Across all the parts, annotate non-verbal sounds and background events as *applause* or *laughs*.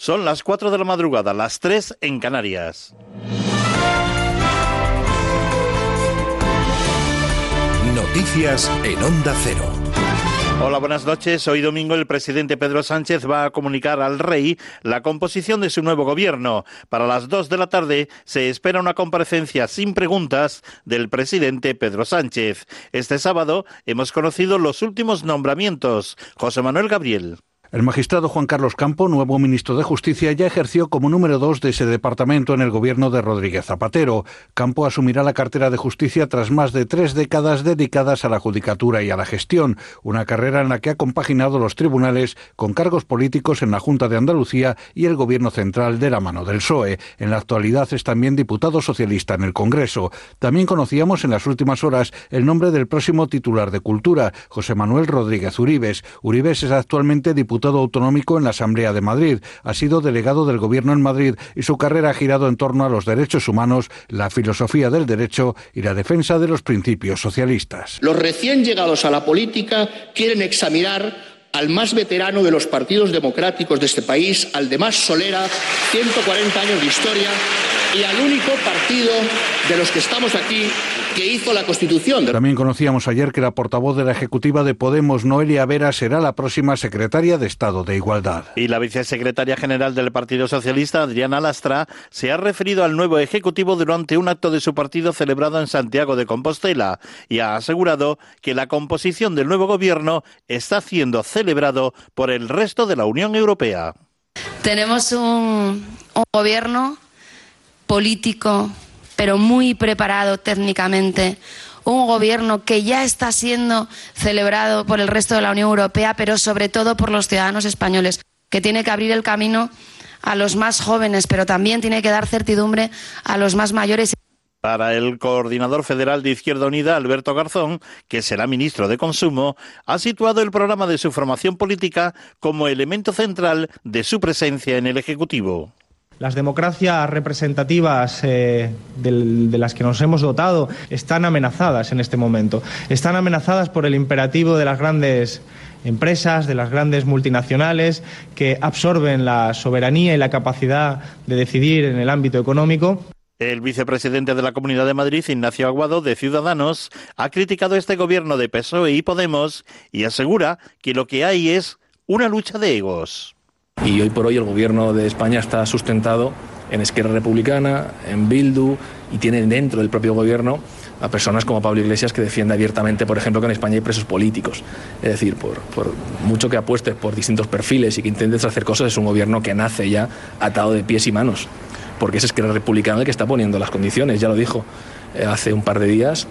Son las 4 de la madrugada, las 3 en Canarias. Noticias en Onda Cero. Hola, buenas noches. Hoy domingo el presidente Pedro Sánchez va a comunicar al rey la composición de su nuevo gobierno. Para las 2 de la tarde se espera una comparecencia sin preguntas del presidente Pedro Sánchez. Este sábado hemos conocido los últimos nombramientos. José Manuel Gabriel. El magistrado Juan Carlos Campo, nuevo ministro de Justicia, ya ejerció como número dos de ese departamento en el gobierno de Rodríguez Zapatero. Campo asumirá la cartera de Justicia tras más de tres décadas dedicadas a la judicatura y a la gestión, una carrera en la que ha compaginado los tribunales con cargos políticos en la Junta de Andalucía y el gobierno central de la mano del PSOE. En la actualidad es también diputado socialista en el Congreso. También conocíamos en las últimas horas el nombre del próximo titular de Cultura, José Manuel Rodríguez Uribes. Uribes es actualmente diputado autonómico en la Asamblea de Madrid. Ha sido delegado del Gobierno en Madrid y su carrera ha girado en torno a los derechos humanos, la filosofía del derecho y la defensa de los principios socialistas. Los recién llegados a la política quieren examinar al más veterano de los partidos democráticos de este país, al de más solera, 140 años de historia, y al único partido de los que estamos aquí que hizo la Constitución. También conocíamos ayer que la portavoz de la Ejecutiva de Podemos, Noelia Vera, será la próxima secretaria de Estado de Igualdad. Y la vicesecretaria general del Partido Socialista, Adriana Lastra, se ha referido al nuevo Ejecutivo durante un acto de su partido celebrado en Santiago de Compostela y ha asegurado que la composición del nuevo gobierno está siendo celebrado por el resto de la Unión Europea. Tenemos un, un gobierno político pero muy preparado técnicamente, un gobierno que ya está siendo celebrado por el resto de la Unión Europea, pero sobre todo por los ciudadanos españoles, que tiene que abrir el camino a los más jóvenes, pero también tiene que dar certidumbre a los más mayores. Para el coordinador federal de Izquierda Unida, Alberto Garzón, que será ministro de Consumo, ha situado el programa de su formación política como elemento central de su presencia en el Ejecutivo. Las democracias representativas eh, de las que nos hemos dotado están amenazadas en este momento. Están amenazadas por el imperativo de las grandes empresas, de las grandes multinacionales que absorben la soberanía y la capacidad de decidir en el ámbito económico. El vicepresidente de la Comunidad de Madrid, Ignacio Aguado, de Ciudadanos, ha criticado este gobierno de PSOE y Podemos y asegura que lo que hay es una lucha de egos. Y hoy por hoy el gobierno de España está sustentado en Esquerra Republicana, en Bildu y tiene dentro del propio gobierno a personas como Pablo Iglesias que defiende abiertamente, por ejemplo, que en España hay presos políticos. Es decir, por, por, mucho que apuestes por distintos perfiles y que intentes hacer cosas, es un gobierno que nace ya atado de pies y manos, porque es Esquerra Republicana el que está poniendo las condiciones, ya lo dijo eh, hace un par de días,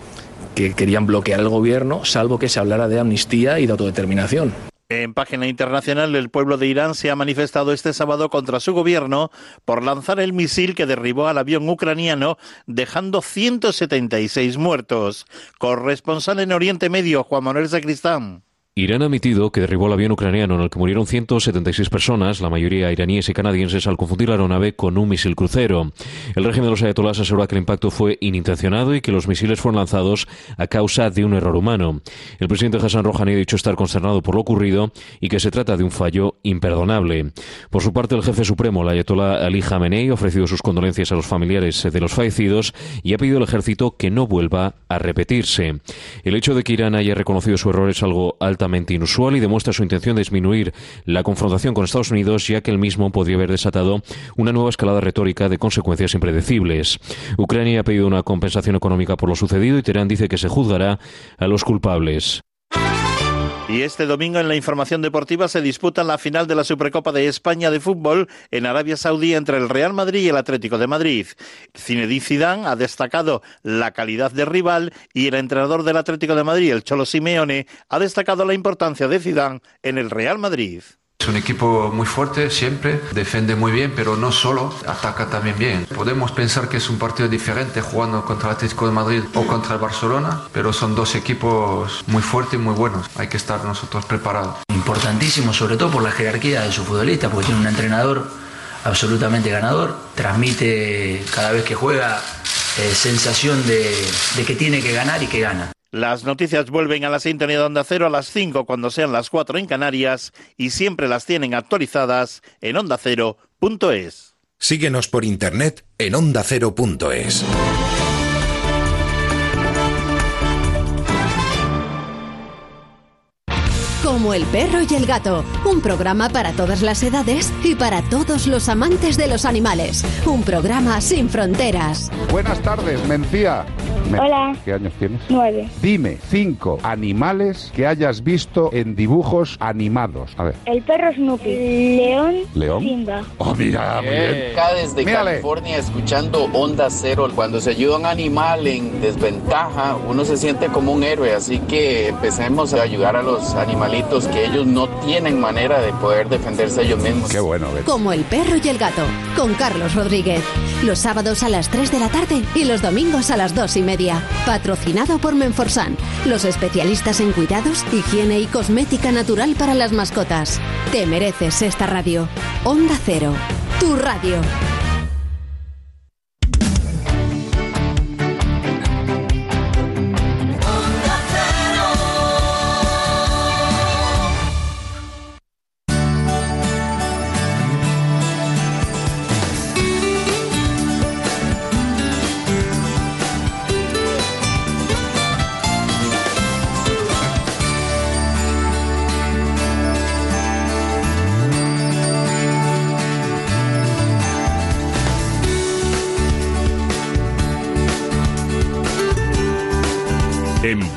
que querían bloquear el gobierno, salvo que se hablara de amnistía y de autodeterminación. En página internacional, el pueblo de Irán se ha manifestado este sábado contra su gobierno por lanzar el misil que derribó al avión ucraniano, dejando 176 muertos. Corresponsal en Oriente Medio, Juan Manuel Sacristán. Irán ha admitido que derribó el avión ucraniano en el que murieron 176 personas, la mayoría iraníes y canadienses, al confundir la aeronave con un misil crucero. El régimen de los ayatolás asegura que el impacto fue inintencionado y que los misiles fueron lanzados a causa de un error humano. El presidente Hassan Rouhani ha dicho estar consternado por lo ocurrido y que se trata de un fallo imperdonable. Por su parte, el jefe supremo, el ayatolá Ali Khamenei, ha ofrecido sus condolencias a los familiares de los fallecidos y ha pedido al ejército que no vuelva a repetirse. El hecho de que Irán haya reconocido su error es algo altamente inusual y demuestra su intención de disminuir la confrontación con Estados Unidos, ya que el mismo podría haber desatado una nueva escalada retórica de consecuencias impredecibles. Ucrania ha pedido una compensación económica por lo sucedido y Teherán dice que se juzgará a los culpables. Y este domingo en la información deportiva se disputa la final de la Supercopa de España de fútbol en Arabia Saudí entre el Real Madrid y el Atlético de Madrid. Zinedine Zidane ha destacado la calidad de rival y el entrenador del Atlético de Madrid, el Cholo Simeone, ha destacado la importancia de Zidane en el Real Madrid. Es un equipo muy fuerte siempre, defiende muy bien, pero no solo, ataca también bien. Podemos pensar que es un partido diferente jugando contra el Atlético de Madrid o contra el Barcelona, pero son dos equipos muy fuertes y muy buenos. Hay que estar nosotros preparados. Importantísimo, sobre todo por la jerarquía de su futbolista, porque tiene un entrenador absolutamente ganador, transmite cada vez que juega eh, sensación de, de que tiene que ganar y que gana. Las noticias vuelven a la sintonía de Onda Cero a las 5 cuando sean las 4 en Canarias y siempre las tienen actualizadas en ondacero.es. Síguenos por internet en ondacero.es. Como el perro y el gato, un programa para todas las edades y para todos los amantes de los animales. Un programa sin fronteras. Buenas tardes, Mencía. Me- Hola. ¿Qué años tienes? Nueve. Dime cinco animales que hayas visto en dibujos animados. A ver. El perro Snoopy. León. ¿León? Simba. Oh, mira, muy bien. Acá desde Mírale. California escuchando Onda Cero. Cuando se ayuda a un animal en desventaja, uno se siente como un héroe. Así que empecemos a ayudar a los animalitos que ellos no tienen manera de poder defenderse ellos mismos. Qué bueno, Como el perro y el gato, con Carlos Rodríguez. Los sábados a las 3 de la tarde y los domingos a las 2 y media. Patrocinado por Menforsan, los especialistas en cuidados, higiene y cosmética natural para las mascotas. Te mereces esta radio. Onda Cero, tu radio.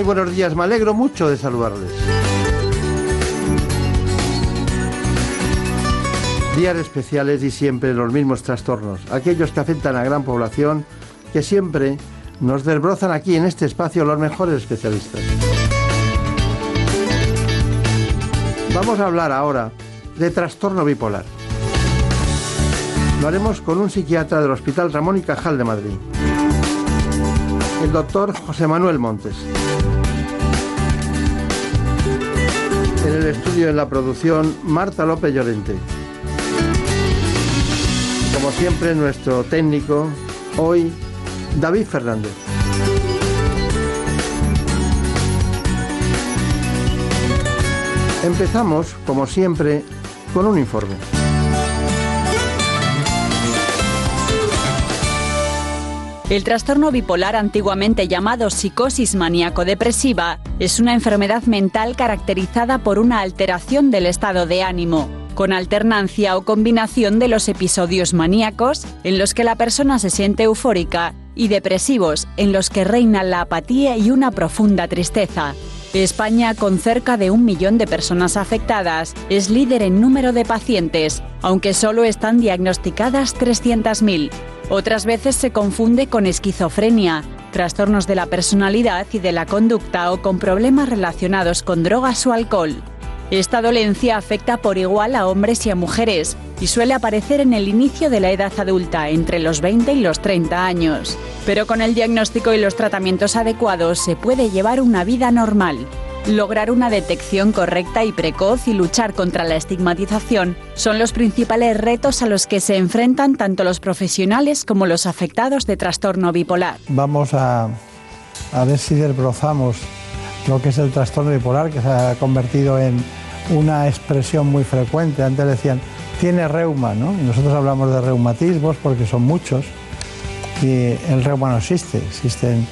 Muy buenos días. Me alegro mucho de saludarles. Días especiales y siempre los mismos trastornos, aquellos que afectan a gran población, que siempre nos desbrozan aquí en este espacio los mejores especialistas. Vamos a hablar ahora de trastorno bipolar. Lo haremos con un psiquiatra del Hospital Ramón y Cajal de Madrid, el doctor José Manuel Montes. En el estudio en la producción, Marta López Llorente. Como siempre, nuestro técnico, hoy, David Fernández. Empezamos, como siempre, con un informe. El trastorno bipolar, antiguamente llamado psicosis maníaco-depresiva, es una enfermedad mental caracterizada por una alteración del estado de ánimo, con alternancia o combinación de los episodios maníacos, en los que la persona se siente eufórica, y depresivos, en los que reina la apatía y una profunda tristeza. España, con cerca de un millón de personas afectadas, es líder en número de pacientes, aunque solo están diagnosticadas 300.000. Otras veces se confunde con esquizofrenia, trastornos de la personalidad y de la conducta o con problemas relacionados con drogas o alcohol. Esta dolencia afecta por igual a hombres y a mujeres y suele aparecer en el inicio de la edad adulta, entre los 20 y los 30 años. Pero con el diagnóstico y los tratamientos adecuados se puede llevar una vida normal. Lograr una detección correcta y precoz y luchar contra la estigmatización son los principales retos a los que se enfrentan tanto los profesionales como los afectados de trastorno bipolar. Vamos a, a ver si desbrozamos lo que es el trastorno bipolar, que se ha convertido en una expresión muy frecuente. Antes decían, tiene reuma, ¿no? Y nosotros hablamos de reumatismos porque son muchos y el reuma no existe, existen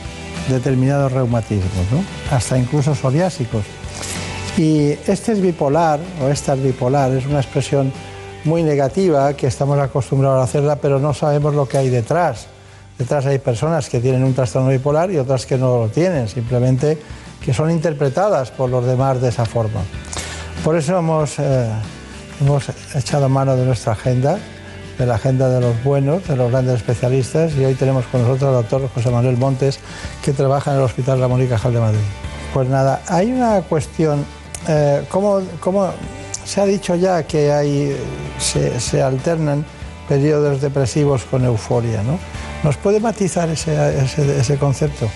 determinados reumatismos, hasta incluso psoriásicos. Y este es bipolar, o esta es bipolar, es una expresión muy negativa que estamos acostumbrados a hacerla, pero no sabemos lo que hay detrás. Detrás hay personas que tienen un trastorno bipolar y otras que no lo tienen, simplemente que son interpretadas por los demás de esa forma. Por eso hemos, eh, hemos echado mano de nuestra agenda, de la agenda de los buenos, de los grandes especialistas, y hoy tenemos con nosotros al doctor José Manuel Montes, que trabaja en el Hospital Ramón y Cajal de Madrid. Pues nada, hay una cuestión, eh, ¿cómo, cómo se ha dicho ya que hay, se, se alternan periodos depresivos con euforia, ¿no? ¿Nos puede matizar ese, ese, ese concepto?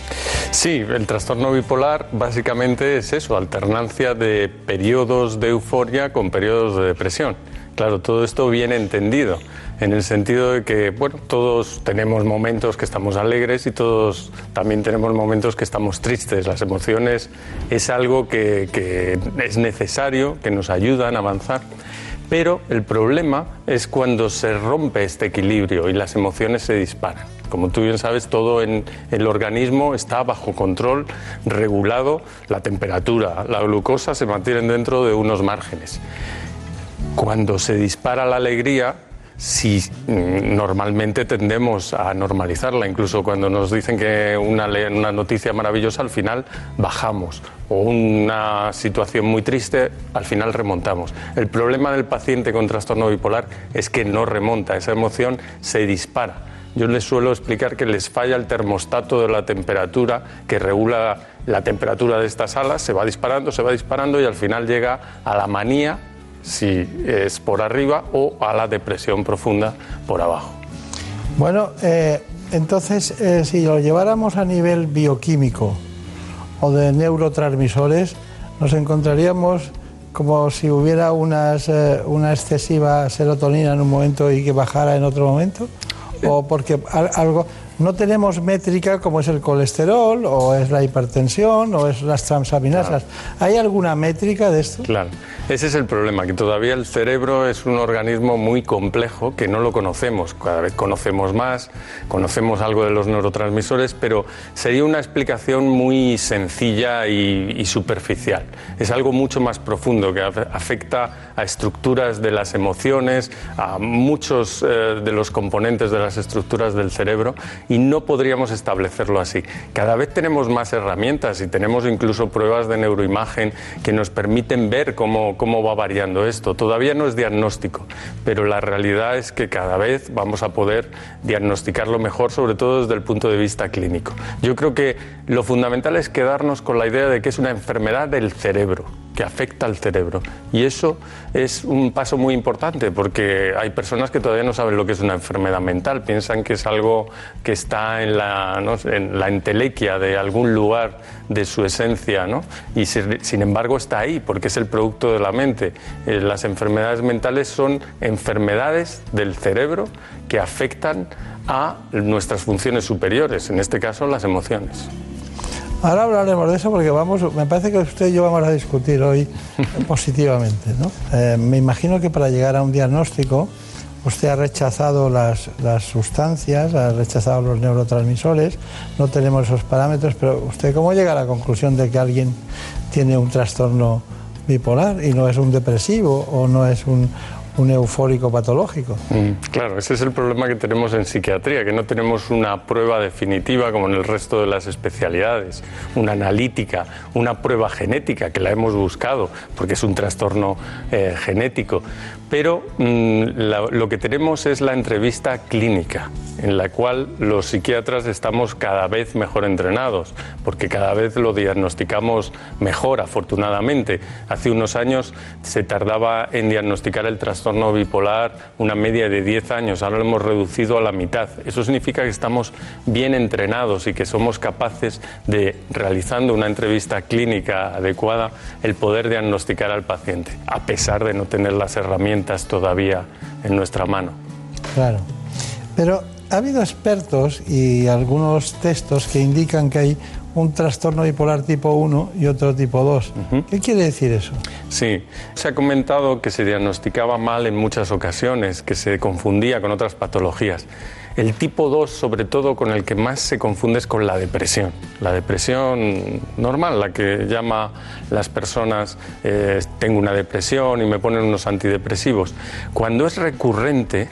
Sí, el trastorno bipolar básicamente es eso, alternancia de periodos de euforia con periodos de depresión. Claro, todo esto bien entendido, en el sentido de que, bueno, todos tenemos momentos que estamos alegres y todos también tenemos momentos que estamos tristes. Las emociones es algo que, que es necesario, que nos ayudan a avanzar. Pero el problema es cuando se rompe este equilibrio y las emociones se disparan. Como tú bien sabes, todo en el organismo está bajo control, regulado, la temperatura, la glucosa se mantienen dentro de unos márgenes. Cuando se dispara la alegría, si mm, normalmente tendemos a normalizarla, incluso cuando nos dicen que una, noticia maravillosa, al final bajamos, o una situación muy triste, al final remontamos. El problema del paciente con trastorno bipolar es que no remonta, esa emoción se dispara. Yo les suelo explicar que les falla el termostato de la temperatura que regula la temperatura de estas alas, se va disparando, se va disparando y al final llega a la manía si es por arriba o a la depresión profunda por abajo. Bueno, eh, entonces eh, si lo lleváramos a nivel bioquímico o de neurotransmisores, nos encontraríamos como si hubiera unas, eh, una excesiva serotonina en un momento y que bajara en otro momento, o porque algo no tenemos métrica como es el colesterol o es la hipertensión o es las transaminasas. ¿Hay alguna métrica de esto? Claro. Ese es el problema, que todavía el cerebro es un organismo muy complejo que no lo conocemos. Cada vez conocemos más, conocemos algo de los neurotransmisores, pero sería una explicación muy sencilla y, superficial. Es algo mucho más profundo que afecta a estructuras de las emociones, a muchos eh, de los componentes de las estructuras del cerebro y no podríamos establecerlo así. Cada vez tenemos más herramientas y tenemos incluso pruebas de neuroimagen que nos permiten ver cómo, cómo va variando esto. Todavía no es diagnóstico, pero la realidad es que cada vez vamos a poder diagnosticarlo mejor, sobre todo desde el punto de vista clínico. Yo creo que lo fundamental es quedarnos con la idea de que es una enfermedad del cerebro que afecta al cerebro. Y eso es un paso muy importante porque hay personas que todavía no saben lo que es una enfermedad mental, piensan que es algo que está en la, en la entelequia de algún lugar de su esencia, ¿no? y sin embargo está ahí porque es el producto de la mente. Eh, las enfermedades mentales son enfermedades del cerebro que afectan a nuestras funciones superiores, en este caso las emociones. Ahora hablaremos de eso porque vamos, me parece que usted y yo vamos a discutir hoy *laughs* positivamente. ¿no? Eh, me imagino que para llegar a un diagnóstico usted ha rechazado las, las, sustancias, ha rechazado los neurotransmisores, no tenemos esos parámetros, pero usted cómo llega a la conclusión de que alguien tiene un trastorno bipolar y no es un depresivo o no es un, un eufórico patológico. Mm, claro, ese es el problema que tenemos en psiquiatría, que no tenemos una prueba definitiva como en el resto de las especialidades, una analítica, una prueba genética que la hemos buscado porque es un trastorno eh, genético. Pero mm, lo que tenemos es la entrevista clínica, en la cual los psiquiatras estamos cada vez mejor entrenados, porque cada vez lo diagnosticamos mejor, afortunadamente. Hace unos años se tardaba en diagnosticar el trastorno bipolar una media de 10 años, ahora lo hemos reducido a la mitad. Eso significa que estamos bien entrenados y que somos capaces de, realizando una entrevista clínica adecuada, el poder diagnosticar al paciente, a pesar de no tener las herramientas todavía en nuestra mano. Claro. Pero ha habido expertos y algunos textos que indican que hay un trastorno bipolar tipo 1 y otro tipo 2. ¿Qué quiere decir eso? Sí, se ha comentado que se diagnosticaba mal en muchas ocasiones, que se confundía con otras patologías. El tipo 2, sobre todo, con el que más se confunde es con la depresión. La depresión normal, la que llama las personas, eh, tengo una depresión y me ponen unos antidepresivos. Cuando es recurrente,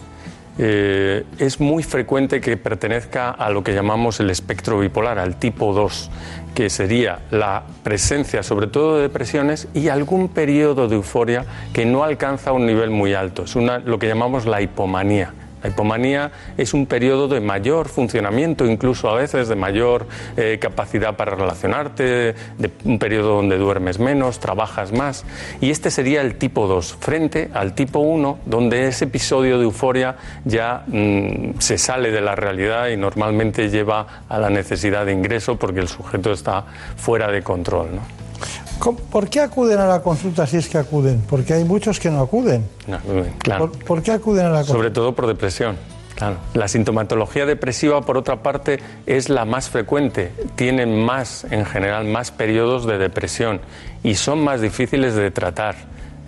eh, es muy frecuente que pertenezca a lo que llamamos el espectro bipolar, al tipo 2, que sería la presencia sobre todo de depresiones y algún periodo de euforia que no alcanza un nivel muy alto. Es lo que llamamos la hipomanía La hipomanía es un periodo de mayor funcionamiento, incluso a veces de mayor eh, capacidad para relacionarte, de un periodo donde duermes menos, trabajas más. Y este sería el tipo 2, frente al tipo 1, donde ese episodio de euforia ya mm, se sale de la realidad y normalmente lleva a la necesidad de ingreso porque el sujeto está fuera de control. ¿Por qué acuden a la consulta si es que acuden? Porque hay muchos que no acuden. claro. ¿Por, qué acuden a la consulta? Sobre todo por depresión. Claro. La sintomatología depresiva, por otra parte, es la más frecuente. Tienen más, en general, más periodos de depresión y son más difíciles de tratar.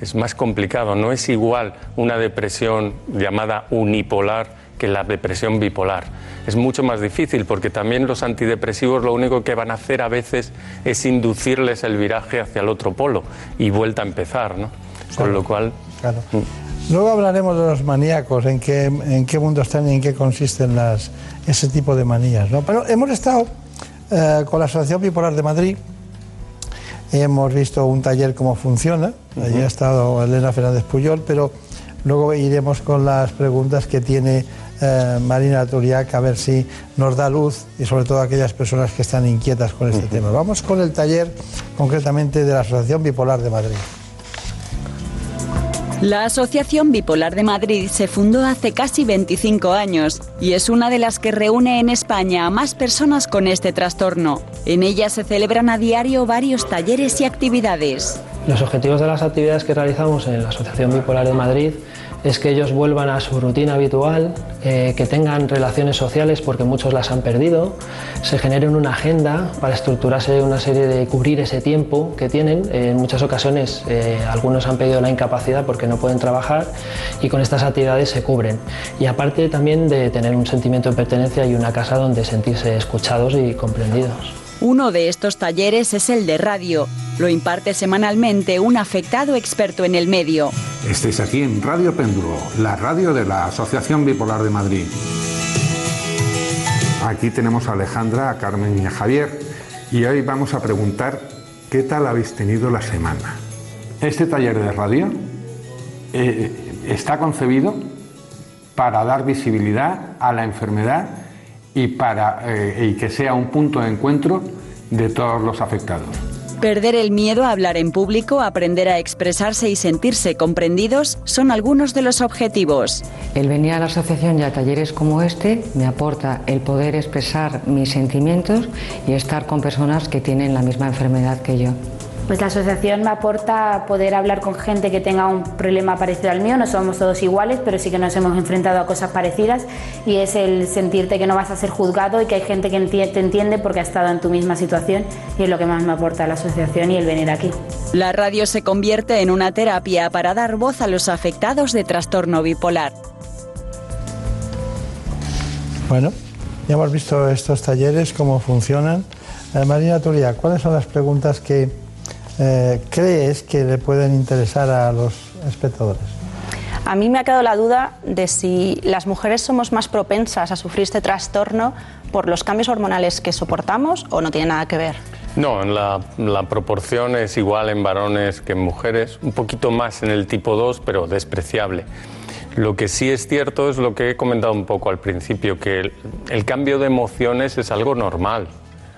Es más complicado. No es igual una depresión llamada unipolar que la depresión bipolar. Es mucho más difícil porque también los antidepresivos lo único que van a hacer a veces es inducirles el viraje hacia el otro polo y vuelta a empezar, ¿no? Con lo cual... Claro. Mm. Luego hablaremos de los maníacos, en qué, en qué mundo están y en qué consisten las, ese tipo de manías. ¿no? Pero hemos estado eh, con la Asociación Bipolar de Madrid, hemos visto un taller cómo funciona, allí ha estado Elena Fernández Puyol, pero luego iremos con las preguntas que tiene eh, Marina Turiac a ver si nos da luz y sobre todo aquellas personas que están inquietas con este tema. Vamos con el taller concretamente de la Asociación Bipolar de Madrid. La Asociación Bipolar de Madrid se fundó hace casi 25 años y es una de las que reúne en España a más personas con este trastorno. En ella se celebran a diario varios talleres y actividades. Los objetivos de las actividades que realizamos en la Asociación Bipolar de Madrid es que ellos vuelvan a su rutina habitual, eh, que tengan relaciones sociales porque muchos las han perdido, se generen una agenda para estructurarse una serie de cubrir ese tiempo que tienen. en muchas ocasiones eh, algunos han pedido la incapacidad porque no pueden trabajar y con estas actividades se cubren. Y aparte también de tener un sentimiento de pertenencia y una casa donde sentirse escuchados y comprendidos. Uno de estos talleres es el de radio. Lo imparte semanalmente un afectado experto en el medio. Estéis aquí en Radio Péndulo, la radio de la Asociación Bipolar de Madrid. Aquí tenemos a Alejandra, a Carmen y a Javier y hoy vamos a preguntar qué tal habéis tenido la semana. Este taller de radio eh, está concebido para dar visibilidad a la enfermedad y, para, eh, y que sea un punto de encuentro de todos los afectados. Perder el miedo a hablar en público, aprender a expresarse y sentirse comprendidos son algunos de los objetivos. El venir a la asociación y a talleres como este me aporta el poder expresar mis sentimientos y estar con personas que tienen la misma enfermedad que yo. Pues la asociación me aporta poder hablar con gente que tenga un problema parecido al mío, no somos todos iguales, pero sí que nos hemos enfrentado a cosas parecidas y es el sentirte que no vas a ser juzgado y que hay gente que te entiende porque ha estado en tu misma situación y es lo que más me aporta la asociación y el venir aquí. La radio se convierte en una terapia para dar voz a los afectados de trastorno bipolar. Bueno, ya hemos visto estos talleres, cómo funcionan. Eh, Marina Turia, ¿cuáles son las preguntas que eh, crees que le pueden interesar a los espectadores? A mí me ha quedado la duda de si las mujeres somos más propensas a sufrir este trastorno por los cambios hormonales que soportamos o no tiene nada que ver. No, la, la, proporción es igual en varones que en mujeres, un poquito más en el tipo 2, pero despreciable. Lo que sí es cierto es lo que he comentado un poco al principio, que el cambio de emociones es algo normal.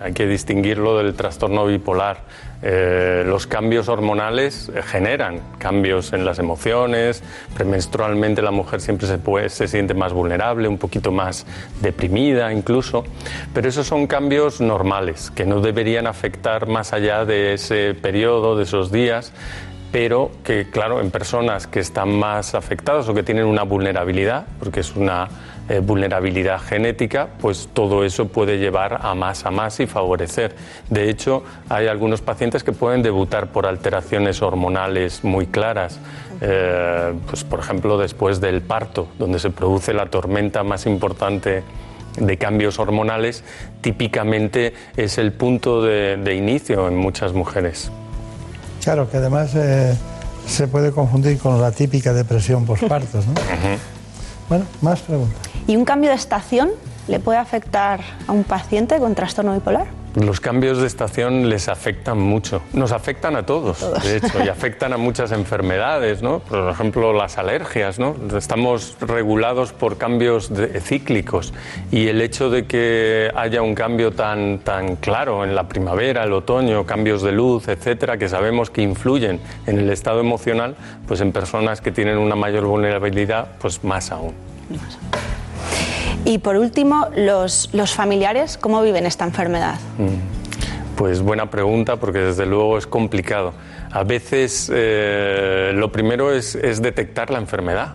Hay que distinguirlo del trastorno bipolar. Eh, los cambios hormonales generan cambios en las emociones. Premenstrualmente la mujer siempre se, se siente más vulnerable, un poquito más deprimida incluso. Pero esos son cambios normales que no deberían afectar más allá de ese periodo, de esos días pero que, claro, en personas que están más afectadas o que tienen una vulnerabilidad, porque es una eh, vulnerabilidad genética, pues todo eso puede llevar a más a más y favorecer. De hecho, hay algunos pacientes que pueden debutar por alteraciones hormonales muy claras, eh, pues por ejemplo después del parto, donde se produce la tormenta más importante de cambios hormonales, típicamente es el punto de, inicio en muchas mujeres. Claro, que además eh, se puede confundir con la típica depresión postparto, ¿no? Bueno, más preguntas. ¿Y un cambio de estación le puede afectar a un paciente con trastorno bipolar? Los cambios de estación les afectan mucho. Nos afectan a todos, de hecho, y afectan a muchas enfermedades, ¿no? Por ejemplo, las alergias, ¿no? Estamos regulados por cambios cíclicos y el hecho de que haya un cambio tan, tan claro en la primavera, el otoño, cambios de luz, etcétera, que sabemos que influyen en el estado emocional, pues en personas que tienen una mayor vulnerabilidad, pues más aún. Y por último, los, familiares, ¿cómo viven esta enfermedad? Mm. Pues buena pregunta, porque desde luego es complicado. A veces eh, lo primero es detectar la enfermedad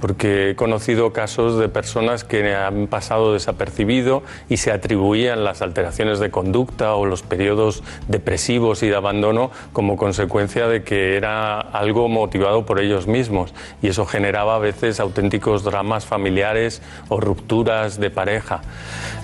porque he conocido casos de personas que han pasado desapercibido y se atribuían las alteraciones de conducta o los periodos depresivos y de abandono como consecuencia de que era algo motivado por ellos mismos y eso generaba a veces auténticos dramas familiares o rupturas de pareja.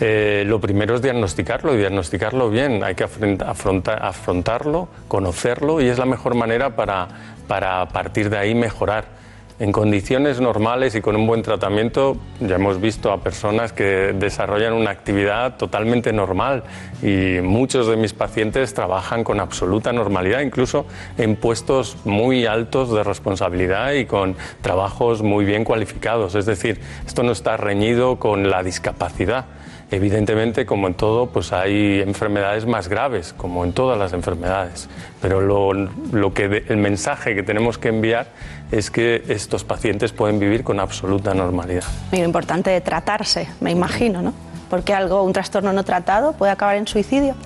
Eh, lo primero es diagnosticarlo y diagnosticarlo bien, hay que afrontarlo, conocerlo y es la mejor manera para, para a partir de ahí mejorar. En condiciones normales y con un buen tratamiento ya hemos visto a personas que desarrollan una actividad totalmente normal y muchos de mis pacientes trabajan con absoluta normalidad, incluso en puestos muy altos de responsabilidad y con trabajos muy bien cualificados. Es decir, esto no está reñido con la discapacidad. Evidentemente, como en todo, pues hay enfermedades más graves, como en todas las enfermedades. Pero lo, que el mensaje que tenemos que enviar es que estos pacientes pueden vivir con absoluta normalidad. Y lo importante de tratarse, me imagino, ¿no? Porque algo, un trastorno no tratado puede acabar en suicidio.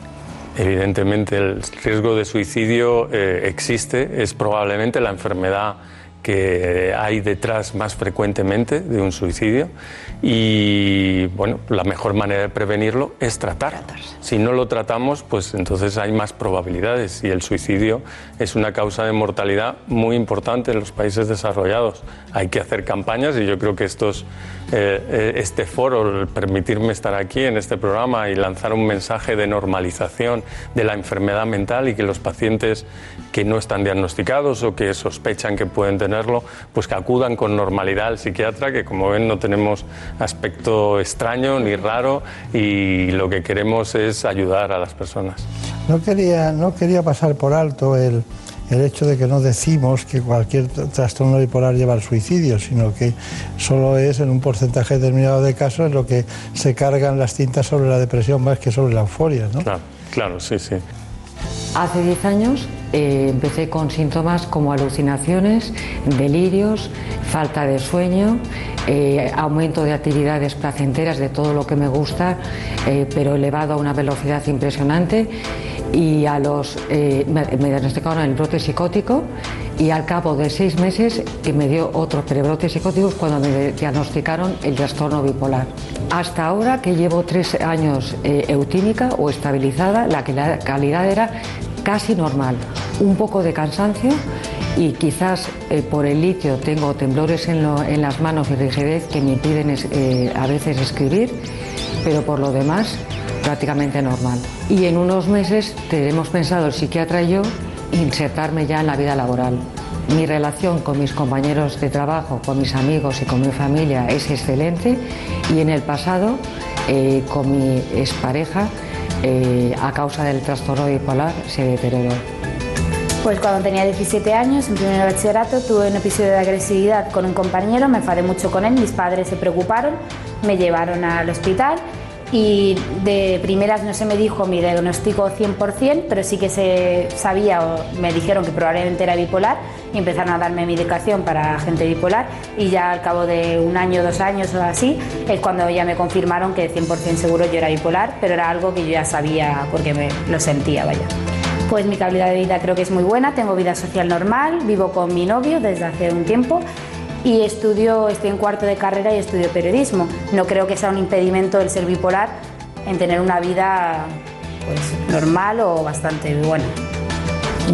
Evidentemente, el riesgo de suicidio eh, existe, es probablemente la enfermedad que hay detrás más frecuentemente de un suicidio y bueno, la mejor manera de prevenirlo es tratar. Si no lo tratamos, pues entonces hay más probabilidades y el suicidio es una causa de mortalidad muy importante en los países desarrollados. Hay que hacer campañas y yo creo que estos, eh, eh, este foro, el permitirme estar aquí en este programa y lanzar un mensaje de normalización de la enfermedad mental y que los pacientes que no están diagnosticados o que sospechan que pueden tenerlo, pues que acudan con normalidad al psiquiatra, que como ven no tenemos aspecto extraño ni raro y lo que queremos es ayudar a las personas. No quería, no quería pasar por alto el, el hecho de que no decimos que cualquier trastorno bipolar lleva al suicidio, sino que solo es en un porcentaje determinado de casos en lo que se cargan las cintas sobre la depresión más que sobre la euforia. ¿no? Claro, claro, sí, sí. Hace 10 años eh, empecé con síntomas como alucinaciones, delirios, falta de sueño, eh, aumento de actividades placenteras de todo lo que me gusta, eh, pero elevado a una velocidad impresionante. Y a los, me, diagnosticaron el brote psicótico y al cabo de seis meses me dio otros prebrotes psicóticos cuando me diagnosticaron el trastorno bipolar. Hasta ahora que llevo tres años eutímica o estabilizada, la calidad era casi normal. Un poco de cansancio y quizás eh, por el litio tengo temblores en, las manos y rigidez que me impiden eh, a veces escribir, pero por lo demás prácticamente normal. Y en unos meses tenemos pensado el psiquiatra y yo insertarme ya en la vida laboral. Mi relación con mis compañeros de trabajo, con mis amigos y con mi familia es excelente y en el pasado eh, con mi expareja eh, a causa del trastorno bipolar se deterioró. Pues cuando tenía 17 años, en primer bachillerato, tuve un episodio de agresividad con un compañero, me enfadé mucho con él, mis padres se preocuparon, me llevaron al hospital y de primeras no se me dijo mi diagnóstico 100%, pero sí que se sabía o me dijeron que probablemente era bipolar y empezaron a darme medicación para gente bipolar y ya al cabo de un año, dos años o así es cuando ya me confirmaron que 100% seguro yo era bipolar, pero era algo que yo ya sabía porque me lo sentía, vaya. Pues mi calidad de vida creo que es muy buena, tengo vida social normal, vivo con mi novio desde hace un tiempo y estudio, estoy en cuarto de carrera y estudio periodismo. No creo que sea un impedimento el ser bipolar en tener una vida normal o bastante buena.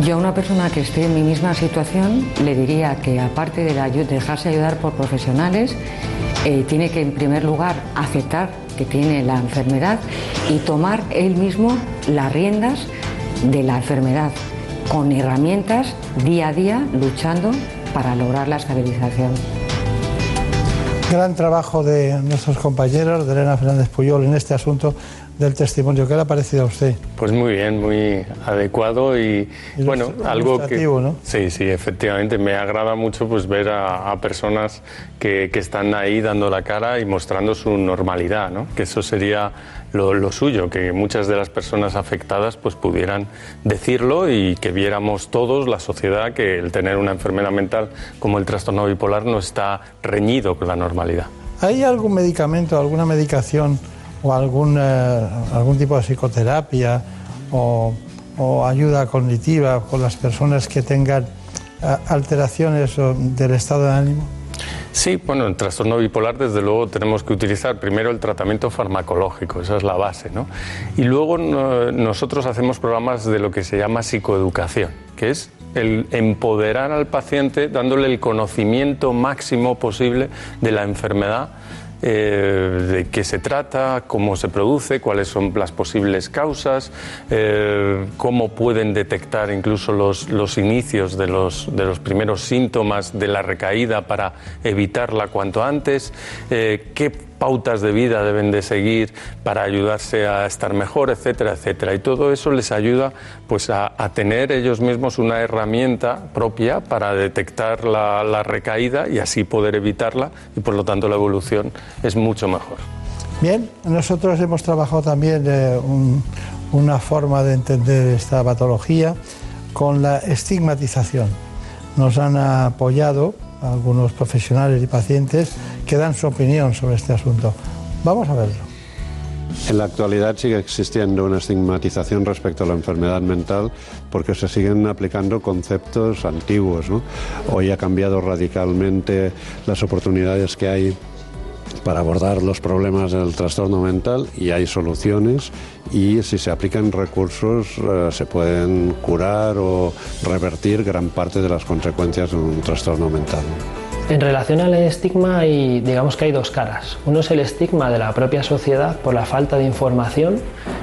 Yo a una persona que esté en mi misma situación le diría que aparte de, dejarse ayudar por profesionales, eh, tiene que en primer lugar aceptar que tiene la enfermedad y tomar él mismo las riendas de la enfermedad con herramientas día a día luchando para lograr la estabilización. Gran trabajo de nuestros compañeros, de Elena Fernández Puyol en este asunto. del testimonio. ¿Qué le ha parecido a usted? Pues muy bien, muy adecuado y, bueno, algo que... ¿no? Sí, sí, efectivamente. Me agrada mucho pues ver a, a personas que, que, están ahí dando la cara y mostrando su normalidad, ¿no? Que eso sería lo, suyo, que muchas de las personas afectadas pues pudieran decirlo y que viéramos todos, la sociedad, que el tener una enfermedad mental como el trastorno bipolar no está reñido con la normalidad. ¿Hay algún medicamento, alguna medicación o algún, eh, algún tipo de psicoterapia o, o, ayuda cognitiva con las personas que tengan eh, alteraciones del estado de ánimo? Sí, bueno, en trastorno bipolar desde luego tenemos que utilizar primero el tratamiento farmacológico, esa es la base, ¿no? Y luego no, nosotros hacemos programas de lo que se llama psicoeducación, que es el empoderar al paciente dándole el conocimiento máximo posible de la enfermedad eh, de qué se trata, cómo se produce, cuáles son las posibles causas, eh, cómo pueden detectar incluso los, los inicios de los, de los, primeros síntomas de la recaída para evitarla cuanto antes, eh, qué pautas de vida deben de seguir para ayudarse a estar mejor, etcétera, etcétera. Y todo eso les ayuda pues a, tener ellos mismos una herramienta propia para detectar la, recaída y así poder evitarla y por lo tanto la evolución es mucho mejor. Bien, nosotros hemos trabajado también eh, un, una forma de entender esta patología con la estigmatización. Nos han apoyado algunos profesionales y pacientes que dan su opinión sobre este asunto. Vamos a verlo. En la actualidad sigue existiendo una estigmatización respecto a la enfermedad mental porque se siguen aplicando conceptos antiguos. Hoy ha cambiado radicalmente las oportunidades que hay para abordar los problemas del trastorno mental y hay soluciones y si se aplican recursos eh, se pueden curar o revertir gran parte de las consecuencias de un trastorno mental. En relación al estigma, hay, digamos que hay dos caras. Uno es el estigma de la propia sociedad por la falta de información,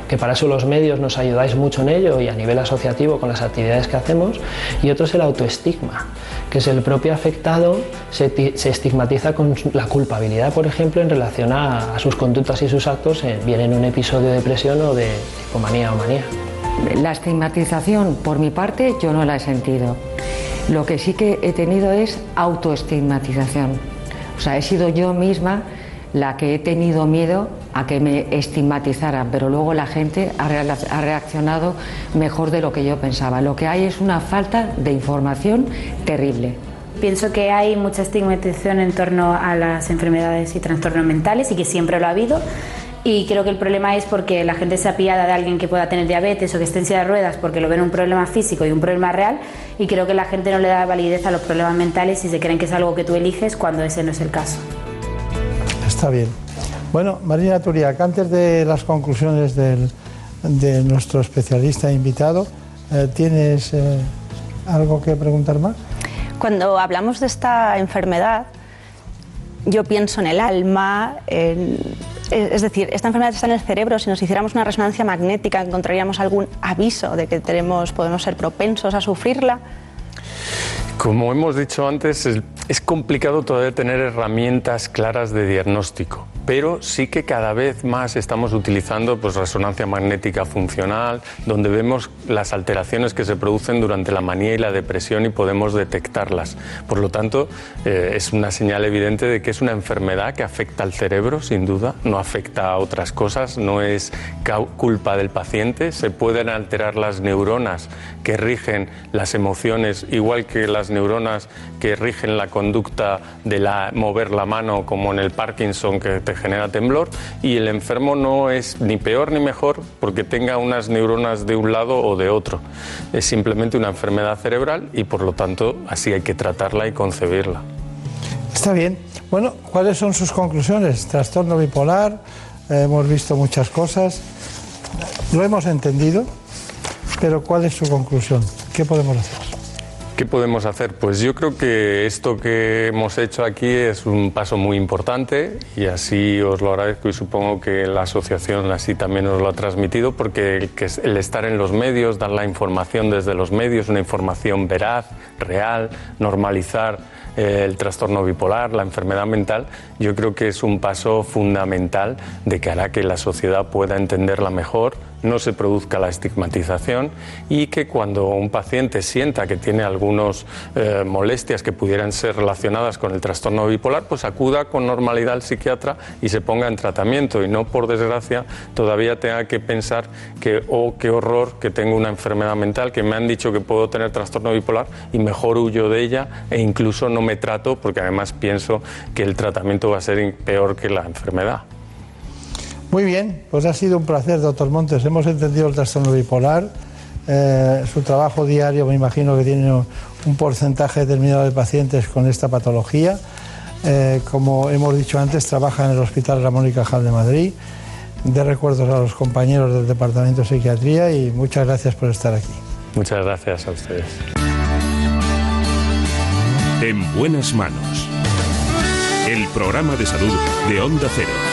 que para eso los medios nos ayudáis mucho en ello y a nivel asociativo con las actividades que hacemos. Y otro es el autoestigma, que es el propio afectado se, estigmatiza con la culpabilidad, por ejemplo, en relación a, sus conductas y sus actos, en, bien en un episodio de depresión o de hipomanía o manía. La estigmatización, por mi parte, yo no la he sentido. Lo que sí que he tenido es autoestigmatización. O sea, he sido yo misma la que he tenido miedo a que me estigmatizaran, pero luego la gente ha reaccionado mejor de lo que yo pensaba. Lo que hay es una falta de información terrible. Pienso que hay mucha estigmatización en torno a las enfermedades y trastornos mentales y que siempre lo ha habido. Y creo que el problema es porque la gente se apiada de alguien que pueda tener diabetes o que esté en silla de ruedas porque lo ven un problema físico y un problema real y creo que la gente no le da validez a los problemas mentales y se creen que es algo que tú eliges cuando ese no es el caso. Está bien. Bueno, Marina Turiac, antes de las conclusiones del, de nuestro especialista invitado, eh, ¿tienes eh, algo que preguntar más? Cuando hablamos de esta enfermedad, yo pienso en el alma, en es decir, esta enfermedad está en el cerebro. Si nos hiciéramos una resonancia magnética, encontraríamos algún aviso de que tenemos, podemos ser propensos a sufrirla. Como hemos dicho antes, es complicado todavía tener herramientas claras de diagnóstico, pero sí que cada vez más estamos utilizando pues, resonancia magnética funcional, donde vemos las alteraciones que se producen durante la manía y la depresión y podemos detectarlas. Por lo tanto, eh, es una señal evidente de que es una enfermedad que afecta al cerebro, sin duda, no afecta a otras cosas, no es culpa del paciente, se pueden alterar las neuronas que rigen las emociones, igual que las neuronas que rigen la conducta de mover la mano, como en el Parkinson que te genera temblor, y el enfermo no es ni peor ni mejor porque tenga unas neuronas de un lado o de otro. Es simplemente una enfermedad cerebral y por lo tanto así hay que tratarla y concebirla. Está bien. Bueno, ¿cuáles son sus conclusiones? Trastorno bipolar, eh, hemos visto muchas cosas, lo hemos entendido, pero ¿cuál es su conclusión? ¿Qué podemos hacer? ¿Qué podemos hacer? Pues yo creo que esto que hemos hecho aquí es un paso muy importante y así os lo agradezco y supongo que la asociación así también os lo ha transmitido porque el estar en los medios, dar la información desde los medios, una información veraz, real, normalizar eh, el trastorno bipolar, la enfermedad mental, yo creo que es un paso fundamental de que hará que la sociedad pueda entenderla mejor, no se produzca la estigmatización y que cuando un paciente sienta que tiene algunas eh, molestias que pudieran ser relacionadas con el trastorno bipolar, pues acuda con normalidad al psiquiatra y se ponga en tratamiento y no, por desgracia, todavía tenga que pensar que, oh, qué horror, que tengo una enfermedad mental, que me han dicho que puedo tener trastorno bipolar y mejor huyo de ella e incluso no me trato porque además pienso que el tratamiento va a ser peor que la enfermedad. Muy bien, pues ha sido un placer, doctor Montes. Hemos entendido el trastorno bipolar. Eh, su trabajo diario, me imagino que tiene un porcentaje determinado de pacientes con esta patología. Eh, como hemos dicho antes, trabaja en el Hospital Ramón y Cajal de Madrid. De recuerdos a los compañeros del Departamento de Psiquiatría y muchas gracias por estar aquí. Muchas gracias a ustedes. En buenas manos. El programa de salud de Onda Cero.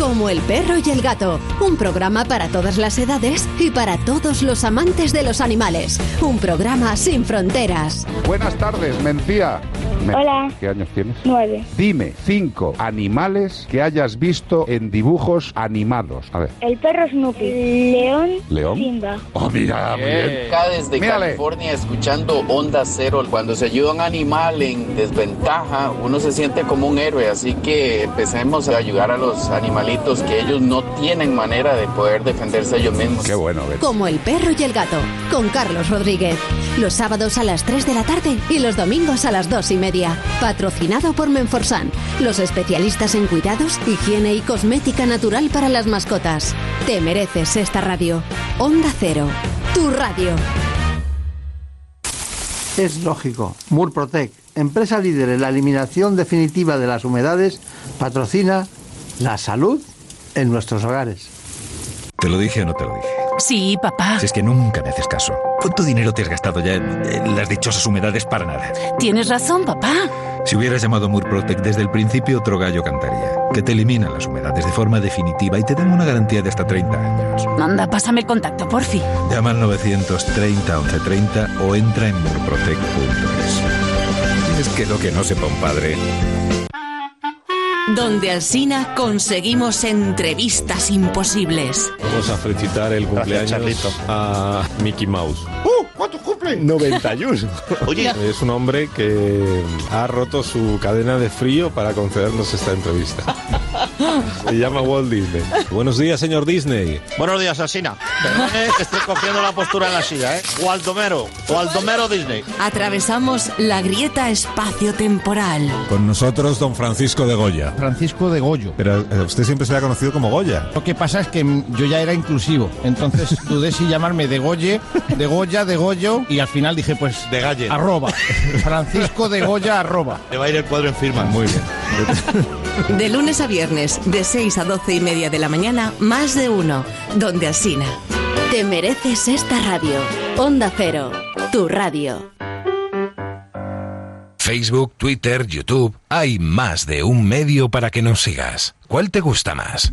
Como el perro y el gato, un programa para todas las edades y para todos los amantes de los animales. Un programa sin fronteras. Buenas tardes, Mencía. Hola. ¿Qué años tienes? Nueve. Dime cinco animales que hayas visto en dibujos animados. A ver. El perro Snoopy. León. León. Simba. Oh, mira, muy bien. Acá desde Mírale. California escuchando Onda Cero. Cuando se ayuda a un animal en desventaja, uno se siente como un héroe. Así que empecemos a ayudar a los animalitos que ellos no tienen manera de poder defenderse ellos mismos. Qué bueno, Como el perro y el gato, con Carlos Rodríguez. Los sábados a las 3 de la tarde y los domingos a las 2 y media. Patrocinado por Menforsan, los especialistas en cuidados, higiene y cosmética natural para las mascotas. Te mereces esta radio. Onda Cero, tu radio. Es lógico. Murprotec, empresa líder en la eliminación definitiva de las humedades, patrocina la salud en nuestros hogares. ¿Te lo dije o no te lo dije? Sí, papá. Si es que nunca me haces caso. ¿Cuánto dinero te has gastado ya en, en las dichosas humedades para nada? Tienes razón, papá. Si hubieras llamado Murprotec desde el principio, otro gallo cantaría. Que te eliminan las humedades de forma definitiva y te dan una garantía de hasta 30 años. Anda, pásame el contacto, porfi. Llama al 930 1130 o entra en murprotec.es. Es que lo que no sepa un padre. Donde Alsina conseguimos entrevistas imposibles. Vamos a felicitar el cumpleaños a Mickey Mouse. ¡Uh! ¿Cuánto cumple? 91. *laughs* Oye. Es un hombre que ha roto su cadena de frío para concedernos esta entrevista. *laughs* Se llama Walt Disney. Buenos días, señor Disney. Buenos días. Perdone que estoy cogiendo la postura en la silla, ¿eh? Waldomero, Waldomero Disney. Atravesamos la grieta espacio-temporal. Con nosotros, don Francisco de Goya. Francisco de Goyo. Pero eh, usted siempre se le ha conocido como Goya. Lo que pasa es que yo ya era inclusivo, entonces dudé si llamarme de Goye, de Goya, de Goyo, y al final dije, pues, De Galle. arroba. *laughs* Francisco de Goya, arroba. Le va a ir el cuadro en firma. Muy bien. De lunes a viernes, de 6 a 12 y media de la mañana, más de uno. Donde Alsina. Te mereces esta radio. Onda Cero, tu radio. Facebook, Twitter, YouTube. Hay más de un medio para que nos sigas. ¿Cuál te gusta más?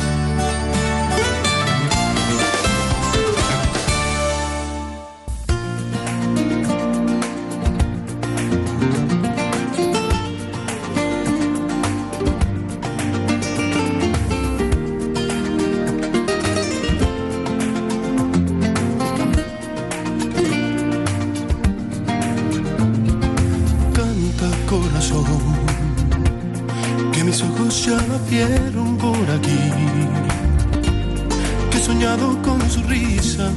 Corazón, que mis ojos ya la vieron por aquí. Que he soñado con su risa,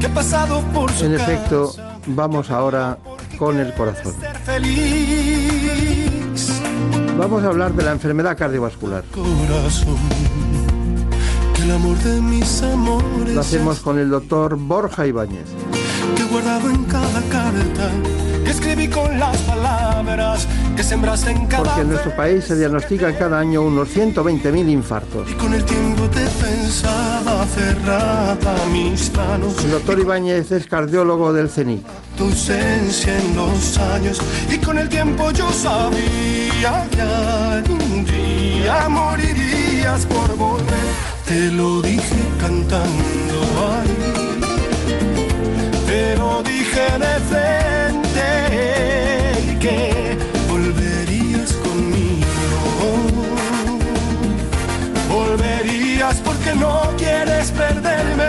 que he pasado por su En casa. efecto, vamos ahora con el corazón. feliz. Vamos a hablar de la enfermedad cardiovascular. Corazón, el amor de mis amores. Lo hacemos con el doctor Borja Ibáñez. que he guardado en cada carta que escribí con las palabras que sembraste en cada Porque en nuestro país se diagnostican cada año unos 120.000 infartos. y con el tiempo te pensaba cerrada mis manos. El doctor Ibáñez es cardiólogo del CENIC. tu ausencia en los años. Y con el tiempo yo sabía que algún día morirías por volver. Te lo dije cantando ay. Te lo dije de frente no quieres perderme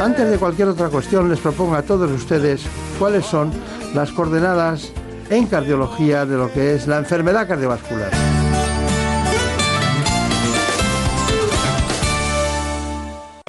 Antes de cualquier otra cuestión, les propongo a todos ustedes cuáles son las coordenadas en cardiología de lo que es la enfermedad cardiovascular.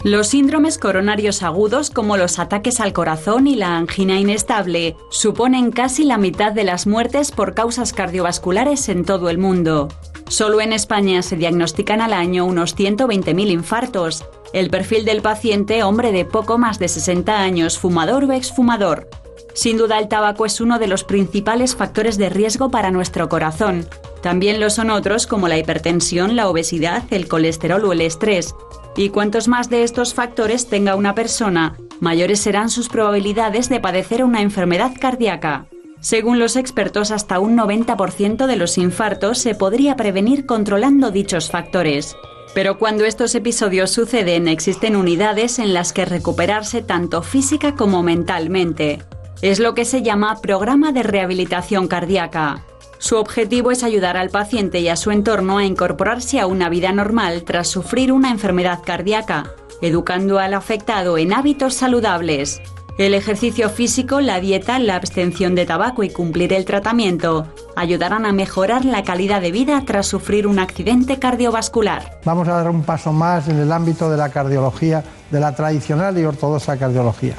Los síndromes coronarios agudos, como los ataques al corazón y la angina inestable, suponen casi la mitad de las muertes por causas cardiovasculares en todo el mundo. Solo en España se diagnostican al año unos 120.000 infartos. El perfil del paciente, hombre de poco más de 60 años, fumador o exfumador. Sin duda el tabaco es uno de los principales factores de riesgo para nuestro corazón. También lo son otros como la hipertensión, la obesidad, el colesterol o el estrés. Y cuantos más de estos factores tenga una persona, mayores serán sus probabilidades de padecer una enfermedad cardíaca. Según los expertos, hasta un 90% de los infartos se podría prevenir controlando dichos factores. Pero cuando estos episodios suceden, existen unidades en las que recuperarse tanto física como mentalmente. Es lo que se llama programa de rehabilitación cardíaca. Su objetivo es ayudar al paciente y a su entorno a incorporarse a una vida normal tras sufrir una enfermedad cardíaca, educando al afectado en hábitos saludables. El ejercicio físico, la dieta, la abstención de tabaco y cumplir el tratamiento ayudarán a mejorar la calidad de vida tras sufrir un accidente cardiovascular. Vamos a dar un paso más en el ámbito de la cardiología, de la tradicional y ortodoxa cardiología.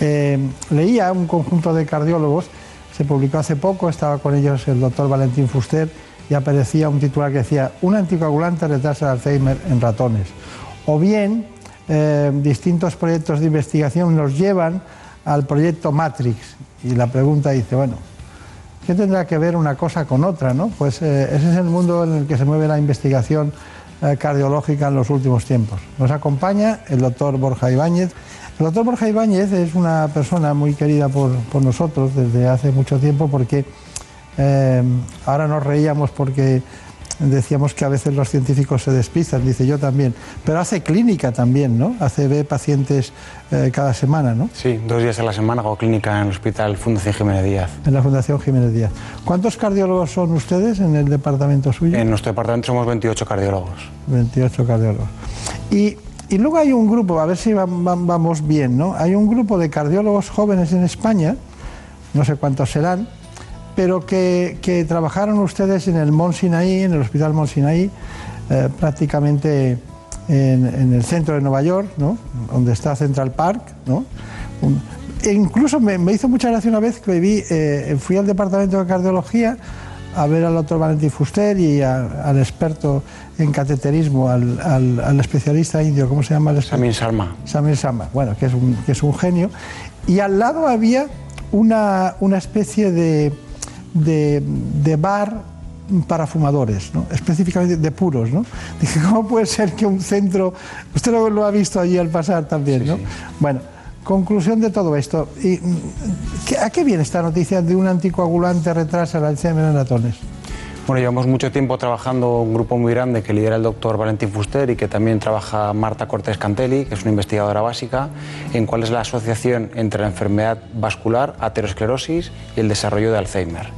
Eh, leía un conjunto de cardiólogos, se publicó hace poco, estaba con ellos el doctor Valentín Fuster y aparecía un titular que decía, un anticoagulante retrasa el Alzheimer en ratones. O bien, eh, distintos proyectos de investigación nos llevan al proyecto Matrix. Y la pregunta dice, bueno, ¿qué tendrá que ver una cosa con otra? ¿no? Pues eh, ese es el mundo en el que se mueve la investigación eh, cardiológica en los últimos tiempos. Nos acompaña el doctor Borja Ibáñez. El doctor Borja Ibáñez es una persona muy querida por, por nosotros desde hace mucho tiempo porque ahora nos reíamos porque decíamos que a veces los científicos se despistan, dice yo también, pero hace clínica también, ¿no? Hace ve pacientes eh, cada semana, ¿no? Sí, dos días a la semana hago clínica en el Hospital Fundación Jiménez Díaz. En la Fundación Jiménez Díaz. ¿Cuántos cardiólogos son ustedes en el departamento suyo? En nuestro departamento somos 28 cardiólogos. 28 cardiólogos. Y, y luego hay un grupo, a ver si va- va- vamos bien, ¿no? Hay un grupo de cardiólogos jóvenes en España, no sé cuántos serán, pero que, que trabajaron ustedes en el Mont Sinaí, en el Hospital Mont Sinaí, eh, prácticamente en, en el centro de Nueva York, ¿no? Donde está Central Park, ¿no? Un- e incluso me, me hizo mucha gracia una vez que vi, eh, fui al departamento de cardiología a ver al doctor Valentín Fuster y a- al experto en cateterismo, al, al- al especialista indio, ¿cómo se llama? el Samin Sharma. Samir Sama, bueno, que es un, que es un genio. Y al lado había una, una especie de, de, de bar para fumadores, ¿no? específicamente de puros. ¿no? *laughs* Dije, ¿cómo puede ser que un centro... Usted lo, lo ha visto allí al pasar también, ¿no? Bueno, conclusión de todo esto. Y, mm, ¿qué- ¿A qué viene esta noticia de un anticoagulante retrasa el Alzheimer en ratones? Bueno, llevamos mucho tiempo trabajando un grupo muy grande que lidera el doctor Valentín Fuster y que también trabaja Marta Cortés Cantelli, que es una investigadora básica, en cuál es la asociación entre la enfermedad vascular, aterosclerosis y el desarrollo de Alzheimer.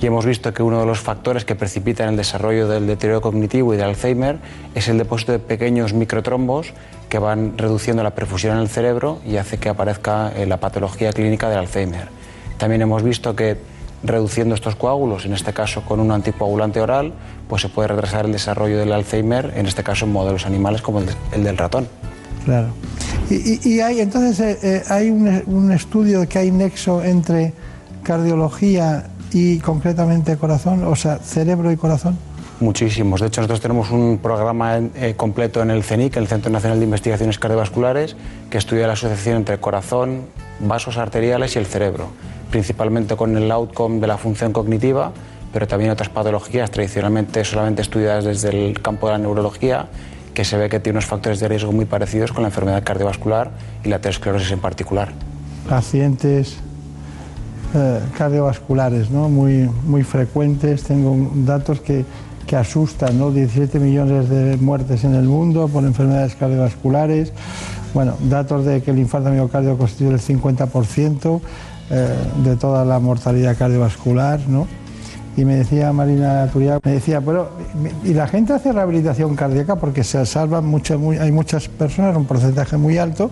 Y hemos visto que uno de los factores que precipitan el desarrollo del deterioro cognitivo y del Alzheimer es el depósito de pequeños microtrombos que van reduciendo la perfusión en el cerebro y hace que aparezca eh, la patología clínica del Alzheimer. También hemos visto que reduciendo estos coágulos, en este caso con un anticoagulante oral, pues se puede retrasar el desarrollo del Alzheimer, en este caso en modelos animales como el, de- el del ratón. Claro. Y, hay, entonces, eh, eh, hay un, un estudio que hay nexo entre cardiología y concretamente corazón, o sea, cerebro y corazón. Muchísimos. De hecho, nosotros tenemos un programa eh, completo en el CENIC, el Centro Nacional de Investigaciones Cardiovasculares, que estudia la asociación entre corazón, vasos arteriales y el cerebro, principalmente con el outcome de la función cognitiva, pero también otras patologías tradicionalmente solamente estudiadas desde el campo de la neurología, que se ve que tiene unos factores de riesgo muy parecidos con la enfermedad cardiovascular y la aterosclerosis en particular. Pacientes eh, cardiovasculares, ¿no? Muy, frecuentes, tengo datos que asustan, ¿no? 17 millones de muertes en el mundo por enfermedades cardiovasculares. Bueno, datos de que el infarto miocardio constituye el 50% eh, de toda la mortalidad cardiovascular. Y me decía Marina Turia, me decía, pero y la gente hace rehabilitación cardíaca porque se salvan muchas, hay muchas personas, un porcentaje muy alto,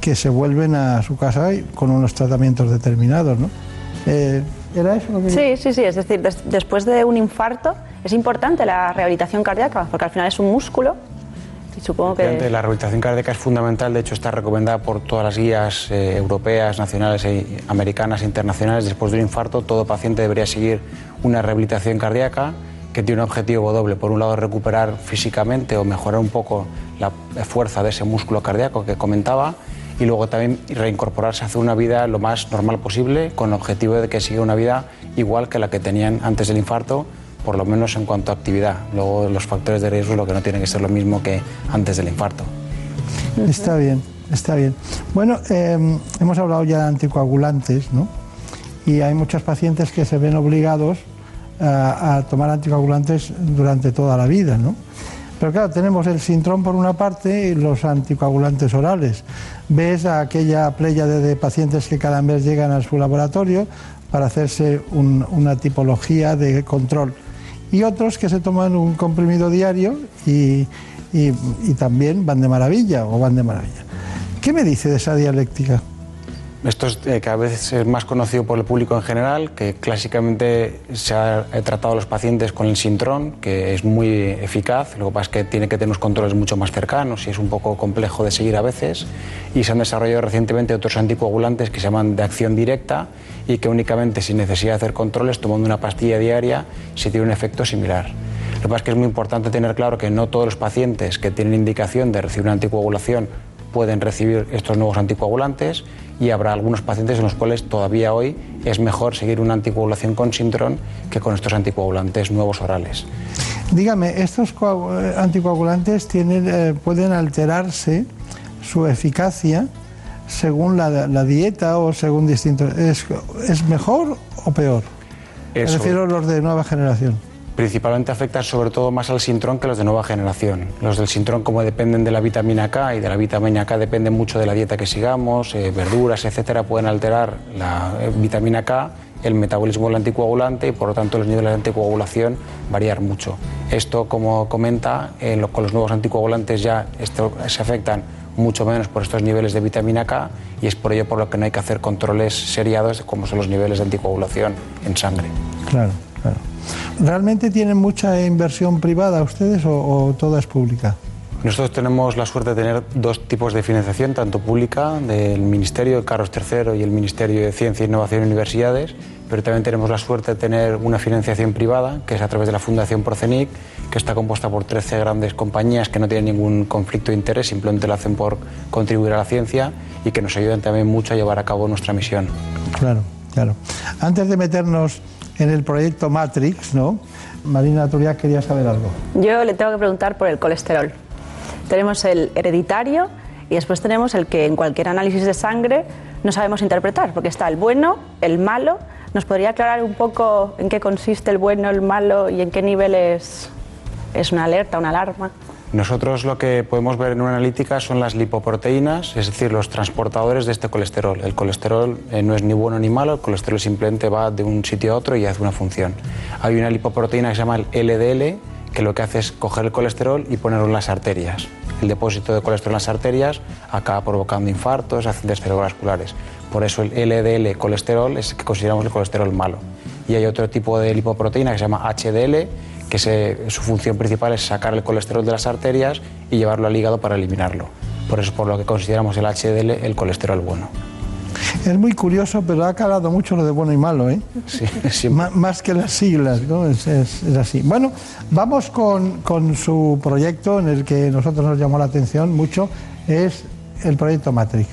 que se vuelven a su casa con unos tratamientos determinados, ¿no? Eh, ¿Era eso lo que Sí, sí, sí, es decir, después de un infarto es importante la rehabilitación cardíaca, porque al final es un músculo y supongo que... La rehabilitación cardíaca es fundamental, de hecho está recomendada por todas las guías eh, europeas, nacionales, e americanas e internacionales. Después de un infarto, todo paciente debería seguir una rehabilitación cardíaca que tiene un objetivo doble. Por un lado, recuperar físicamente o mejorar un poco la fuerza de ese músculo cardíaco que comentaba y luego también reincorporarse a hacer una vida lo más normal posible con el objetivo de que siga una vida igual que la que tenían antes del infarto por lo menos en cuanto a actividad. Luego los factores de riesgo lo que no tienen que ser lo mismo que antes del infarto. Está bien, está bien. Bueno, em, hemos hablado ya de anticoagulantes, ¿no? Y hay muchos pacientes que se ven obligados a, tomar anticoagulantes durante toda la vida, ¿no? Pero claro, tenemos el sintrón por una parte y los anticoagulantes orales. Ves a aquella playa de, pacientes que cada mes llegan a su laboratorio para hacerse una tipología de control y otros que se toman un comprimido diario y, también van de maravilla o van de maravilla. ¿Qué me dice de esa dialéctica? Esto es eh, cada vez es más conocido por el público en general, que clásicamente se ha tratado a los pacientes con el sintrón, que es muy eficaz, lo que pasa es que tiene que tener unos controles mucho más cercanos y es un poco complejo de seguir a veces, y se han desarrollado recientemente otros anticoagulantes que se llaman de acción directa y que únicamente sin necesidad de hacer controles, tomando una pastilla diaria, se tiene un efecto similar. Lo que pasa es que es muy importante tener claro que no todos los pacientes que tienen indicación de recibir una anticoagulación pueden recibir estos nuevos anticoagulantes y habrá algunos pacientes en los cuales todavía hoy es mejor seguir una anticoagulación con sintrón que con estos anticoagulantes nuevos orales. Dígame, ¿estos anticoagulantes tienen, eh, pueden alterarse su eficacia según la, dieta o según distintos... ¿Es, ¿Es, mejor o peor? Eso. Me refiero a los de nueva generación principalmente afectan sobre todo más al sintrón que los de nueva generación. Los del sintrón, como dependen de la vitamina K y de la vitamina K dependen mucho de la dieta que sigamos, eh, verduras, etcétera, pueden alterar la eh, vitamina K, el metabolismo del anticoagulante y por lo tanto los niveles de anticoagulación variar mucho. Esto, como comenta, con los nuevos anticoagulantes ya se afectan mucho menos por estos niveles de vitamina K y es por ello por lo que no hay que hacer controles seriados como son los niveles de anticoagulación en sangre. Claro, claro. ¿Realmente tienen mucha inversión privada ustedes o, toda es pública? Nosotros tenemos la suerte de tener dos tipos de financiación, tanto pública del Ministerio de Carlos III y el Ministerio de Ciencia, Innovación y Universidades, pero también tenemos la suerte de tener una financiación privada, que es a través de la Fundación Procenic, que está compuesta por 13 grandes compañías que no tienen ningún conflicto de interés, simplemente lo hacen por contribuir a la ciencia y que nos ayudan también mucho a llevar a cabo nuestra misión. Claro, claro. Antes de meternos en el proyecto Matrix, ¿no? Marina Turias quería saber algo. Yo le tengo que preguntar por el colesterol. Tenemos el hereditario y después tenemos el que en cualquier análisis de sangre no sabemos interpretar, porque está el bueno, el malo. ¿Nos podría aclarar un poco en qué consiste el bueno, el malo y en qué niveles es una alerta, una alarma? Nosotros lo que podemos ver en una analítica son las lipoproteínas, es decir, los transportadores de este colesterol. El colesterol eh, no es ni bueno ni malo, el colesterol simplemente va de un sitio a otro y hace una función. Hay una lipoproteína que se llama el LDL, que lo que hace es coger el colesterol y ponerlo en las arterias. El depósito de colesterol en las arterias acaba provocando infartos, accidentes cerebrovasculares. Por eso el LDL colesterol es el que consideramos el colesterol malo. Y hay otro tipo de lipoproteína que se llama HDL, que su función principal es sacar el colesterol de las arterias y llevarlo al hígado para eliminarlo. Por eso por lo que consideramos el HDL el colesterol bueno. Es muy curioso, pero ha calado mucho lo de bueno y malo, ¿eh? Sí, *laughs* más que las siglas, ¿no? Es, es, es así. Bueno, vamos con, con, su proyecto en el que nosotros nos llamó la atención mucho, es el proyecto Matrix.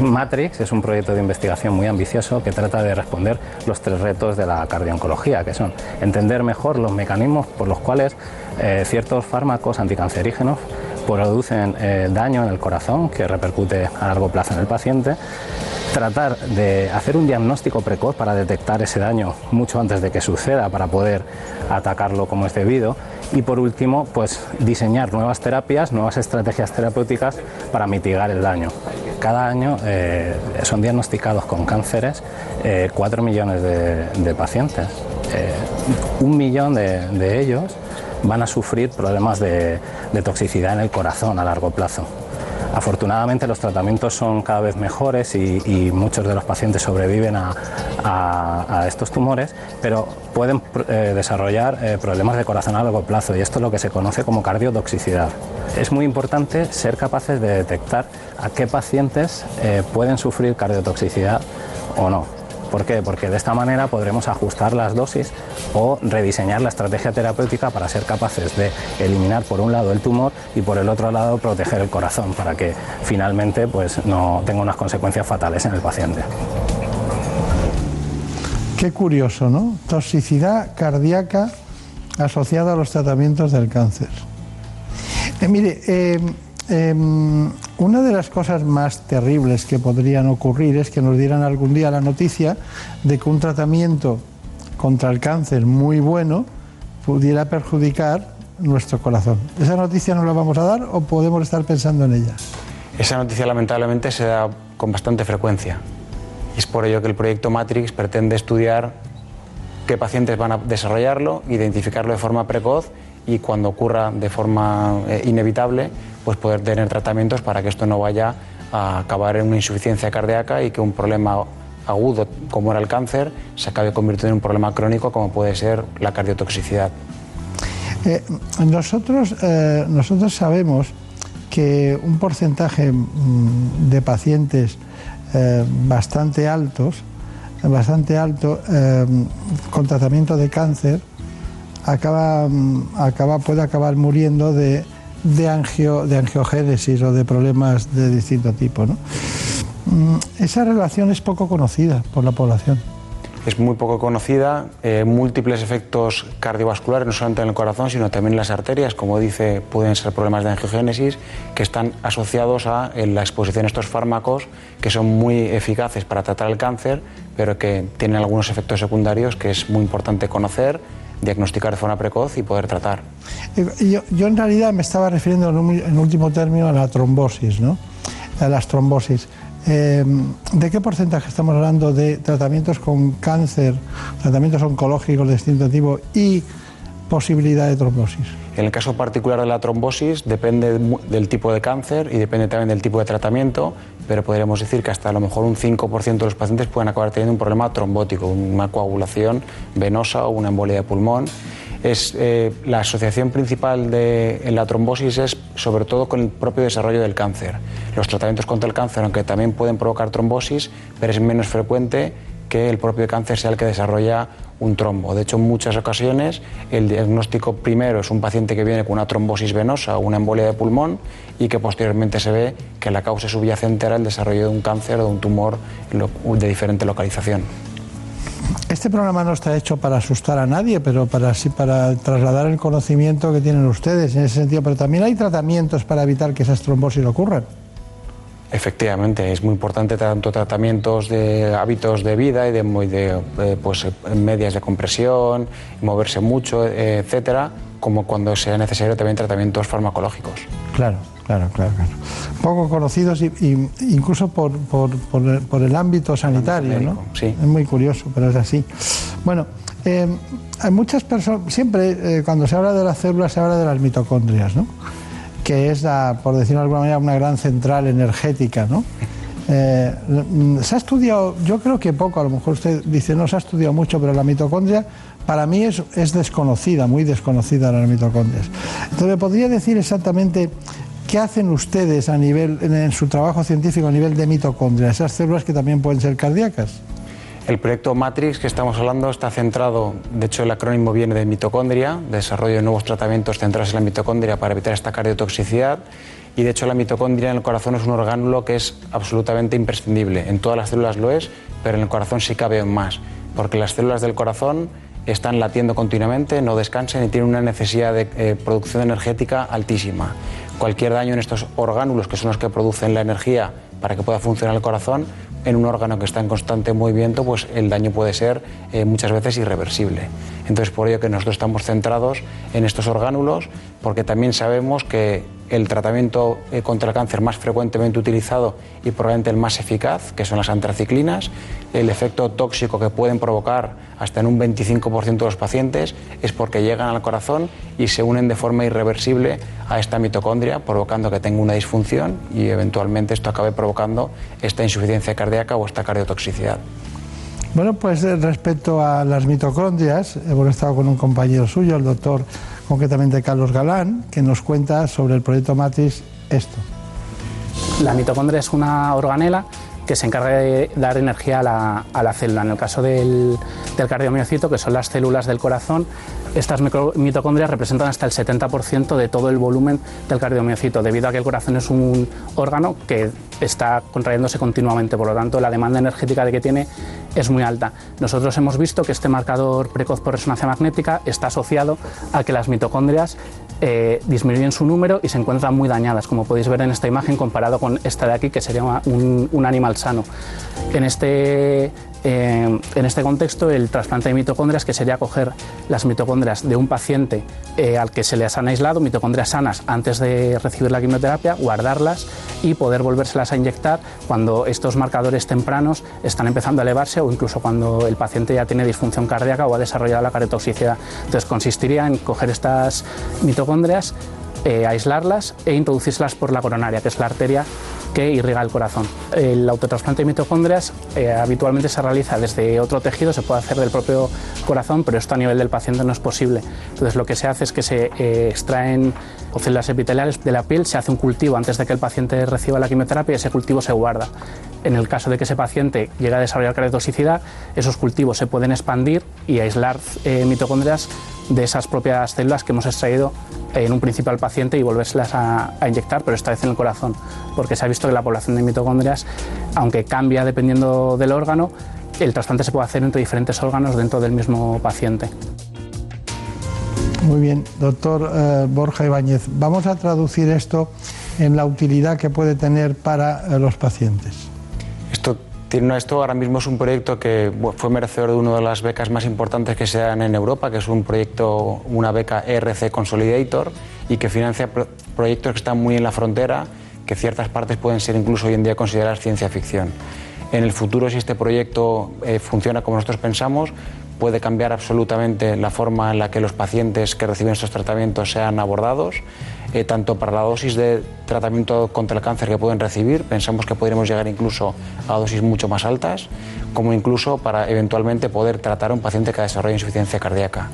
Matrix es un proyecto de investigación muy ambicioso que trata de responder los tres retos de la cardiooncología, que son entender mejor los mecanismos por los cuales eh, ciertos fármacos anticancerígenos producen eh, daño en el corazón que repercute a largo plazo en el paciente, tratar de hacer un diagnóstico precoz para detectar ese daño mucho antes de que suceda para poder atacarlo como es debido y por último pues diseñar nuevas terapias, nuevas estrategias terapéuticas para mitigar el daño. Cada año eh, son diagnosticados con cánceres eh, 4 millones de, pacientes. Eh, un millón de, ellos van a sufrir problemas de, toxicidad en el corazón a largo plazo. Afortunadamente los tratamientos son cada vez mejores y, muchos de los pacientes sobreviven a estos tumores, pero pueden eh, desarrollar eh, problemas de corazón a largo plazo y esto es lo que se conoce como cardiotoxicidad. Es muy importante ser capaces de detectar a qué pacientes eh, pueden sufrir cardiotoxicidad o no. ¿Por qué? Porque de esta manera podremos ajustar las dosis o rediseñar la estrategia terapéutica para ser capaces de eliminar por un lado el tumor y por el otro lado proteger el corazón para que finalmente pues, no tenga unas consecuencias fatales en el paciente. Qué curioso, ¿no? Toxicidad cardíaca asociada a los tratamientos del cáncer. Eh, mire, eh, eh, una de las cosas más terribles que podrían ocurrir es que nos dieran algún día la noticia de que un tratamiento contra el cáncer muy bueno pudiera perjudicar nuestro corazón. ¿Esa noticia no la vamos a dar o podemos estar pensando en ella? Esa noticia lamentablemente se da con bastante frecuencia. Y es por ello que el proyecto Matrix pretende estudiar qué pacientes van a desarrollarlo, identificarlo de forma precoz y cuando ocurra de forma eh, inevitable, pues poder tener tratamientos para que esto no vaya a acabar en una insuficiencia cardíaca y que un problema agudo como era el cáncer se acabe convirtiendo en un problema crónico como puede ser la cardiotoxicidad. Eh, nosotros, eh, nosotros sabemos que un porcentaje mm, de pacientes eh, bastante altos, bastante alto, con tratamiento de cáncer, acaba, mm, acaba, puede acabar muriendo de, de, angio, angiogénesis o de problemas de distinto tipo. Mm, esa relación es poco conocida por la población es muy poco conocida, eh, múltiples efectos cardiovasculares, no solamente en el corazón, sino también en las arterias, como dice, pueden ser problemas de angiogénesis que están asociados a la exposición a estos fármacos que son muy eficaces para tratar el cáncer, pero que tienen algunos efectos secundarios que es muy importante conocer, diagnosticar de forma precoz y poder tratar. Yo, en realidad me estaba refiriendo en último término a la trombosis, ¿no? A las trombosis. Eh, ¿De qué porcentaje estamos hablando de tratamientos con cáncer, tratamientos oncológicos de distinto tipo y posibilidad de trombosis? En el caso particular de la trombosis depende del tipo de cáncer y depende también del tipo de tratamiento, pero podríamos decir que hasta a lo mejor un 5% de los pacientes pueden acabar teniendo un problema trombótico, una coagulación venosa o una embolia de pulmón es eh, la asociación principal de la trombosis es sobre todo con el propio desarrollo del cáncer. Los tratamientos contra el cáncer, aunque también pueden provocar trombosis, pero es menos frecuente que el propio cáncer sea el que desarrolla un trombo. De hecho, en muchas ocasiones el diagnóstico primero es un paciente que viene con una trombosis venosa o una embolia de pulmón y que posteriormente se ve que la causa subyacente era el desarrollo de un cáncer o de un tumor de diferente localización. Este programa no está hecho para asustar a nadie, pero para, sí, para trasladar el conocimiento que tienen ustedes en ese sentido. Pero también hay tratamientos para evitar que esas trombosis ocurran. Efectivamente, es muy importante tanto tratamientos de hábitos de vida y de, de, de pues, medias de compresión, moverse mucho, etcétera, como cuando sea necesario también tratamientos farmacológicos. Claro, claro, claro. claro. Poco conocidos y, y incluso por, por, por, el, por, el, ámbito sanitario, médico, ¿no? Sí. Es muy curioso, pero es así. Bueno, eh, hay muchas personas, siempre eh, cuando se habla de las células se habla de las mitocondrias, ¿no? Que es, la, por decirlo de alguna manera, una gran central energética, ¿no? Eh, se ha estudiado, yo creo que poco, a lo mejor usted dice no se ha estudiado mucho, pero la mitocondria para mí es, es desconocida, muy desconocida las mitocondrias. Entonces, ¿podría decir exactamente ¿Qué hacen ustedes a nivel, en su trabajo científico a nivel de mitocondria, esas células que también pueden ser cardíacas? El proyecto Matrix que estamos hablando está centrado, de hecho el acrónimo viene de mitocondria, desarrollo de nuevos tratamientos centrados en la mitocondria para evitar esta cardiotoxicidad y de hecho la mitocondria en el corazón es un orgánulo que es absolutamente imprescindible. En todas las células lo es, pero en el corazón sí cabe más, porque las células del corazón están latiendo continuamente, no descansan y tienen una necesidad de eh, producción energética altísima. Cualquier daño en estos orgánulos, que son los que producen la energía para que pueda funcionar el corazón, en un órgano que está en constante movimiento, pues el daño puede ser eh, muchas veces irreversible. Entonces, por ello que nosotros estamos centrados en estos orgánulos, porque también sabemos que el tratamiento eh, contra el cáncer más frecuentemente utilizado y probablemente el más eficaz, que son las antraciclinas, el efecto tóxico que pueden provocar hasta en un 25% de los pacientes es porque llegan al corazón y se unen de forma irreversible a esta mitocondria, provocando que tenga una disfunción y eventualmente esto acabe provocando esta insuficiencia cardíaca o esta cardiotoxicidad. Bueno, pues eh, respecto a las mitocondrias, hemos estado con un compañero suyo, el doctor concretamente Carlos Galán, que nos cuenta sobre el proyecto Matrix esto. La mitocondria es una organela que se encarga de dar energía a la, a la célula. En el caso del, del, cardiomiocito, que son las células del corazón, estas mitocondrias representan hasta el 70% de todo el volumen del cardiomiocito, debido a que el corazón es un órgano que está contrayéndose continuamente, por lo tanto la demanda energética de que tiene es muy alta. Nosotros hemos visto que este marcador precoz por resonancia magnética está asociado a que las mitocondrias eh, disminuyen su número y se encuentran muy dañadas, como podéis ver en esta imagen comparado con esta de aquí, que sería un, un animal sano. En este eh, en este contexto, el trasplante de mitocondrias, que sería coger las mitocondrias de un paciente eh, al que se les han aislado, mitocondrias sanas, antes de recibir la quimioterapia, guardarlas y poder volvérselas a inyectar cuando estos marcadores tempranos están empezando a elevarse o incluso cuando el paciente ya tiene disfunción cardíaca o ha desarrollado la cardiotoxicidad. Entonces, consistiría en coger estas mitocondrias, eh, aislarlas e introducirlas por la coronaria, que es la arteria que irriga el corazón. El autotrasplante de mitocondrias eh, habitualmente se realiza desde otro tejido, se puede hacer del propio corazón, pero esto a nivel del paciente no es posible. Entonces lo que se hace es que se eh, extraen células epiteliales de la piel, se hace un cultivo antes de que el paciente reciba la quimioterapia y ese cultivo se guarda. En el caso de que ese paciente llegue a desarrollar cardiotoxicidad, esos cultivos se pueden expandir y aislar mitocondrias de esas propias células que hemos extraído en un principio al paciente y volvérselas a, a, inyectar, pero esta vez en el corazón, porque se ha visto que la población de mitocondrias, aunque cambia dependiendo del órgano, el trasplante se puede hacer entre diferentes órganos dentro del mismo paciente. Muy bien, doctor eh, Borja Ibáñez, vamos a traducir esto en la utilidad que puede tener para eh, los pacientes. Esto esto ahora mismo es un proyecto que fue merecedor de una de las becas más importantes que se dan en Europa, que es un proyecto, una beca ERC Consolidator, y que financia proyectos que están muy en la frontera, que ciertas partes pueden ser incluso hoy en día consideradas ciencia ficción. En el futuro, si este proyecto eh, funciona como nosotros pensamos, puede cambiar absolutamente la forma en la que los pacientes que reciben estos tratamientos sean abordados eh, tanto para la dosis de tratamiento contra el cáncer que pueden recibir, pensamos que podríamos llegar incluso a dosis mucho más altas, como incluso para eventualmente poder tratar a un paciente que desarrolla insuficiencia cardíaca.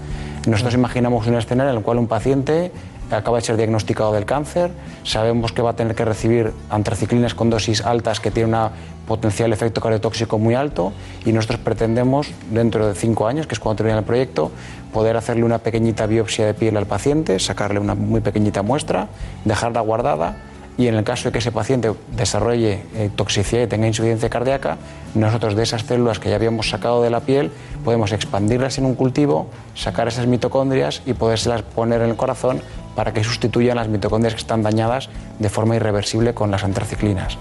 Nosotros imaginamos un escenario en el cual un paciente acaba de ser diagnosticado del cáncer, sabemos que va a tener que recibir antraciclinas con dosis altas que tienen un potencial efecto cardiotóxico muy alto y nosotros pretendemos, dentro de cinco años, que es cuando termina el proyecto, poder hacerle una pequeñita biopsia de piel al paciente, sacarle una muy pequeñita muestra, dejarla guardada y en el caso de que ese paciente desarrolle eh, toxicidad y tenga insuficiencia cardíaca, nosotros de esas células que ya habíamos sacado de la piel podemos expandirlas en un cultivo, sacar esas mitocondrias y podérselas poner en el corazón para que sustituyan las mitocondrias que están dañadas de forma irreversible con las antraciclinas.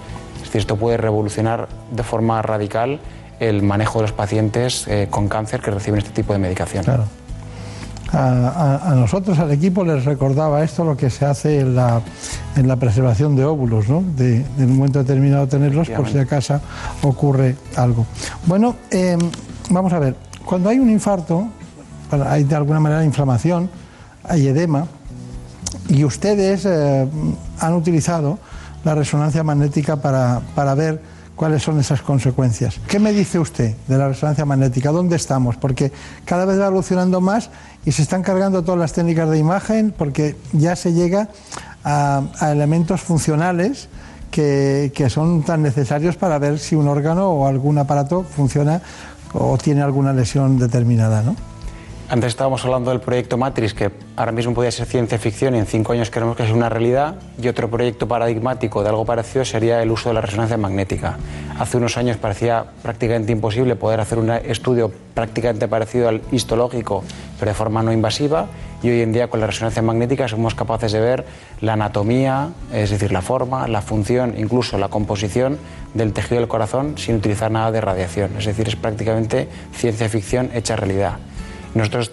Esto puede revolucionar de forma radical el manejo de los pacientes eh, con cáncer que reciben este tipo de medicación. A, a, a, nosotros, al equipo, les recordaba esto lo que se hace en la, en la preservación de óvulos, ¿no? De, de, un momento determinado tenerlos por si acaso ocurre algo. Bueno, eh, vamos a ver, cuando hay un infarto, hay de alguna manera inflamación, hay edema, y ustedes eh, han utilizado la resonancia magnética para, para ver cuáles son esas consecuencias. ¿Qué me dice usted de la resonancia magnética? ¿Dónde estamos? Porque cada vez va evolucionando más y se están cargando todas las técnicas de imagen porque ya se llega a, elementos funcionales que, que son tan necesarios para ver si un órgano o algún aparato funciona o tiene alguna lesión determinada, ¿no? Antes estábamos hablando del proyecto Matrix, que ahora mismo podría ser ciencia ficción y en cinco años queremos que sea una realidad. Y otro proyecto paradigmático de algo parecido sería el uso de la resonancia magnética. Hace unos años parecía prácticamente imposible poder hacer un estudio prácticamente parecido al histológico, pero de forma no invasiva. Y hoy en día con la resonancia magnética somos capaces de ver la anatomía, es decir, la forma, la función, incluso la composición del tejido del corazón sin utilizar nada de radiación. Es decir, es prácticamente ciencia ficción hecha realidad. Nosotros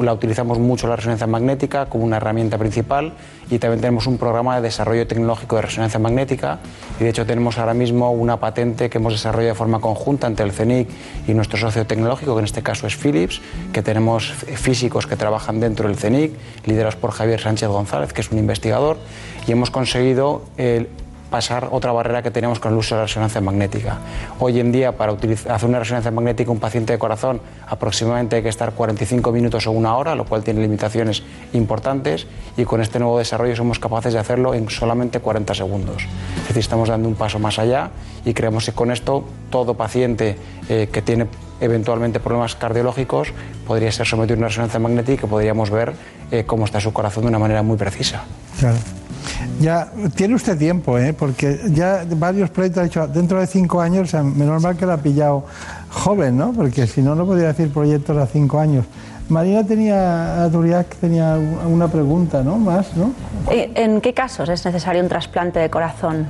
la utilizamos mucho la resonancia magnética como una herramienta principal y también tenemos un programa de desarrollo tecnológico de resonancia magnética. Y de hecho tenemos ahora mismo una patente que hemos desarrollado de forma conjunta entre el CENIC y nuestro socio tecnológico, que en este caso es Philips, que tenemos físicos que trabajan dentro del CENIC, liderados por Javier Sánchez González, que es un investigador, y hemos conseguido el pasar otra barrera que teníamos con el uso de la resonancia magnética. Hoy en día, para hacer una resonancia magnética un paciente de corazón, aproximadamente hay que estar 45 minutos o una hora, lo cual tiene limitaciones importantes, y con este nuevo desarrollo somos capaces de hacerlo en solamente 40 segundos. Es decir, estamos dando un paso más allá y creemos que con esto todo paciente eh, que tiene eventualmente problemas cardiológicos podría ser sometido a una resonancia magnética y podríamos ver eh, cómo está su corazón de una manera muy precisa. Claro. Ya tiene usted tiempo, ¿eh? porque ya varios proyectos ha dicho dentro de cinco años, o sea, menos mal que lo ha pillado joven, ¿no? Porque si no, no podría decir proyectos a cinco años. Marina tenía, Duriac tenía una pregunta, ¿no? Más, ¿no? Eh, ¿En qué casos es necesario un trasplante de corazón?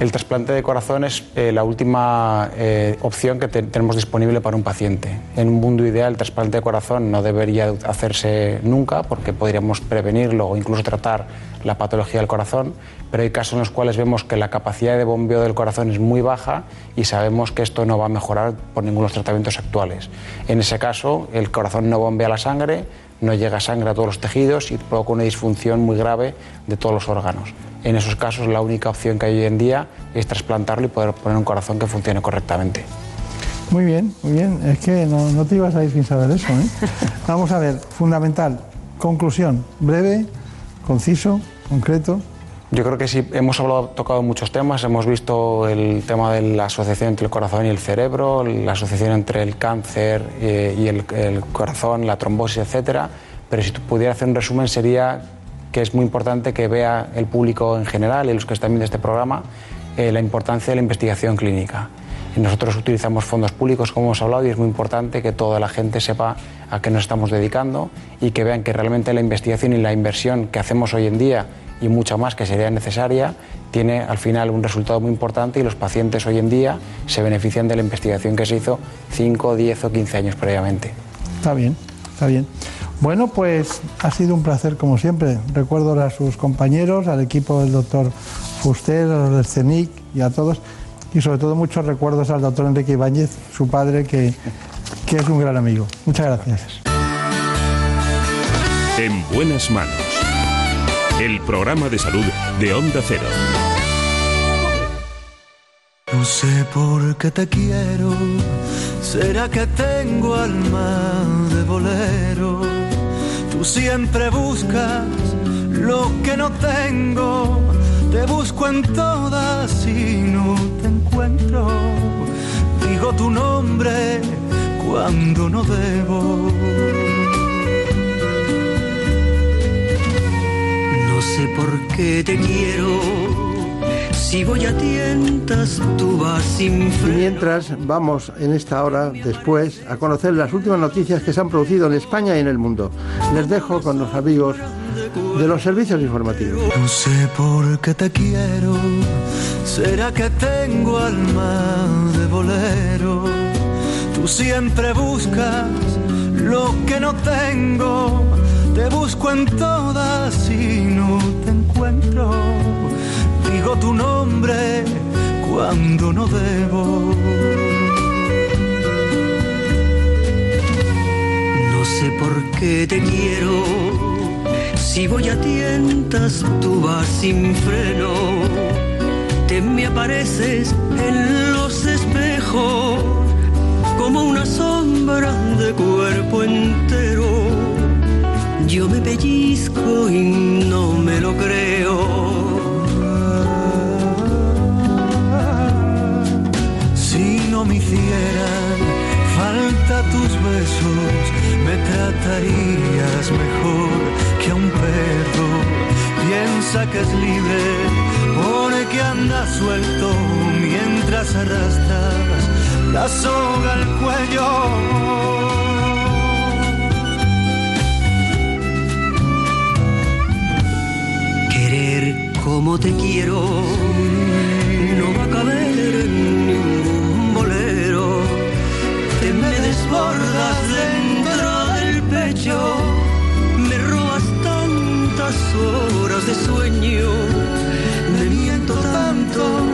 El trasplante de corazón es eh, la última eh, opción que tenemos disponible para un paciente. En un mundo ideal, el trasplante de corazón no debería hacerse nunca porque podríamos prevenirlo o incluso tratar la patología del corazón, pero hay casos en los cuales vemos que la capacidad de bombeo del corazón es muy baja y sabemos que esto no va a mejorar por ninguno de los tratamientos actuales. En ese caso, el corazón no bombea la sangre, no llega sangre a todos los tejidos y provoca una disfunción muy grave de todos los órganos. En esos casos la única opción que hay hoy en día es trasplantarlo y poder poner un corazón que funcione correctamente. Muy bien, muy bien. Es que no, te ibas a ir sin saber eso. ¿eh? *laughs* Vamos a ver, fundamental, conclusión, breve, conciso, concreto. Yo creo que sí, hemos hablado, tocado muchos temas, hemos visto el tema de la asociación entre el corazón y el cerebro, la asociación entre el cáncer eh, y el, el, corazón, la trombosis, etcétera. Pero si pudiera hacer un resumen sería que es muy importante que vea el público en general y los que están viendo este programa eh, la importancia de la investigación clínica. Y nosotros utilizamos fondos públicos, como hemos hablado, y es muy importante que toda la gente sepa a qué nos estamos dedicando y que vean que realmente la investigación y la inversión que hacemos hoy en día y mucha más que sería necesaria, tiene al final un resultado muy importante y los pacientes hoy en día se benefician de la investigación que se hizo 5, 10 o 15 años previamente. Está bien, está bien. Bueno, pues ha sido un placer como siempre. Recuerdo a sus compañeros, al equipo del doctor Fuster, a los del CENIC y a todos. Y sobre todo muchos recuerdos al doctor Enrique Ibáñez, su padre, que, que es un gran amigo. Muchas gracias. En buenas manos. El programa de salud de Onda Cero. No sé por qué te quiero, será que tengo alma de bolero. Tú siempre buscas lo que no tengo, te busco en todas y no te encuentro. Digo tu nombre cuando no debo. Sé por qué te quiero si voy a tientas, tú vas sin freno. Mientras vamos en esta hora, después, a conocer las últimas noticias que se han producido en España y en el mundo. Les dejo con los amigos de los servicios informativos. No sé por qué te quiero, será que tengo alma de bolero. Tú siempre buscas lo que no tengo, te busco en todas y no te encuentro digo tu nombre cuando no debo. No sé por qué te quiero, si voy a tientas tú vas sin freno. Te me apareces en los espejos como una sombra de cuerpo entero. Yo me pellizco y no me lo creo. Si no me hicieran falta tus besos, me tratarías mejor que a un perro. Piensa que es libre pone que anda suelto mientras arrastras la soga al cuello. Querer como te quiero no va a caber en ningún bolero. Te me desbordas dentro del pecho, me robas tantas horas de sueño, me miento tanto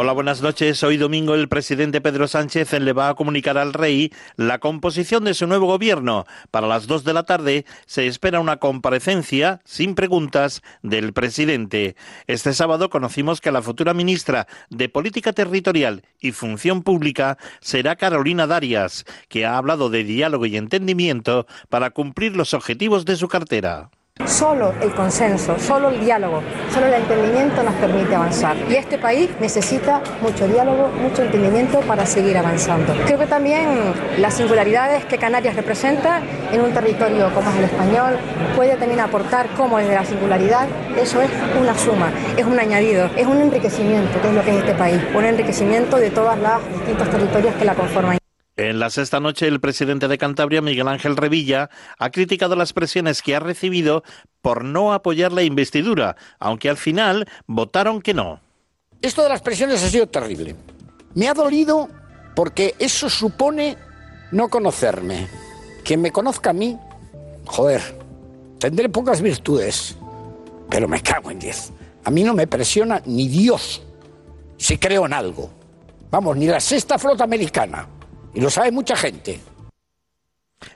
Hola, buenas noches. Hoy domingo el presidente Pedro Sánchez le va a comunicar al rey la composición de su nuevo gobierno. Para las 2 de la tarde se espera una comparecencia sin preguntas del presidente. Este sábado conocimos que la futura ministra de Política Territorial y Función Pública será Carolina Darias, que ha hablado de diálogo y entendimiento para cumplir los objetivos de su cartera. Solo el consenso, solo el diálogo, solo el entendimiento nos permite avanzar. Y este país necesita mucho diálogo, mucho entendimiento para seguir avanzando. Creo que también las singularidades que Canarias representa en un territorio como es el español puede también aportar como desde la singularidad eso es una suma, es un añadido, es un enriquecimiento, que es lo que es este país, un enriquecimiento de todos los distintos territorios que la conforman. En la sexta noche, el presidente de Cantabria, Miguel Ángel Revilla, ha criticado las presiones que ha recibido por no apoyar la investidura, aunque al final votaron que no. Esto de las presiones ha sido terrible. Me ha dolido porque eso supone no conocerme. Quien me conozca a mí, joder, tendré pocas virtudes, pero me cago en diez. A mí no me presiona ni Dios si creo en algo. Vamos, ni la sexta flota americana. Y lo sabe mucha gente.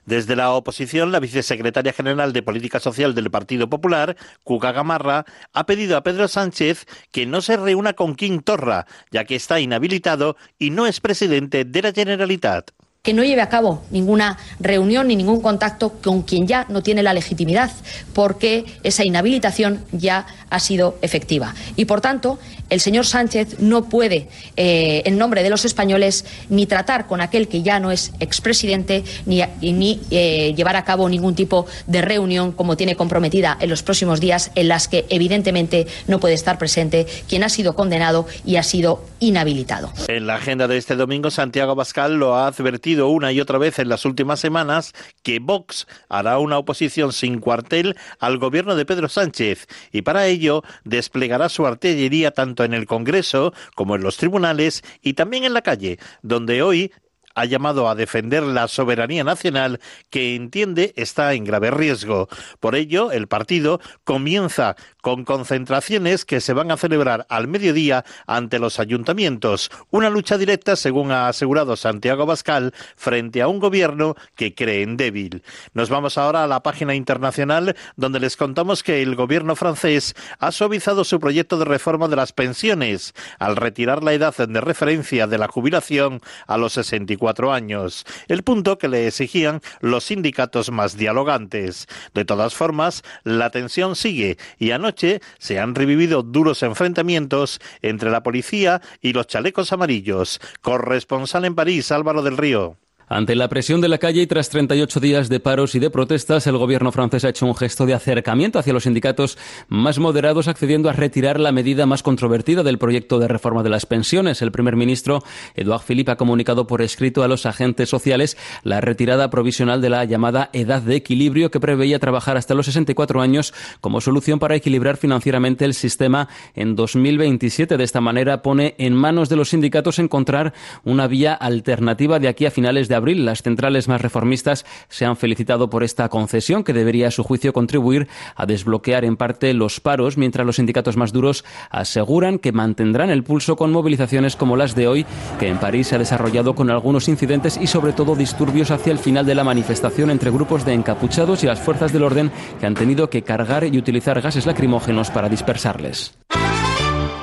Desde la oposición, la vicesecretaria general de Política Social del Partido Popular, Cuca Gamarra, ha pedido a Pedro Sánchez que no se reúna con Quim Torra, ya que está inhabilitado y no es presidente de la Generalitat que no lleve a cabo ninguna reunión ni ningún contacto con quien ya no tiene la legitimidad, porque esa inhabilitación ya ha sido efectiva. Y, por tanto, el señor Sánchez no puede, eh, en nombre de los españoles, ni tratar con aquel que ya no es expresidente, ni, eh, llevar a cabo ningún tipo de reunión como tiene comprometida en los próximos días, en las que evidentemente no puede estar presente quien ha sido condenado y ha sido inhabilitado. En la agenda de este domingo, Santiago Bascal lo ha advertido una y otra vez en las últimas semanas que Vox hará una oposición sin cuartel al gobierno de Pedro Sánchez y para ello desplegará su artillería tanto en el Congreso como en los tribunales y también en la calle, donde hoy ha llamado a defender la soberanía nacional que entiende está en grave riesgo. Por ello, el partido comienza con concentraciones que se van a celebrar al mediodía ante los ayuntamientos. Una lucha directa, según ha asegurado Santiago Bascal, frente a un gobierno que cree en débil. Nos vamos ahora a la página internacional donde les contamos que el gobierno francés ha suavizado su proyecto de reforma de las pensiones al retirar la edad de referencia de la jubilación a los 64 años, el punto que le exigían los sindicatos más dialogantes. De todas formas, la tensión sigue y anoche se han revivido duros enfrentamientos entre la policía y los chalecos amarillos. Corresponsal en París, Álvaro del Río. Ante la presión de la calle y tras 38 días de paros y de protestas, el gobierno francés ha hecho un gesto de acercamiento hacia los sindicatos más moderados, accediendo a retirar la medida más controvertida del proyecto de reforma de las pensiones. El primer ministro, Edouard Philippe, ha comunicado por escrito a los agentes sociales la retirada provisional de la llamada edad de equilibrio que preveía trabajar hasta los 64 años como solución para equilibrar financieramente el sistema en 2027. De esta manera pone en manos de los sindicatos encontrar una vía alternativa de aquí a finales de abril. Las centrales más reformistas se han felicitado por esta concesión que debería, a su juicio, contribuir a desbloquear en parte los paros, mientras los sindicatos más duros aseguran que mantendrán el pulso con movilizaciones como las de hoy, que en París se ha desarrollado con algunos incidentes y sobre todo disturbios hacia el final de la manifestación entre grupos de encapuchados y las fuerzas del orden que han tenido que cargar y utilizar gases lacrimógenos para dispersarles.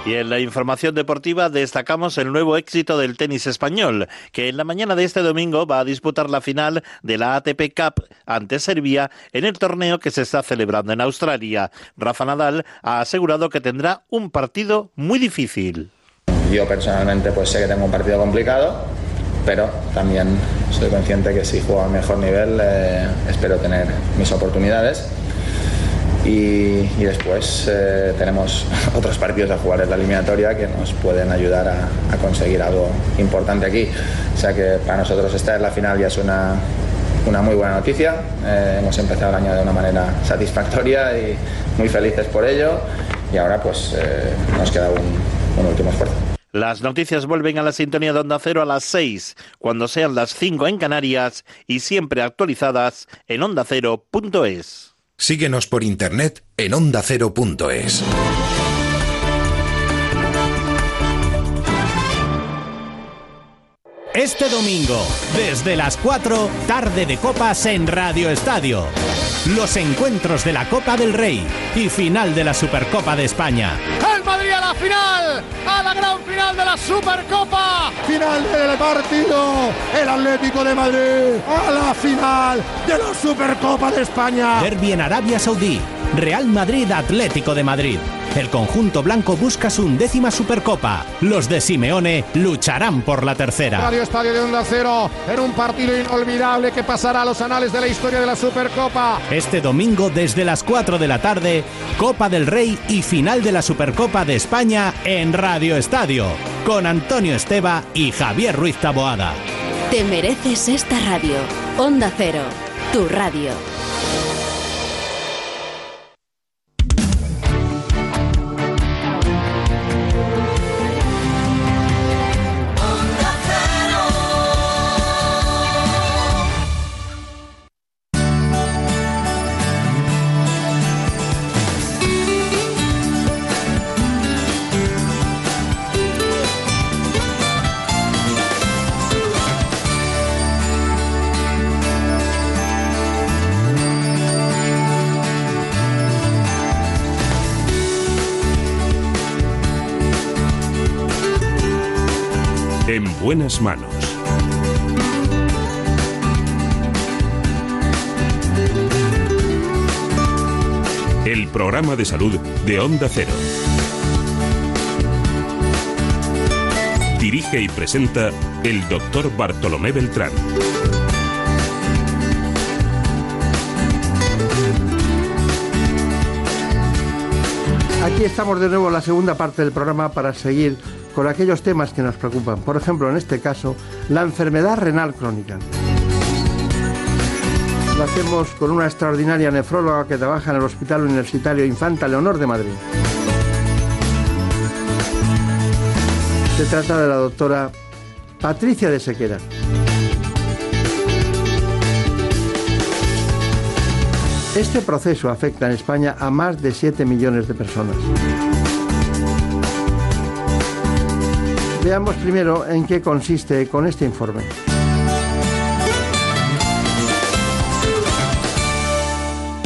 Y en la información deportiva destacamos el nuevo éxito del tenis español, que en la mañana de este domingo va a disputar la final de la ATP Cup ante Serbia en el torneo que se está celebrando en Australia. Rafa Nadal ha asegurado que tendrá un partido muy difícil. Yo personalmente pues sé que tengo un partido complicado, pero también soy consciente que si juego a mejor nivel eh, espero tener mis oportunidades y, después eh, tenemos *laughs* otros partidos a jugar en la eliminatoria que nos pueden ayudar a, conseguir algo importante aquí. O sea que para nosotros esta es la final ya es una, una muy buena noticia. Eh, hemos empezado el año de una manera satisfactoria y muy felices por ello y ahora pues eh, nos queda un, un último esfuerzo. Las noticias vuelven a la sintonía de Onda Cero a las 6, cuando sean las 5 en Canarias y siempre actualizadas en ondacero.es. Síguenos por internet en ondacero.es. Este domingo, desde las 4, tarde de copas en Radio Estadio. Los encuentros de la Copa del Rey y final de la Supercopa de España. El Madrid a la final, a la gran final de la Supercopa. Final del partido, el Atlético de Madrid a la final de la Supercopa de España. Derby en Arabia Saudí, Real Madrid Atlético de Madrid. El conjunto blanco busca su undécima Supercopa. Los de Simeone lucharán por la tercera. Radio Estadio de Onda Cero en un partido inolvidable que pasará a los anales de la historia de la Supercopa. Este domingo desde las 4 de la tarde, Copa del Rey y final de la Supercopa de España en Radio Estadio, con Antonio Esteba y Javier Ruiz Taboada. Te mereces esta radio. Onda Cero, tu radio. Buenas manos. El programa de salud de Onda Cero. Dirige y presenta el doctor Bartolomé Beltrán. Aquí estamos de nuevo en la segunda parte del programa para seguir con aquellos temas que nos preocupan. Por ejemplo, en este caso, la enfermedad renal crónica. Lo hacemos con una extraordinaria nefróloga que trabaja en el Hospital Universitario Infanta Leonor de Madrid. Se trata de la doctora Patricia de Sequera. Este proceso afecta en España a más de 7 millones de personas. Veamos primero en qué consiste con este informe.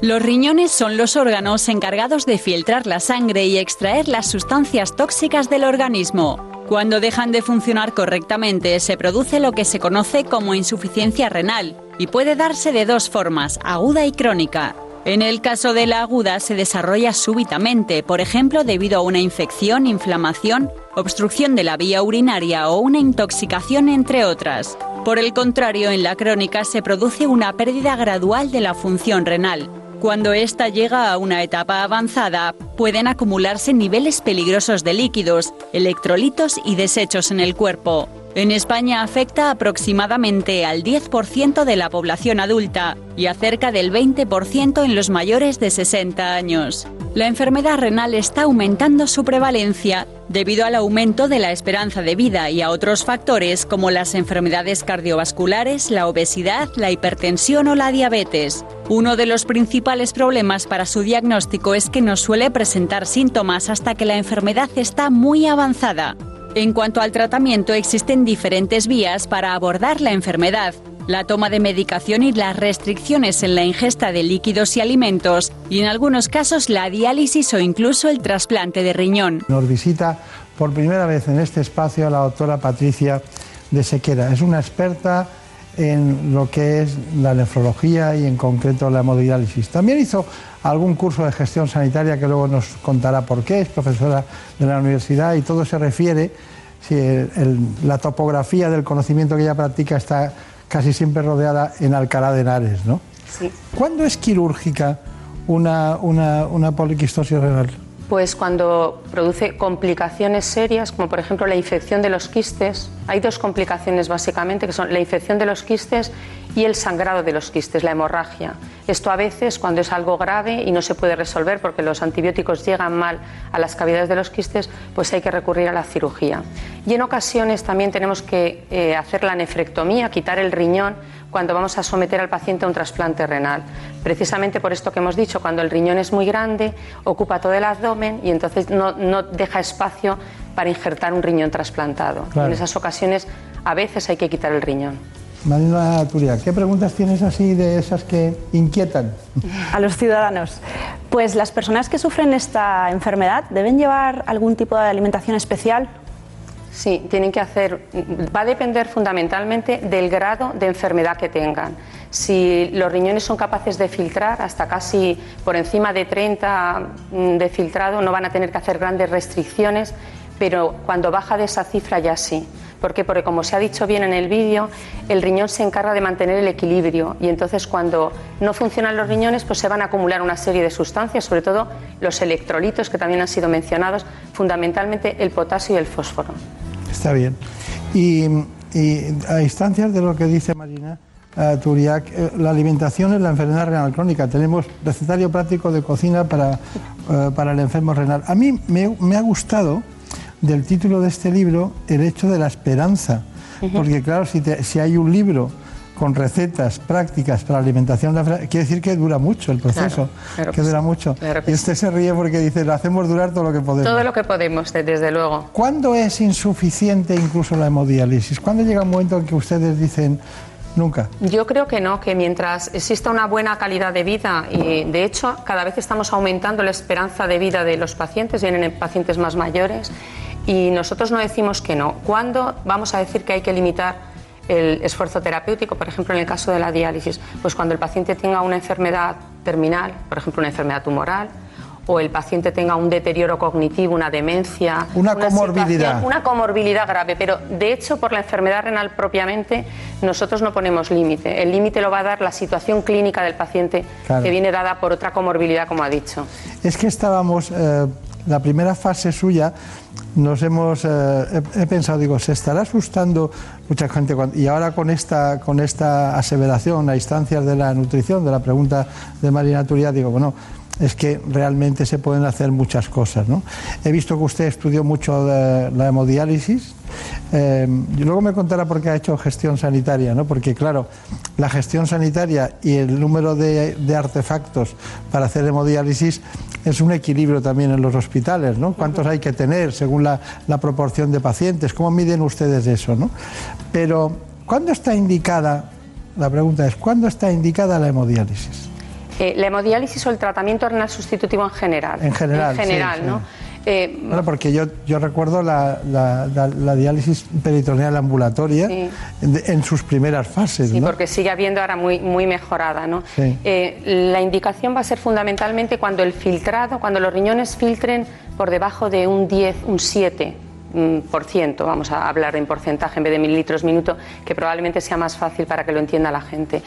Los riñones son los órganos encargados de filtrar la sangre y extraer las sustancias tóxicas del organismo. Cuando dejan de funcionar correctamente se produce lo que se conoce como insuficiencia renal y puede darse de dos formas, aguda y crónica. En el caso de la aguda se desarrolla súbitamente, por ejemplo debido a una infección, inflamación, obstrucción de la vía urinaria o una intoxicación, entre otras. Por el contrario, en la crónica se produce una pérdida gradual de la función renal. Cuando ésta llega a una etapa avanzada, pueden acumularse niveles peligrosos de líquidos, electrolitos y desechos en el cuerpo. En España afecta aproximadamente al 10% de la población adulta y a cerca del 20% en los mayores de 60 años. La enfermedad renal está aumentando su prevalencia debido al aumento de la esperanza de vida y a otros factores como las enfermedades cardiovasculares, la obesidad, la hipertensión o la diabetes. Uno de los principales problemas para su diagnóstico es que no suele presentar síntomas hasta que la enfermedad está muy avanzada. En cuanto al tratamiento, existen diferentes vías para abordar la enfermedad. La toma de medicación y las restricciones en la ingesta de líquidos y alimentos, y en algunos casos la diálisis o incluso el trasplante de riñón. Nos visita por primera vez en este espacio la doctora Patricia de Sequera. Es una experta en lo que es la nefrología y en concreto la hemodiálisis. También hizo algún curso de gestión sanitaria que luego nos contará por qué, es profesora de la universidad y todo se refiere, si el- el- la topografía del conocimiento que ella practica está casi siempre rodeada en Alcalá de Henares, ¿no? Sí. ¿Cuándo es quirúrgica una, una, una poliquistosis renal? Pues cuando produce complicaciones serias, como por ejemplo la infección de los quistes, hay dos complicaciones básicamente, que son la infección de los quistes y el sangrado de los quistes, la hemorragia. Esto a veces, cuando es algo grave y no se puede resolver porque los antibióticos llegan mal a las cavidades de los quistes, pues hay que recurrir a la cirugía. Y en ocasiones también tenemos que eh, hacer la nefrectomía, quitar el riñón cuando vamos a someter al paciente a un trasplante renal. Precisamente por esto que hemos dicho, cuando el riñón es muy grande, ocupa todo el abdomen y entonces no, no deja espacio para injertar un riñón trasplantado. Claro. En esas ocasiones a veces hay que quitar el riñón. Marina Turia, ¿qué preguntas tienes así de esas que inquietan? A los ciudadanos. Pues las personas que sufren esta enfermedad deben llevar algún tipo de alimentación especial. Sí, tienen que hacer, va a depender fundamentalmente del grado de enfermedad que tengan. Si los riñones son capaces de filtrar hasta casi por encima de 30 mm, de filtrado, no van a tener que hacer grandes restricciones, pero cuando baja de esa cifra ya sí. ¿Por qué? Porque como se ha dicho bien en el vídeo, el riñón se encarga de mantener el equilibrio y entonces cuando no funcionan los riñones pues se van a acumular una serie de sustancias, sobre todo los electrolitos que también han sido mencionados, fundamentalmente el potasio y el fósforo. Está bien. Y, a instancias de lo que dice Marina eh, la alimentación es la enfermedad renal crónica. Tenemos recetario práctico de cocina para, eh, para el enfermo renal. A mí me ha gustado del título de este libro el hecho de la esperanza. Porque claro, si, te- si hay un libro con recetas prácticas para la alimentación, quiere decir que dura mucho el proceso, Claro, claro que que dura sí, mucho. claro que y usted se ríe porque dice, lo hacemos durar todo lo que podemos. Todo lo que podemos, de- desde luego. ¿Cuándo es insuficiente incluso la hemodiálisis? ¿Cuándo llega un momento en que ustedes dicen nunca? Yo creo que no, que mientras exista una buena calidad de vida y de hecho cada vez estamos aumentando la esperanza de vida de los pacientes, vienen pacientes más mayores y nosotros no decimos que no. ¿Cuándo vamos a decir que hay que limitar el esfuerzo terapéutico, por ejemplo en el caso de la diálisis? Pues cuando el paciente tenga una enfermedad terminal, por ejemplo una enfermedad tumoral, o el paciente tenga un deterioro cognitivo, una demencia, Una comorbilidad. situación- una comorbilidad grave, pero de hecho por la enfermedad renal propiamente nosotros no ponemos límite. El límite lo va a dar la situación clínica del paciente Claro. que viene dada por otra comorbilidad, como ha dicho. Es que estábamos, eh, la primera fase suya, nos hemos, eh, he, pensado, digo, se estará asustando mucha gente y ahora con esta, con esta aseveración a instancias de la nutrición, de la pregunta de Marina Turia, digo, bueno, es que realmente se pueden hacer muchas cosas. ¿no? He visto que usted estudió mucho de la hemodiálisis. eh, y luego me contará por qué ha hecho gestión sanitaria, ¿no? porque claro, la gestión sanitaria y el número de, de artefactos para hacer hemodiálisis es un equilibrio también en los hospitales, ¿no? ¿Cuántos hay que tener según la, la proporción de pacientes? ¿Cómo miden ustedes eso, no? Pero, ¿cuándo está indicada, la pregunta es, ¿cuándo está indicada la hemodiálisis? Eh, la hemodiálisis o el tratamiento renal sustitutivo en general. En general, En general, sí, sí. ¿no? Eh, Bueno, porque yo, yo recuerdo la, la- la- la diálisis peritoneal ambulatoria Sí. en sus primeras fases, Sí, ¿no? porque sigue habiendo ahora muy, muy mejorada. ¿no? Sí. Eh, la indicación va a ser fundamentalmente cuando el filtrado, cuando los riñones filtren por debajo de un 10, un 7 mm, por ciento, vamos a hablar en porcentaje en vez de mililitros minuto, que probablemente sea más fácil para que lo entienda la gente.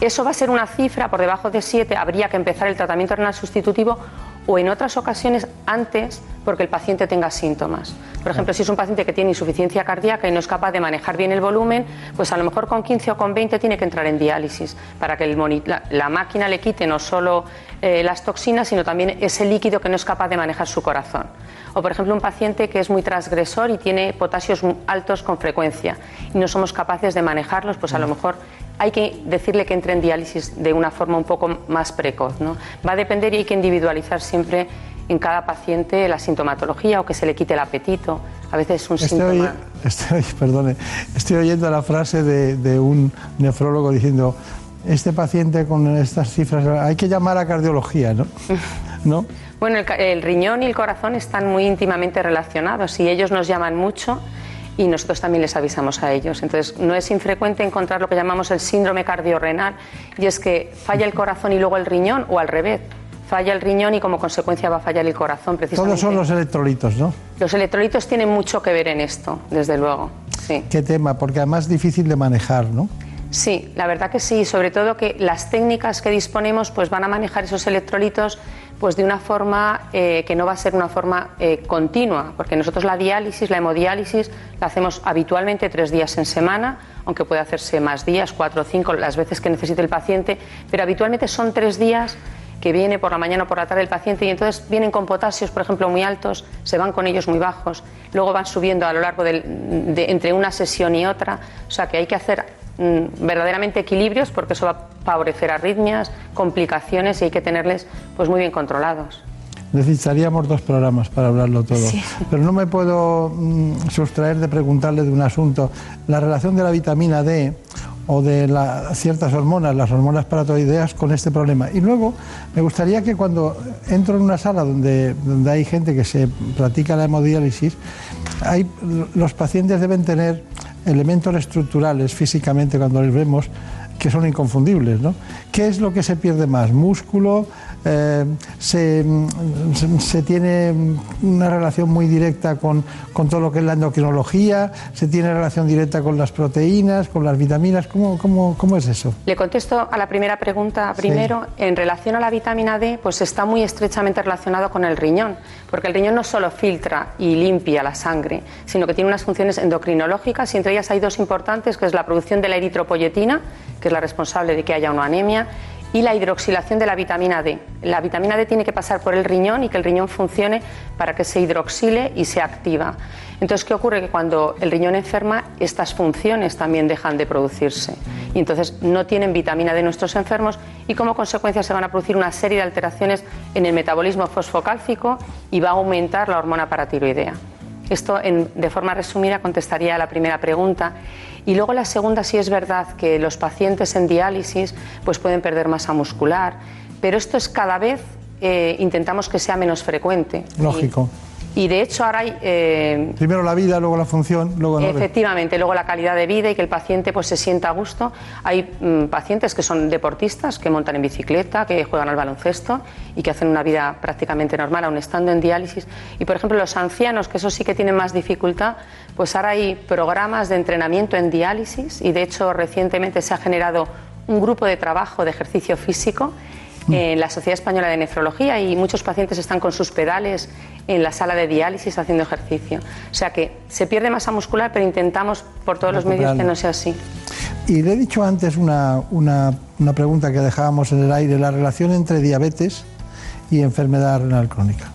Eso va a ser una cifra, por debajo de 7 habría que empezar el tratamiento renal sustitutivo o en otras ocasiones antes porque el paciente tenga síntomas. Por ejemplo, si es un paciente que tiene insuficiencia cardíaca y no es capaz de manejar bien el volumen, pues a lo mejor con 15 o con 20 tiene que entrar en diálisis para que el la, la máquina le quite no solo eh, las toxinas, sino también ese líquido que no es capaz de manejar su corazón. O, por ejemplo, un paciente que es muy transgresor y tiene potasios altos con frecuencia y no somos capaces de manejarlos, pues a lo mejor hay que decirle que entre en diálisis de una forma un poco más precoz. ¿no? Va a depender y hay que individualizar siempre en cada paciente la sintomatología o que se le quite el apetito. A veces es un Estoy, síntoma. oye- estoy- *laughs* perdone, estoy oyendo la frase de, de un nefrólogo diciendo, este paciente con estas cifras, hay que llamar a cardiología, ¿no? *laughs* ¿No? Bueno, el, el riñón y el corazón están muy íntimamente relacionados y ellos nos llaman mucho y nosotros también les avisamos a ellos. Entonces, no es infrecuente encontrar lo que llamamos el síndrome cardiorrenal y es que falla el corazón y luego el riñón o al revés. Falla el riñón y como consecuencia va a fallar el corazón precisamente. Todos son los electrolitos, ¿no? Los electrolitos tienen mucho que ver en esto, desde luego. Sí. Qué tema, porque además es difícil de manejar, ¿no? Sí, la verdad que sí, sobre todo que las técnicas que disponemos pues van a manejar esos electrolitos pues de una forma eh, que no va a ser una forma eh, continua, porque nosotros la diálisis, la hemodiálisis, la hacemos habitualmente tres días en semana, aunque puede hacerse más días, cuatro o cinco, las veces que necesite el paciente, pero habitualmente son tres días que viene por la mañana o por la tarde el paciente y entonces vienen con potasios, por ejemplo, muy altos, se van con ellos muy bajos, luego van subiendo a lo largo de, entre una sesión y otra, o sea que hay que hacer verdaderamente equilibrios porque eso va a favorecer arritmias, complicaciones y hay que tenerles pues muy bien controlados. Necesitaríamos dos programas para hablarlo todo. Pero no me puedo mm, sustraer de preguntarle de un asunto. La relación de la vitamina D o de la- ciertas hormonas, las hormonas paratoideas, con este problema. Y luego me gustaría que cuando entro en una sala donde, donde hay gente que se practica la hemodiálisis, hay, los pacientes deben tener elementos estructurales físicamente cuando les vemos que son inconfundibles. ¿no? ¿Qué es lo que se pierde más? ¿Músculo? Eh, se, se- se tiene una relación muy directa con, con todo lo que es la endocrinología? ¿Se tiene relación directa con las proteínas, con las vitaminas? ¿Cómo, cómo, cómo es eso? Le contesto a la primera pregunta primero. En relación a la vitamina D, pues está muy estrechamente relacionado con el riñón, porque el riñón no solo filtra y limpia la sangre, sino que tiene unas funciones endocrinológicas y entre ellas hay dos importantes, que es la producción de la eritropoyetina, que es la responsable de que haya una anemia, y la hidroxilación de la vitamina D. La vitamina D tiene que pasar por el riñón y que el riñón funcione para que se hidroxile y se activa. Entonces, ¿qué ocurre? Que cuando el riñón enferma, estas funciones también dejan de producirse. Y entonces no tienen vitamina D nuestros enfermos y como consecuencia se van a producir una serie de alteraciones en el metabolismo fosfocálcico y va a aumentar la hormona paratiroidea. Esto, de forma resumida, contestaría a la primera pregunta. Y luego la segunda, sí es verdad que los pacientes en diálisis pues pueden perder masa muscular, pero esto es cada vez eh, intentamos que sea menos frecuente. Lógico. Y de hecho ahora hay eh, Primero la vida, luego la función, luego. Efectivamente, luego la calidad de vida y que el paciente pues se sienta a gusto. Hay mm, pacientes que son deportistas, que montan en bicicleta, que juegan al baloncesto y que hacen una vida prácticamente normal, aun estando en diálisis. Y por ejemplo, los ancianos, que eso sí que tienen más dificultad, pues ahora hay programas de entrenamiento en diálisis y de hecho recientemente se ha generado un grupo de trabajo de ejercicio físico en la Sociedad Española de Nefrología y muchos pacientes están con sus pedales en la sala de diálisis haciendo ejercicio. O sea que se pierde masa muscular, pero intentamos por todos los medios que no sea así. Y le he dicho antes una, una- una pregunta que dejábamos en el aire, la relación entre diabetes y enfermedad renal crónica.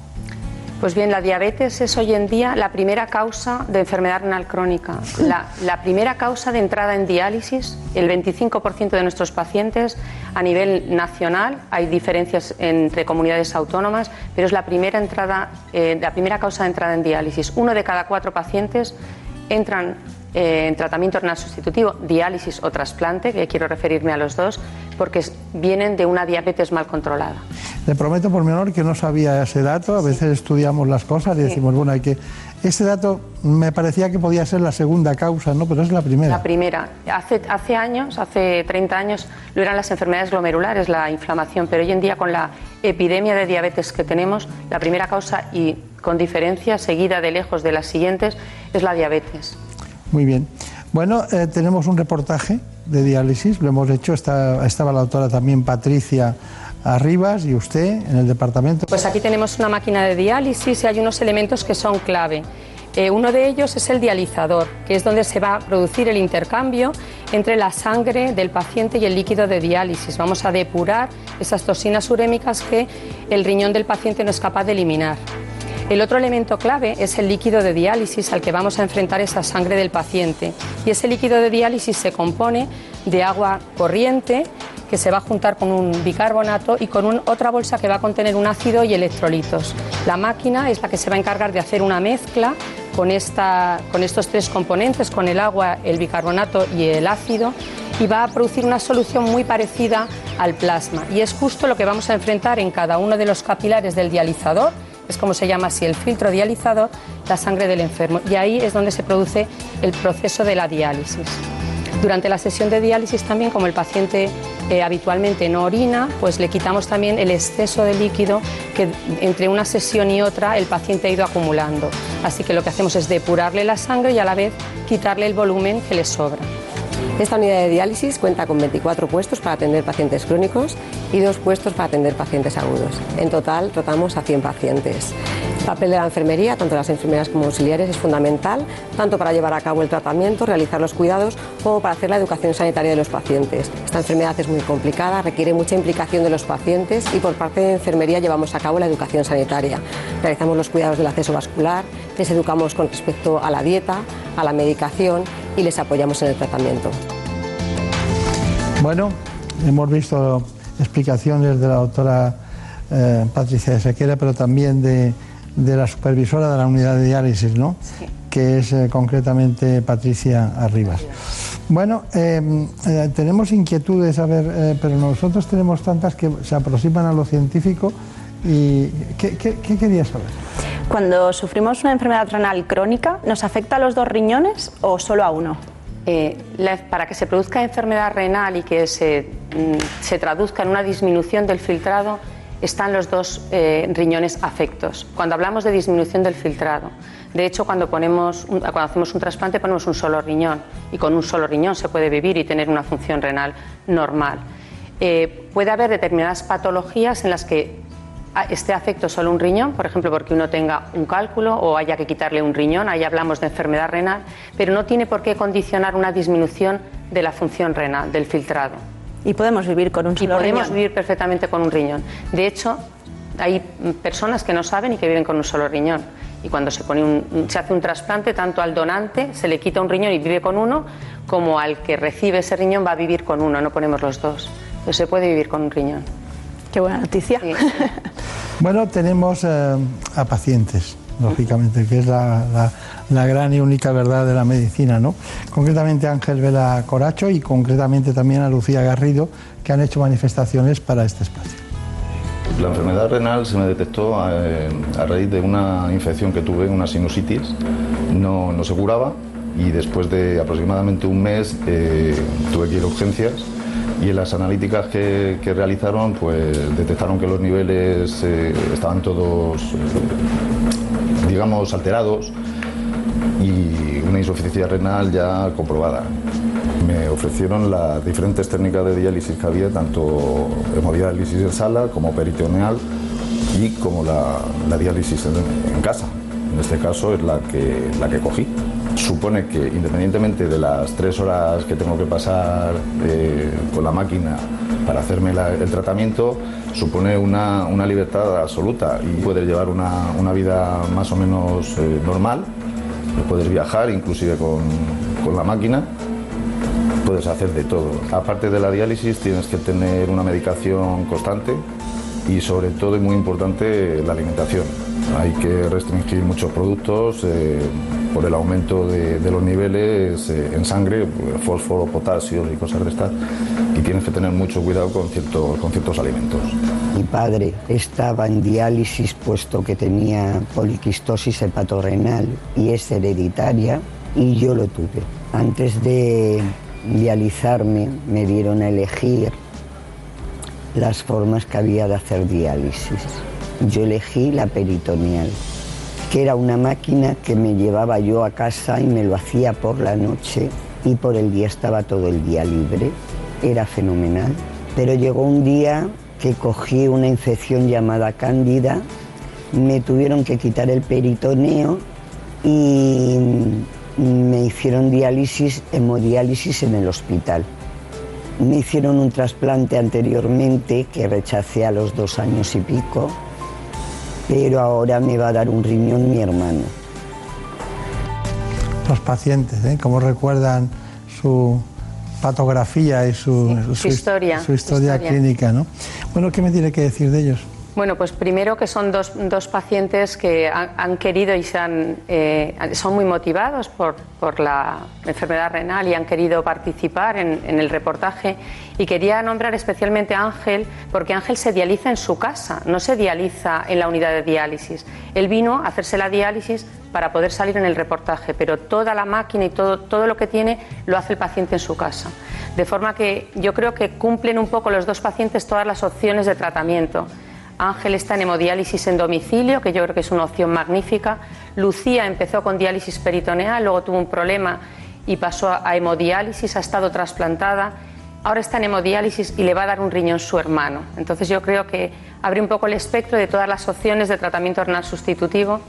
Pues bien, la diabetes es hoy en día la primera causa de enfermedad renal crónica. La, primera causa de entrada en diálisis, el 25% de nuestros pacientes a nivel nacional, hay diferencias entre comunidades autónomas, pero es la primera, entrada, eh, la primera causa de entrada en diálisis. Uno de cada cuatro pacientes entran eh, en tratamiento renal sustitutivo, diálisis o trasplante, que quiero referirme a los dos, porque vienen de una diabetes mal controlada. Le prometo por mi honor que no sabía ese dato, a veces estudiamos las cosas y decimos, bueno, hay que... Ese dato me parecía que podía ser la segunda causa, ¿no? Pero es la primera. La primera. Hace, hace años, hace 30 años, lo eran las enfermedades glomerulares, la inflamación, pero hoy en día con la epidemia de diabetes que tenemos, la primera causa y con diferencia, seguida de lejos de las siguientes, es la diabetes. Muy bien. Bueno, eh, tenemos un reportaje de diálisis, lo hemos hecho, está- estaba la autora también Patricia Arribas y usted en el departamento. Pues aquí tenemos una máquina de diálisis y hay unos elementos que son clave. Eh, uno de ellos es el dializador, que es donde se va a producir el intercambio entre la sangre del paciente y el líquido de diálisis. Vamos a depurar esas toxinas urémicas que el riñón del paciente no es capaz de eliminar. El otro elemento clave es el líquido de diálisis al que vamos a enfrentar esa sangre del paciente. Y ese líquido de diálisis se compone de agua corriente que se va a juntar con un bicarbonato y con otra bolsa que va a contener un ácido y electrolitos. La máquina es la que se va a encargar de hacer una mezcla con, esta, con estos tres componentes, con el agua, el bicarbonato y el ácido, y va a producir una solución muy parecida al plasma. Y es justo lo que vamos a enfrentar en cada uno de los capilares del dializador, es como se llama así el filtro dializador, la sangre del enfermo. Y ahí es donde se produce el proceso de la diálisis. Durante la sesión de diálisis también, como el paciente eh, habitualmente no orina, pues le quitamos también el exceso de líquido que entre una sesión y otra el paciente ha ido acumulando. Así que lo que hacemos es depurarle la sangre y a la vez quitarle el volumen que le sobra. Esta unidad de diálisis cuenta con 24 puestos para atender pacientes crónicos y dos puestos para atender pacientes agudos. En total tratamos a 100 pacientes. El papel de la enfermería, tanto las enfermeras como auxiliares, es fundamental, tanto para llevar a cabo el tratamiento, realizar los cuidados, como para hacer la educación sanitaria de los pacientes. Esta enfermedad es muy complicada, requiere mucha implicación de los pacientes y por parte de enfermería llevamos a cabo la educación sanitaria. Realizamos los cuidados del acceso vascular, les educamos con respecto a la dieta, a la medicación y les apoyamos en el tratamiento. Bueno, hemos visto explicaciones de la doctora eh, Patricia Sequera, pero también de, la supervisora de la unidad de diálisis, ¿no? Sí. Que es eh, concretamente Patricia Arribas. Bueno, eh, tenemos inquietudes, a ver, pero nosotros tenemos tantas que se aproximan a lo científico. ¿Y qué, qué, qué querías saber? Cuando sufrimos una enfermedad renal crónica, ¿nos afecta a los dos riñones o solo a uno? Eh, para que se produzca enfermedad renal y que se, mm, se, traduzca en una disminución del filtrado, están los dos eh, riñones afectos. Cuando hablamos de disminución del filtrado, de hecho, cuando, ponemos cuando hacemos un trasplante ponemos un solo riñón y con un solo riñón se puede vivir y tener una función renal normal. Eh, puede haber determinadas patologías en las que esté afecto solo un riñón, por ejemplo, porque uno tenga un cálculo o haya que quitarle un riñón, ahí hablamos de enfermedad renal, pero no tiene por qué condicionar una disminución de la función renal, del filtrado. Y podemos vivir con un solo y podemos vivir perfectamente con un riñón. De hecho, hay personas que no saben y que viven con un solo riñón. Y cuando se, pone se hace un trasplante, tanto al donante se le quita un riñón y vive con uno, como al que recibe ese riñón va a vivir con uno, no ponemos los dos. Entonces se puede vivir con un riñón. Qué buena noticia. *laughs* bueno, tenemos eh, a pacientes, lógicamente, que es la, gran y única verdad de la medicina, ¿no? Concretamente a Ángel Vela Coracho y concretamente también a Lucía Garrido, que han hecho manifestaciones para este espacio. La enfermedad renal se me detectó eh, a, raíz de una infección que tuve, una sinusitis. No, no se curaba y después de aproximadamente un mes eh, tuve que ir a urgencias y en las analíticas que, realizaron pues detectaron que los niveles eh, estaban todos eh, digamos alterados y una insuficiencia renal ya comprobada. Me ofrecieron las diferentes técnicas de diálisis que había, tanto hemodiálisis en sala como peritoneal y como la, diálisis en, en casa. En este caso es la que, la que cogí supone que independientemente de las tres horas que tengo que pasar eh, con la máquina para hacerme el tratamiento, supone una, libertad absoluta y puedes llevar una, vida más o menos eh, normal, puedes viajar inclusive con, con la máquina, puedes hacer de todo. Aparte de la diálisis tienes que tener una medicación constante y sobre todo y muy importante la alimentación. Hay que restringir muchos productos eh, por el aumento de, los niveles eh, en sangre, fósforo, potasio y cosas de estas, y tienes que tener mucho cuidado con, ciertos, con ciertos alimentos. Mi padre estaba en diálisis puesto que tenía poliquistosis hepatorrenal y es hereditaria y yo lo tuve. Antes de dializarme me dieron a elegir las formas que había de hacer diálisis. Yo elegí la peritoneal, que era una máquina que me llevaba yo a casa y me lo hacía por la noche y por el día estaba todo el día libre. Era fenomenal. Pero llegó un día que cogí una infección llamada cándida, me tuvieron que quitar el peritoneo y me hicieron diálisis, hemodiálisis en el hospital. Me hicieron un trasplante anteriormente que rechacé a los dos años y pico, pero ahora me va a dar un riñón mi hermano. Los pacientes, ¿eh? ¿Cómo recuerdan su patografía y su, su historia, su historia, historia. clínica, ¿no? Bueno, ¿qué me tiene que decir de ellos? Bueno, pues primero que son dos, dos pacientes que han, han, querido y se han, eh, son muy motivados por, por, la enfermedad renal y han querido participar en, en, el reportaje. Y quería nombrar especialmente a Ángel, porque Ángel se dializa en su casa, no se dializa en la unidad de diálisis. Él vino a hacerse la diálisis para poder salir en el reportaje, pero toda la máquina y todo, todo lo que tiene lo hace el paciente en su casa. De forma que yo creo que cumplen un poco los dos pacientes todas las opciones de tratamiento. Ángel está en hemodiálisis en domicilio, que yo creo que es una opción magnífica. Lucía empezó con diálisis peritoneal, luego tuvo un problema y pasó a hemodiálisis, ha estado trasplantada. Ahora está en hemodiálisis y le va a dar un riñón su hermano. Entonces yo creo que abre un poco el espectro de todas las opciones de tratamiento renal sustitutivo,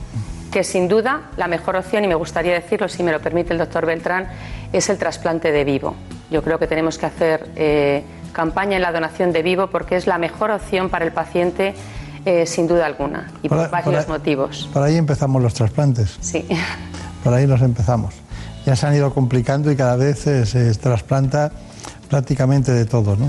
que sin duda la mejor opción, y me gustaría decirlo si me lo permite el doctor Beltrán, es el trasplante de vivo. Yo creo que tenemos que hacer... Eh, campaña en la donación de vivo porque es la mejor opción para el paciente eh, sin duda alguna y por, por varios por ahí, motivos. Por ahí empezamos los trasplantes. Sí. *laughs* Por ahí los empezamos. Ya se han ido complicando y cada vez se, se trasplanta prácticamente de todo, ¿no?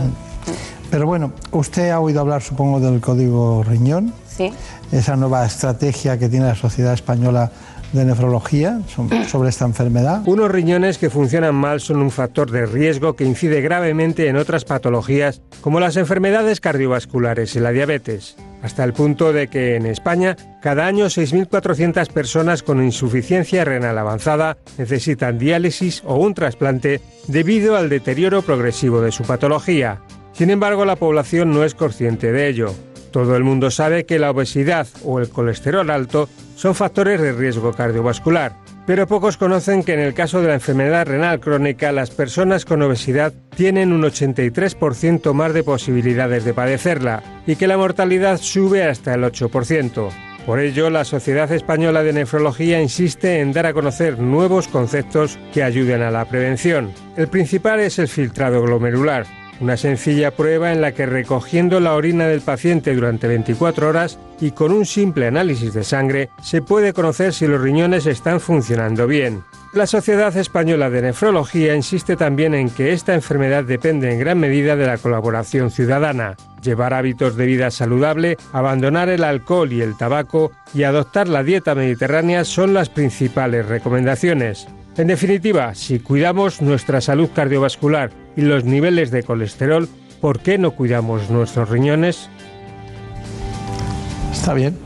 Pero bueno, usted ha oído hablar, supongo, del código riñón. Sí. Esa nueva estrategia que tiene la Sociedad Española de nefrología sobre esta enfermedad. Unos riñones que funcionan mal son un factor de riesgo que incide gravemente en otras patologías como las enfermedades cardiovasculares y la diabetes, hasta el punto de que en España cada año 6.400 personas con insuficiencia renal avanzada necesitan diálisis o un trasplante debido al deterioro progresivo de su patología. Sin embargo, la población no es consciente de ello. Todo el mundo sabe que la obesidad o el colesterol alto son factores de riesgo cardiovascular, pero pocos conocen que en el caso de la enfermedad renal crónica las personas con obesidad tienen un 83% más de posibilidades de padecerla y que la mortalidad sube hasta el 8%. Por ello, la Sociedad Española de Nefrología insiste en dar a conocer nuevos conceptos que ayuden a la prevención. El principal es el filtrado glomerular, una sencilla prueba en la que recogiendo la orina del paciente durante 24 horas y con un simple análisis de sangre se puede conocer si los riñones están funcionando bien. La Sociedad Española de Nefrología insiste también en que esta enfermedad depende en gran medida de la colaboración ciudadana. Llevar hábitos de vida saludable, abandonar el alcohol y el tabaco y adoptar la dieta mediterránea son las principales recomendaciones. En definitiva, si cuidamos nuestra salud cardiovascular y los niveles de colesterol, ¿por qué no cuidamos nuestros riñones? Está bien,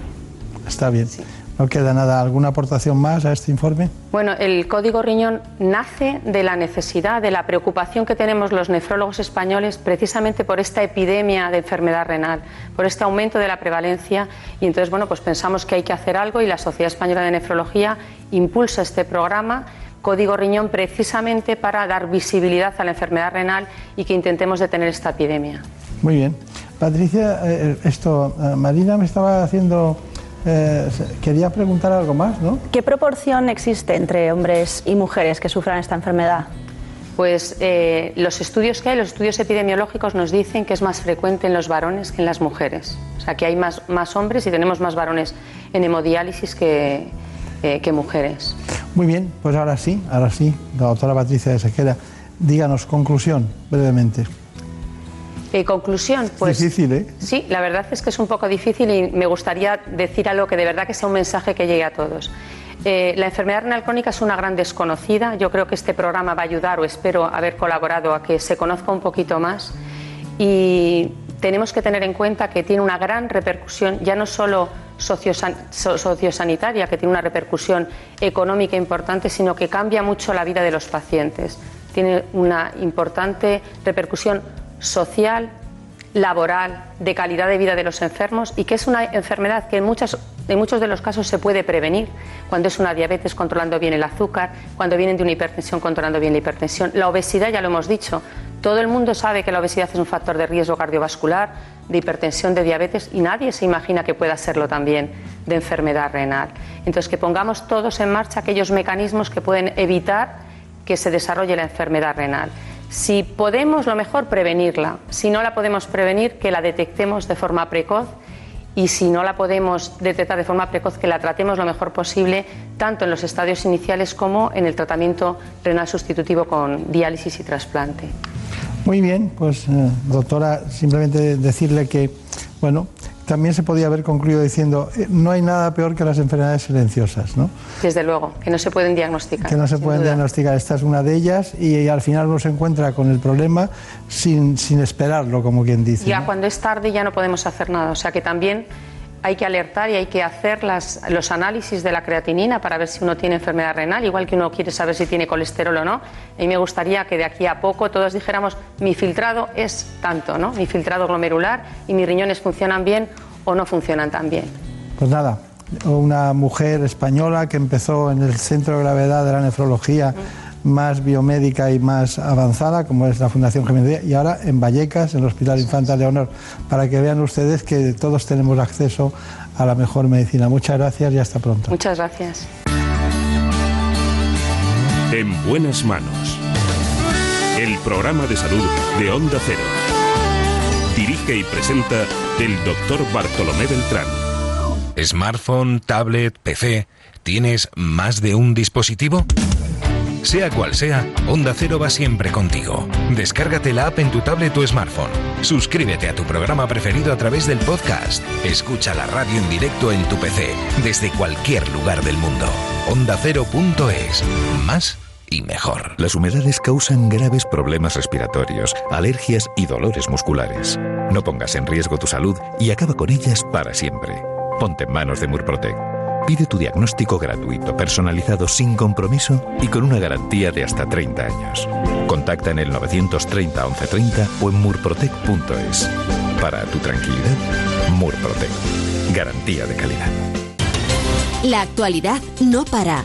está bien. Sí. ¿No queda nada? ¿Alguna aportación más a este informe? Bueno, el código riñón nace de la necesidad, de la preocupación que tenemos los nefrólogos españoles precisamente por esta epidemia de enfermedad renal, por este aumento de la prevalencia y entonces, bueno, pues pensamos que hay que hacer algo y la Sociedad Española de Nefrología impulsa este programa Código Riñón precisamente para dar visibilidad a la enfermedad renal y que intentemos detener esta epidemia. Muy bien. Patricia, eh, esto, eh, Marina me estaba haciendo... Eh, quería preguntar algo más, ¿no? ¿Qué proporción existe entre hombres y mujeres que sufran esta enfermedad? Pues eh, los estudios que hay, los estudios epidemiológicos nos dicen que es más frecuente en los varones que en las mujeres. O sea, que hay más, más hombres y tenemos más varones en hemodiálisis que, eh, que mujeres. Muy bien, pues ahora sí, ahora sí, la doctora Patricia de Sequera, díganos conclusión brevemente. Eh, conclusión, pues. Difícil, ¿eh? Sí, la verdad es que es un poco difícil y me gustaría decir algo que de verdad que sea un mensaje que llegue a todos. Eh, la enfermedad renal crónica es una gran desconocida. Yo creo que este programa va a ayudar, o espero haber colaborado, a que se conozca un poquito más. Y tenemos que tener en cuenta que tiene una gran repercusión, ya no solo sociosan sociosanitaria, que tiene una repercusión económica importante, sino que cambia mucho la vida de los pacientes. Tiene una importante repercusión social, laboral, de calidad de vida de los enfermos y que es una enfermedad que en muchas en muchos de los casos se puede prevenir. Cuando es una diabetes controlando bien el azúcar, cuando vienen de una hipertensión controlando bien la hipertensión. La obesidad, ya lo hemos dicho, todo el mundo sabe que la obesidad es un factor de riesgo cardiovascular, de hipertensión, de diabetes y nadie se imagina que pueda serlo también de enfermedad renal. Entonces, que pongamos todos en marcha aquellos mecanismos que pueden evitar que se desarrolle la enfermedad renal. Si podemos, lo mejor, prevenirla. Si no la podemos prevenir, que la detectemos de forma precoz y si no la podemos detectar de forma precoz, que la tratemos lo mejor posible, tanto en los estadios iniciales como en el tratamiento renal sustitutivo con diálisis y trasplante. Muy bien, pues eh, doctora, simplemente decirle que, bueno, también se podía haber concluido diciendo, eh, no hay nada peor que las enfermedades silenciosas, ¿no? Desde luego, que no se pueden diagnosticar. Que no se pueden diagnosticar, esta es una de ellas y, al final uno se encuentra con el problema sin, sin esperarlo, como quien dice. Ya cuando es tarde ya no podemos hacer nada, o sea que también hay que alertar y hay que hacer las, los análisis de la creatinina para ver si uno tiene enfermedad renal, igual que uno quiere saber si tiene colesterol o no. A mí me gustaría que de aquí a poco todos dijéramos, mi filtrado es tanto, ¿no? Mi filtrado glomerular y mis riñones funcionan bien o no funcionan tan bien. Pues nada, una mujer española que empezó en el centro de gravedad de la nefrología más biomédica y más avanzada, como es la Fundación Jiménez y ahora en Vallecas, en el Hospital Infanta Leonor, para que vean ustedes que todos tenemos acceso a la mejor medicina. Muchas gracias y hasta pronto. Muchas gracias. En buenas manos. El programa de salud de Onda Cero. Dirige y presenta el doctor Bartolomé Beltrán. Smartphone, tablet, PC. ¿Tienes más de un dispositivo? Sea cual sea, Onda Cero va siempre contigo. Descárgate la app en tu tablet o smartphone. Suscríbete a tu programa preferido a través del podcast. Escucha la radio en directo en tu PC, desde cualquier lugar del mundo. OndaCero.es. Más y mejor. Las humedades causan graves problemas respiratorios, alergias y dolores musculares. No pongas en riesgo tu salud y acaba con ellas para siempre. Ponte en manos de Murprotec. Pide tu diagnóstico gratuito, personalizado sin compromiso y con una garantía de hasta 30 años. Contacta en el 930 1130 o en murprotec.es. Para tu tranquilidad, Murprotec. Garantía de calidad. La actualidad no para.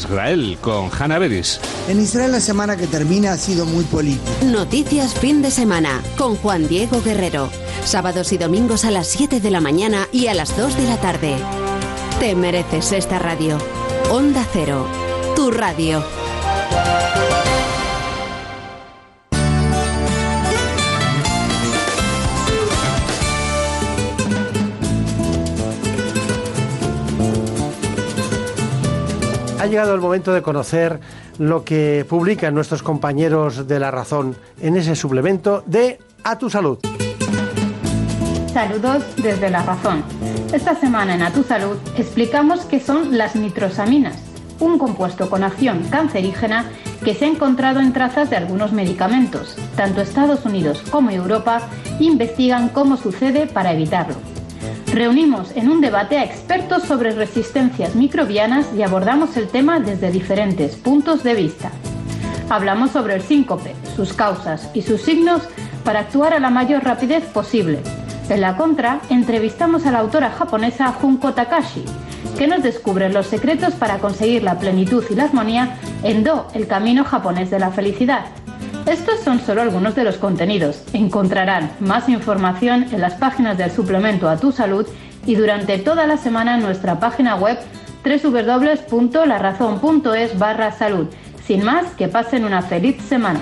Israel con Hanna Beris. En Israel la semana que termina ha sido muy política. Noticias fin de semana con Juan Diego Guerrero. Sábados y domingos a las 7 de la mañana y a las 2 de la tarde. Te mereces esta radio. Onda Cero, tu radio. Ha llegado el momento de conocer lo que publican nuestros compañeros de La Razón en ese suplemento de A tu Salud. Saludos desde La Razón. Esta semana en A Tu Salud explicamos qué son las nitrosaminas, un compuesto con acción cancerígena que se ha encontrado en trazas de algunos medicamentos. Tanto Estados Unidos como Europa investigan cómo sucede para evitarlo. Reunimos en un debate a expertos sobre resistencias microbianas y abordamos el tema desde diferentes puntos de vista. Hablamos sobre el síncope, sus causas y sus signos para actuar a la mayor rapidez posible. En la contra, entrevistamos a la autora japonesa Junko Takashi, que nos descubre los secretos para conseguir la plenitud y la armonía en Do, el camino japonés de la felicidad. Estos son solo algunos de los contenidos. Encontrarán más información en las páginas del suplemento a tu salud y durante toda la semana en nuestra página web www.larazón.es barra salud. Sin más, que pasen una feliz semana.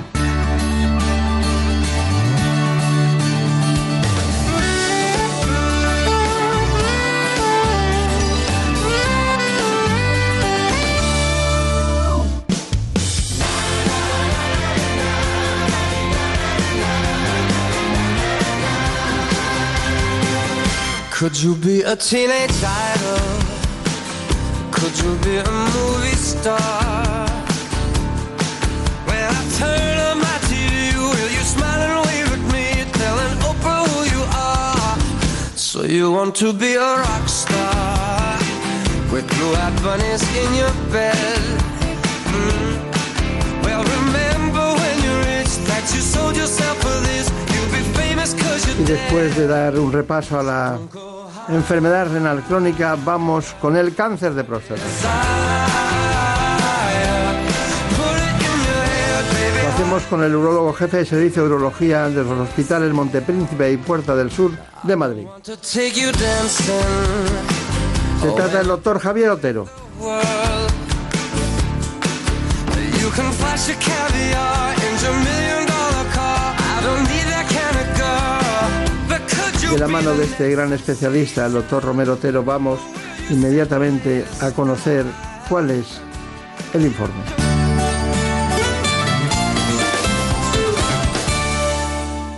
Could you be a teenage idol? Could you be a movie star? When I turn on my TV, will you smile and wave at me, telling Oprah who you are? So you want to be a rock star with blue-eyed bunnies in your bed? Mm. Well, remember when you reached that you sold yourself for this. Y después de dar un repaso a la enfermedad renal crónica, vamos con el cáncer de próstata. Lo hacemos con el urólogo jefe de servicio de urología de los hospitales Montepríncipe y Puerta del Sur de Madrid. Se trata del doctor Javier Otero. De la mano de este gran especialista, el doctor Romero Otero, vamos inmediatamente a conocer cuál es el informe.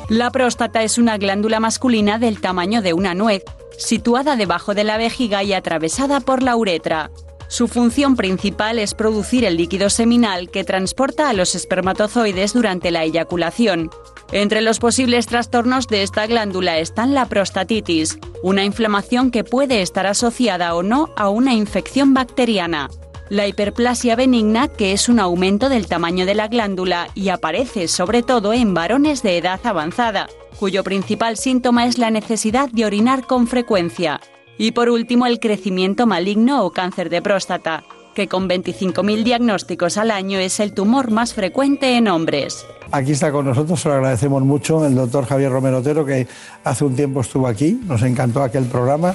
La próstata es una glándula masculina del tamaño de una nuez, situada debajo de la vejiga y atravesada por la uretra. Su función principal es producir el líquido seminal que transporta a los espermatozoides durante la eyaculación. Entre los posibles trastornos de esta glándula están la prostatitis, una inflamación que puede estar asociada o no a una infección bacteriana. La hiperplasia benigna, que es un aumento del tamaño de la glándula y aparece sobre todo en varones de edad avanzada, cuyo principal síntoma es la necesidad de orinar con frecuencia. Y por último, el crecimiento maligno o cáncer de próstata, que con 25.000 diagnósticos al año es el tumor más frecuente en hombres. Aquí está con nosotros, se lo agradecemos mucho, el doctor Javier Romero Otero, que hace un tiempo estuvo aquí, nos encantó aquel programa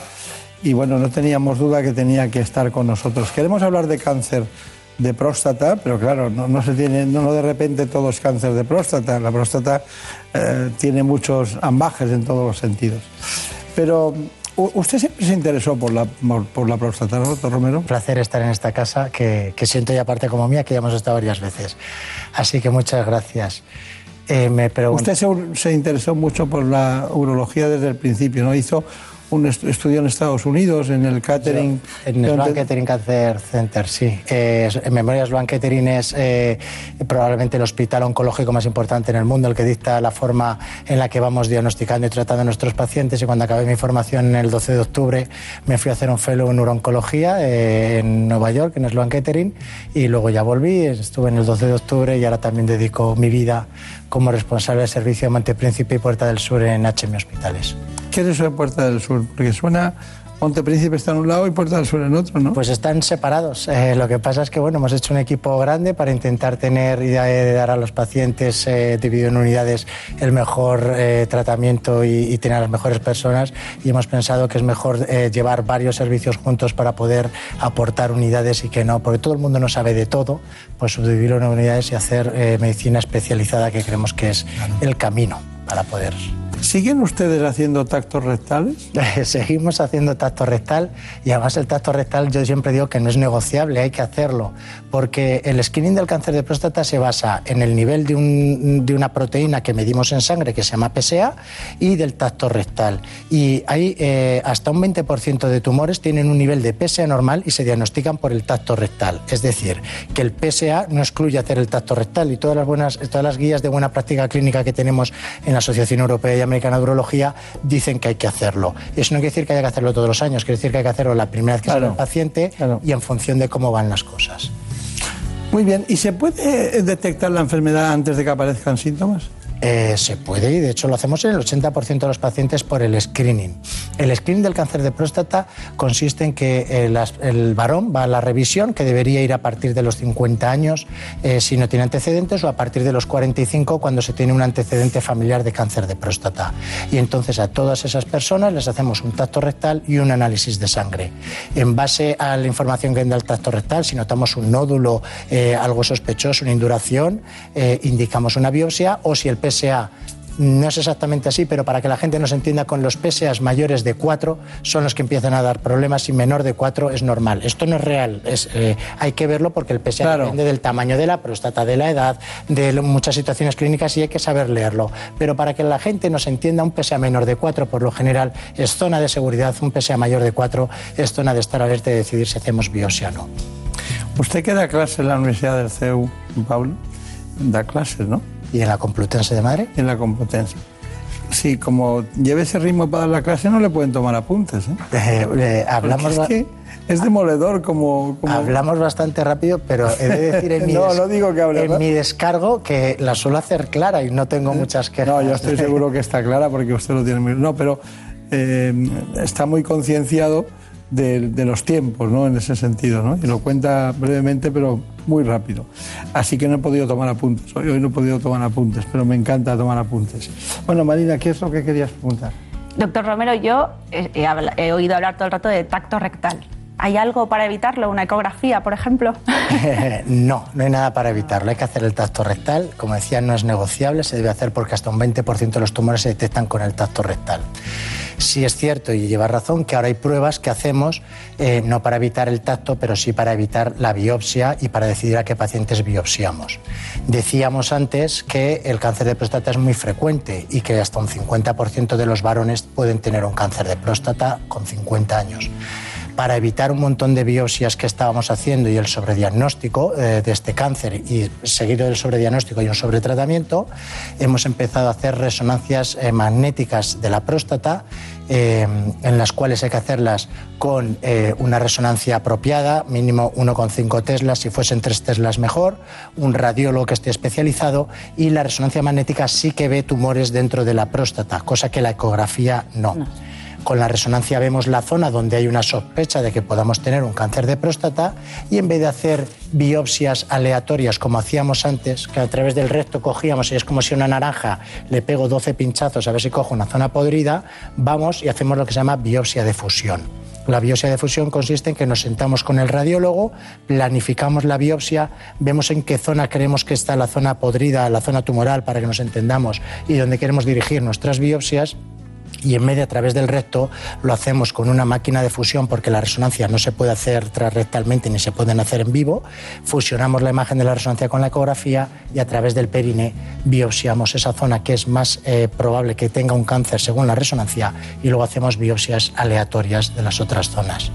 y bueno, no teníamos duda que tenía que estar con nosotros. Queremos hablar de cáncer de próstata, pero claro, no, no se tiene, no, no de repente todo es cáncer de próstata. La próstata eh, tiene muchos ambajes en todos los sentidos. Pero usted siempre se interesó por la, por, la próstata, ¿no, doctor Romero? Un placer estar en esta casa que, que siento ya parte como mía, que ya hemos estado varias veces. Así que muchas gracias. Eh, me pregunto- Usted se, se interesó mucho por la urología desde el principio, ¿no? Hizo un est- estudio en Estados Unidos, en el catering. En el Sloan Kettering Cancer Center, sí. Eh, en Memorias Sloan Kettering es eh, probablemente el hospital oncológico más importante en el mundo, el que dicta la forma en la que vamos diagnosticando y tratando a nuestros pacientes. Y cuando acabé mi formación el 12 de octubre, me fui a hacer un fellow en urooncología eh, en Nueva York, en Sloan Kettering, y luego ya volví, estuve en el 12 de octubre y ahora también dedico mi vida como responsable del servicio de Montepríncipe y Puerta del Sur en HM Hospitales. ¿Qué es eso de Puerta del Sur? Porque suena Montepríncipe está en un lado y Puerta del Sur en otro, ¿no? Pues están separados. Eh, lo que pasa es que bueno, hemos hecho un equipo grande para intentar tener y dar a los pacientes eh, dividido en unidades el mejor eh, tratamiento y, y tener a las mejores personas. Y hemos pensado que es mejor eh, llevar varios servicios juntos para poder aportar unidades y que no, porque todo el mundo no sabe de todo, pues subdividirlo en unidades y hacer eh, medicina especializada que creemos que es el camino para poder ¿Siguen ustedes haciendo tactos rectales? *laughs* Seguimos haciendo tacto rectal y además el tacto rectal yo siempre digo que no es negociable, hay que hacerlo, porque el screening del cáncer de próstata se basa en el nivel de, un- de una proteína que medimos en sangre que se llama PSA y del tacto rectal. Y hay eh, hasta un 20% de tumores tienen un nivel de PSA normal y se diagnostican por el tacto rectal. Es decir, que el PSA no excluye hacer el tacto rectal y todas las, buenas, todas las guías de buena práctica clínica que tenemos en la Asociación Europea y Americana de Urología dicen que hay que hacerlo. Y eso no quiere decir que haya que hacerlo todos los años, quiere decir que hay que hacerlo la primera vez que sale el paciente y en función de cómo van las cosas. Muy bien, ¿y se puede detectar la enfermedad antes de que aparezcan síntomas? Eh, se puede y de hecho lo hacemos en el 80% de los pacientes por el screening. El screening del cáncer de próstata consiste en que eh, las- el varón va a la revisión, que debería ir a partir de los 50 años eh, si no tiene antecedentes o a partir de los 45 cuando se tiene un antecedente familiar de cáncer de próstata. Y entonces a todas esas personas les hacemos un tacto rectal y un análisis de sangre. En base a la información que da el tacto rectal, si notamos un nódulo, eh, algo sospechoso, una induración, eh, indicamos una biopsia o si el PSA No es exactamente así, pero para que la gente nos entienda, con los PSAs mayores de 4 son los que empiezan a dar problemas y menor de 4 es normal. Esto no es real, es, eh, hay que verlo porque el PSA depende del tamaño de la próstata, de la edad, de lo- muchas situaciones clínicas y hay que saber leerlo. Pero para que la gente nos entienda, un PSA menor de 4 por lo general es zona de seguridad, un PSA mayor de 4 es zona de estar alerta y decidir si hacemos biopsia o no. Usted que da clase en la Universidad del CEU, Pablo, da clases, ¿no? ¿Y en la Complutense de Madrid? En la Complutense. Sí, como lleve ese ritmo para dar la clase, no le pueden tomar apuntes, ¿eh? Eh, eh, hablamos es que es demoledor como... como- Hablamos bastante rápido, pero he de decir en *laughs* mi, No, no digo que hable en mi descargo que la suelo hacer clara y no tengo muchas quejas. No, yo estoy seguro que está clara porque usted lo tiene muy... No, pero está muy concienciado de, de los tiempos, ¿no? En ese sentido, ¿no? Y lo cuenta brevemente, pero muy rápido. Así que no he podido tomar apuntes. Hoy, hoy no he podido tomar apuntes, pero me encanta tomar apuntes. Bueno, Marina, ¿qué es lo que querías preguntar? Doctor Romero, yo he, he habla- he oído hablar todo el rato de tacto rectal. ¿Hay algo para evitarlo? ¿Una ecografía, por ejemplo? *laughs* *laughs* no, no hay nada para evitarlo. Hay que hacer el tacto rectal. Como decía, no es negociable, se debe hacer porque hasta un 20% de los tumores se detectan con el tacto rectal. Sí es cierto y lleva razón que ahora hay pruebas que hacemos eh, no para evitar el tacto, pero sí para evitar la biopsia y para decidir a qué pacientes biopsiamos. Decíamos antes que el cáncer de próstata es muy frecuente y que hasta un 50% de los varones pueden tener un cáncer de próstata con 50 años para evitar un montón de biopsias que estábamos haciendo y el sobrediagnóstico eh, de este cáncer y seguido del sobrediagnóstico y un sobretratamiento, hemos empezado a hacer resonancias eh, magnéticas de la próstata eh, en las cuales hay que hacerlas con eh, una resonancia apropiada, mínimo 1,5 teslas, si fuesen 3 teslas mejor, un radiólogo que esté especializado y la resonancia magnética sí que ve tumores dentro de la próstata, cosa que la ecografía no. Con la resonancia vemos la zona donde hay una sospecha de que podamos tener un cáncer de próstata y en vez de hacer biopsias aleatorias como hacíamos antes, que a través del recto cogíamos y es como si una naranja le pego 12 pinchazos a ver si cojo una zona podrida, vamos y hacemos lo que se llama biopsia de fusión. La biopsia de fusión consiste en que nos sentamos con el radiólogo, planificamos la biopsia, vemos en qué zona queremos que está la zona podrida, la zona tumoral, para que nos entendamos, y dónde queremos dirigir nuestras biopsias y en medio a través del recto lo hacemos con una máquina de fusión porque la resonancia no se puede hacer transrectalmente ni se pueden hacer en vivo. Fusionamos la imagen de la resonancia con la ecografía y a través del perine biopsiamos esa zona que es más eh, probable que tenga un cáncer según la resonancia y luego hacemos biopsias aleatorias de las otras zonas.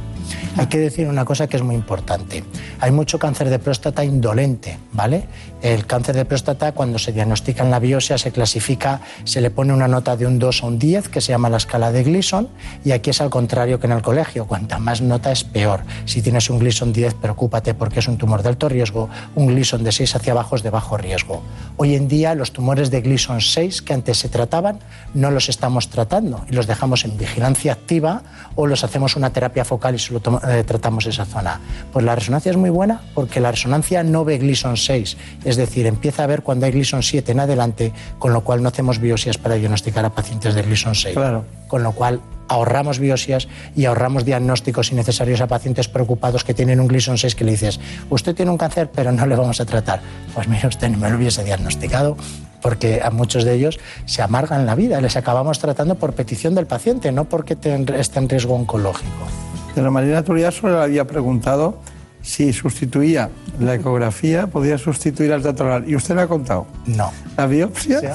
Hay que decir una cosa que es muy importante. Hay mucho cáncer de próstata indolente, ¿vale? El cáncer de próstata cuando se diagnostica en la biopsia se clasifica, se le pone una nota de un 2 a un 10 que se llama la escala de Gleason y aquí es al contrario que en el colegio, cuanta más nota es peor. Si tienes un Gleason 10, preocúpate porque es un tumor de alto riesgo, un Gleason de 6 hacia abajo es de bajo riesgo. Hoy en día los tumores de Gleason 6 que antes se trataban no los estamos tratando y los dejamos en vigilancia activa o los hacemos una terapia focal y solo tratamos esa zona. Pues la resonancia es muy buena porque la resonancia no ve Gleason 6, es decir, empieza a ver cuando hay Gleason 7 en adelante, con lo cual no hacemos biopsias para diagnosticar a pacientes de Gleason 6. Claro. Con lo cual ahorramos biopsias y ahorramos diagnósticos innecesarios a pacientes preocupados que tienen un Gleason 6 que le dices, usted tiene un cáncer pero no le vamos a tratar. Pues mire usted, no me lo hubiese diagnosticado porque a muchos de ellos se amargan la vida, les acabamos tratando por petición del paciente, no porque esté en riesgo oncológico. De la Marina Turia solo le había preguntado si sustituía la ecografía, podía sustituir al oral. ¿Y usted le ha contado? No. ¿La biopsia?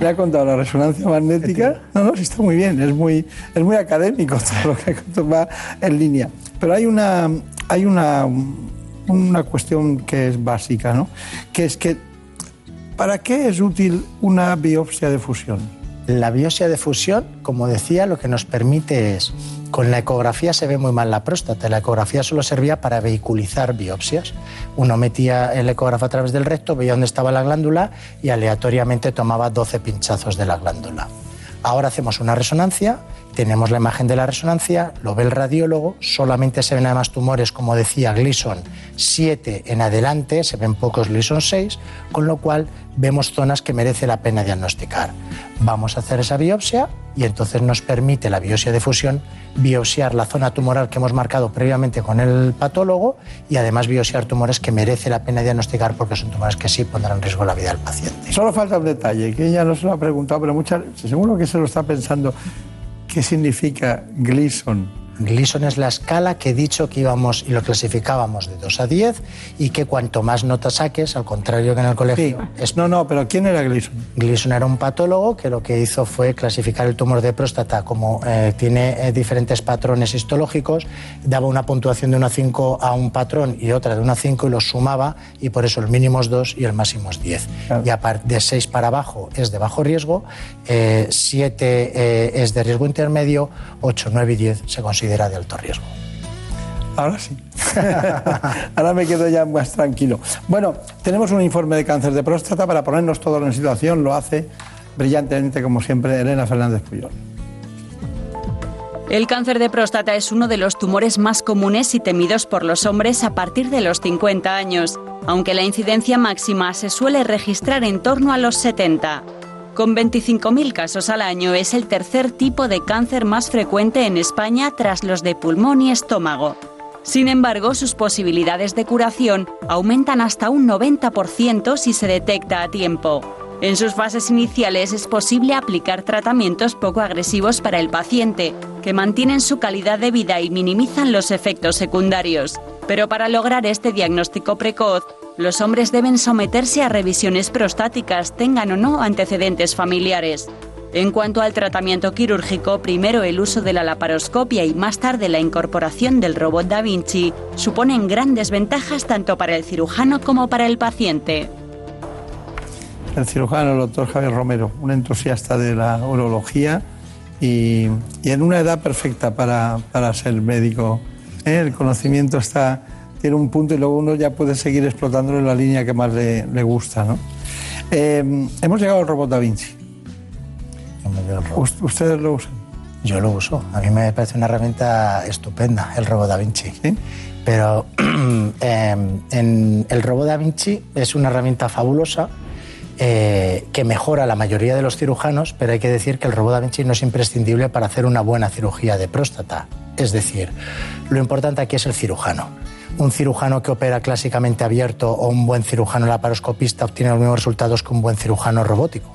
¿Le ha contado la resonancia magnética? No, no, sí está muy bien, es muy, es muy académico *laughs* todo lo que va en línea. Pero hay una, hay una, una cuestión que es básica, ¿no? Que es que, ¿para qué es útil una biopsia de fusión? La biopsia de fusión, como decía, lo que nos permite es, con la ecografía se ve muy mal la próstata, la ecografía solo servía para vehiculizar biopsias. Uno metía el ecógrafo a través del recto, veía dónde estaba la glándula y aleatoriamente tomaba 12 pinchazos de la glándula. Ahora hacemos una resonancia tenemos la imagen de la resonancia, lo ve el radiólogo, solamente se ven además tumores, como decía Gleason 7 en adelante, se ven pocos Gleason 6, con lo cual vemos zonas que merece la pena diagnosticar. Vamos a hacer esa biopsia y entonces nos permite la biopsia de fusión biopsiar la zona tumoral que hemos marcado previamente con el patólogo y además biopsiar tumores que merece la pena diagnosticar porque son tumores que sí pondrán en riesgo la vida del paciente. Solo falta un detalle, que ella no se lo ha preguntado, pero muchas, seguro que se lo está pensando. ¿Qué significa Gleason? Gleason es la escala que he dicho que íbamos y lo clasificábamos de 2 a 10 y que cuanto más notas saques, al contrario que en el colegio. Es... No, no, pero ¿quién era Gleason? Gleason era un patólogo que lo que hizo fue clasificar el tumor de próstata como eh, tiene eh, diferentes patrones histológicos, daba una puntuación de 1 a 5 a un patrón y otra de 1 a 5 y los sumaba y por eso el mínimo es 2 y el máximo es 10. Y a partir de 6 para abajo es de bajo riesgo, 7 eh, es de riesgo intermedio, 8, 9 y 10 se considera de alto riesgo. Ahora sí. *laughs* Ahora me quedo ya más tranquilo. Bueno, tenemos un informe de cáncer de próstata para ponernos todos en situación. Lo hace brillantemente, como siempre, Elena Fernández Puyol. El cáncer de próstata es uno de los tumores más comunes y temidos por los hombres a partir de los 50 años, aunque la incidencia máxima se suele registrar en torno a los 70. Con 25.000 casos al año es el tercer tipo de cáncer más frecuente en España tras los de pulmón y estómago. Sin embargo, sus posibilidades de curación aumentan hasta un 90% si se detecta a tiempo. En sus fases iniciales es posible aplicar tratamientos poco agresivos para el paciente, que mantienen su calidad de vida y minimizan los efectos secundarios. Pero para lograr este diagnóstico precoz, los hombres deben someterse a revisiones prostáticas, tengan o no antecedentes familiares. En cuanto al tratamiento quirúrgico, primero el uso de la laparoscopia y más tarde la incorporación del robot Da Vinci suponen grandes ventajas tanto para el cirujano como para el paciente. El cirujano, el doctor Javier Romero, un entusiasta de la urología y, en una edad perfecta para, ser médico. ¿eh? El conocimiento está tiene un punto y luego uno ya puede seguir explotándolo en la línea que más le, gusta. ¿no? Eh, hemos llegado al robot Da Vinci. ¿Ustedes lo usan? Yo lo uso. A mí me parece una herramienta estupenda el robot Da Vinci. Pero *clears throat* em, en el robot Da Vinci es una herramienta fabulosa eh, que mejora la mayoría de los cirujanos, pero hay que decir que el robot Da Vinci no es imprescindible para hacer una buena cirugía de próstata. Es decir, lo importante aquí es el cirujano un cirujano que opera clásicamente abierto o un buen cirujano laparoscopista obtiene los mismos resultados que un buen cirujano robótico.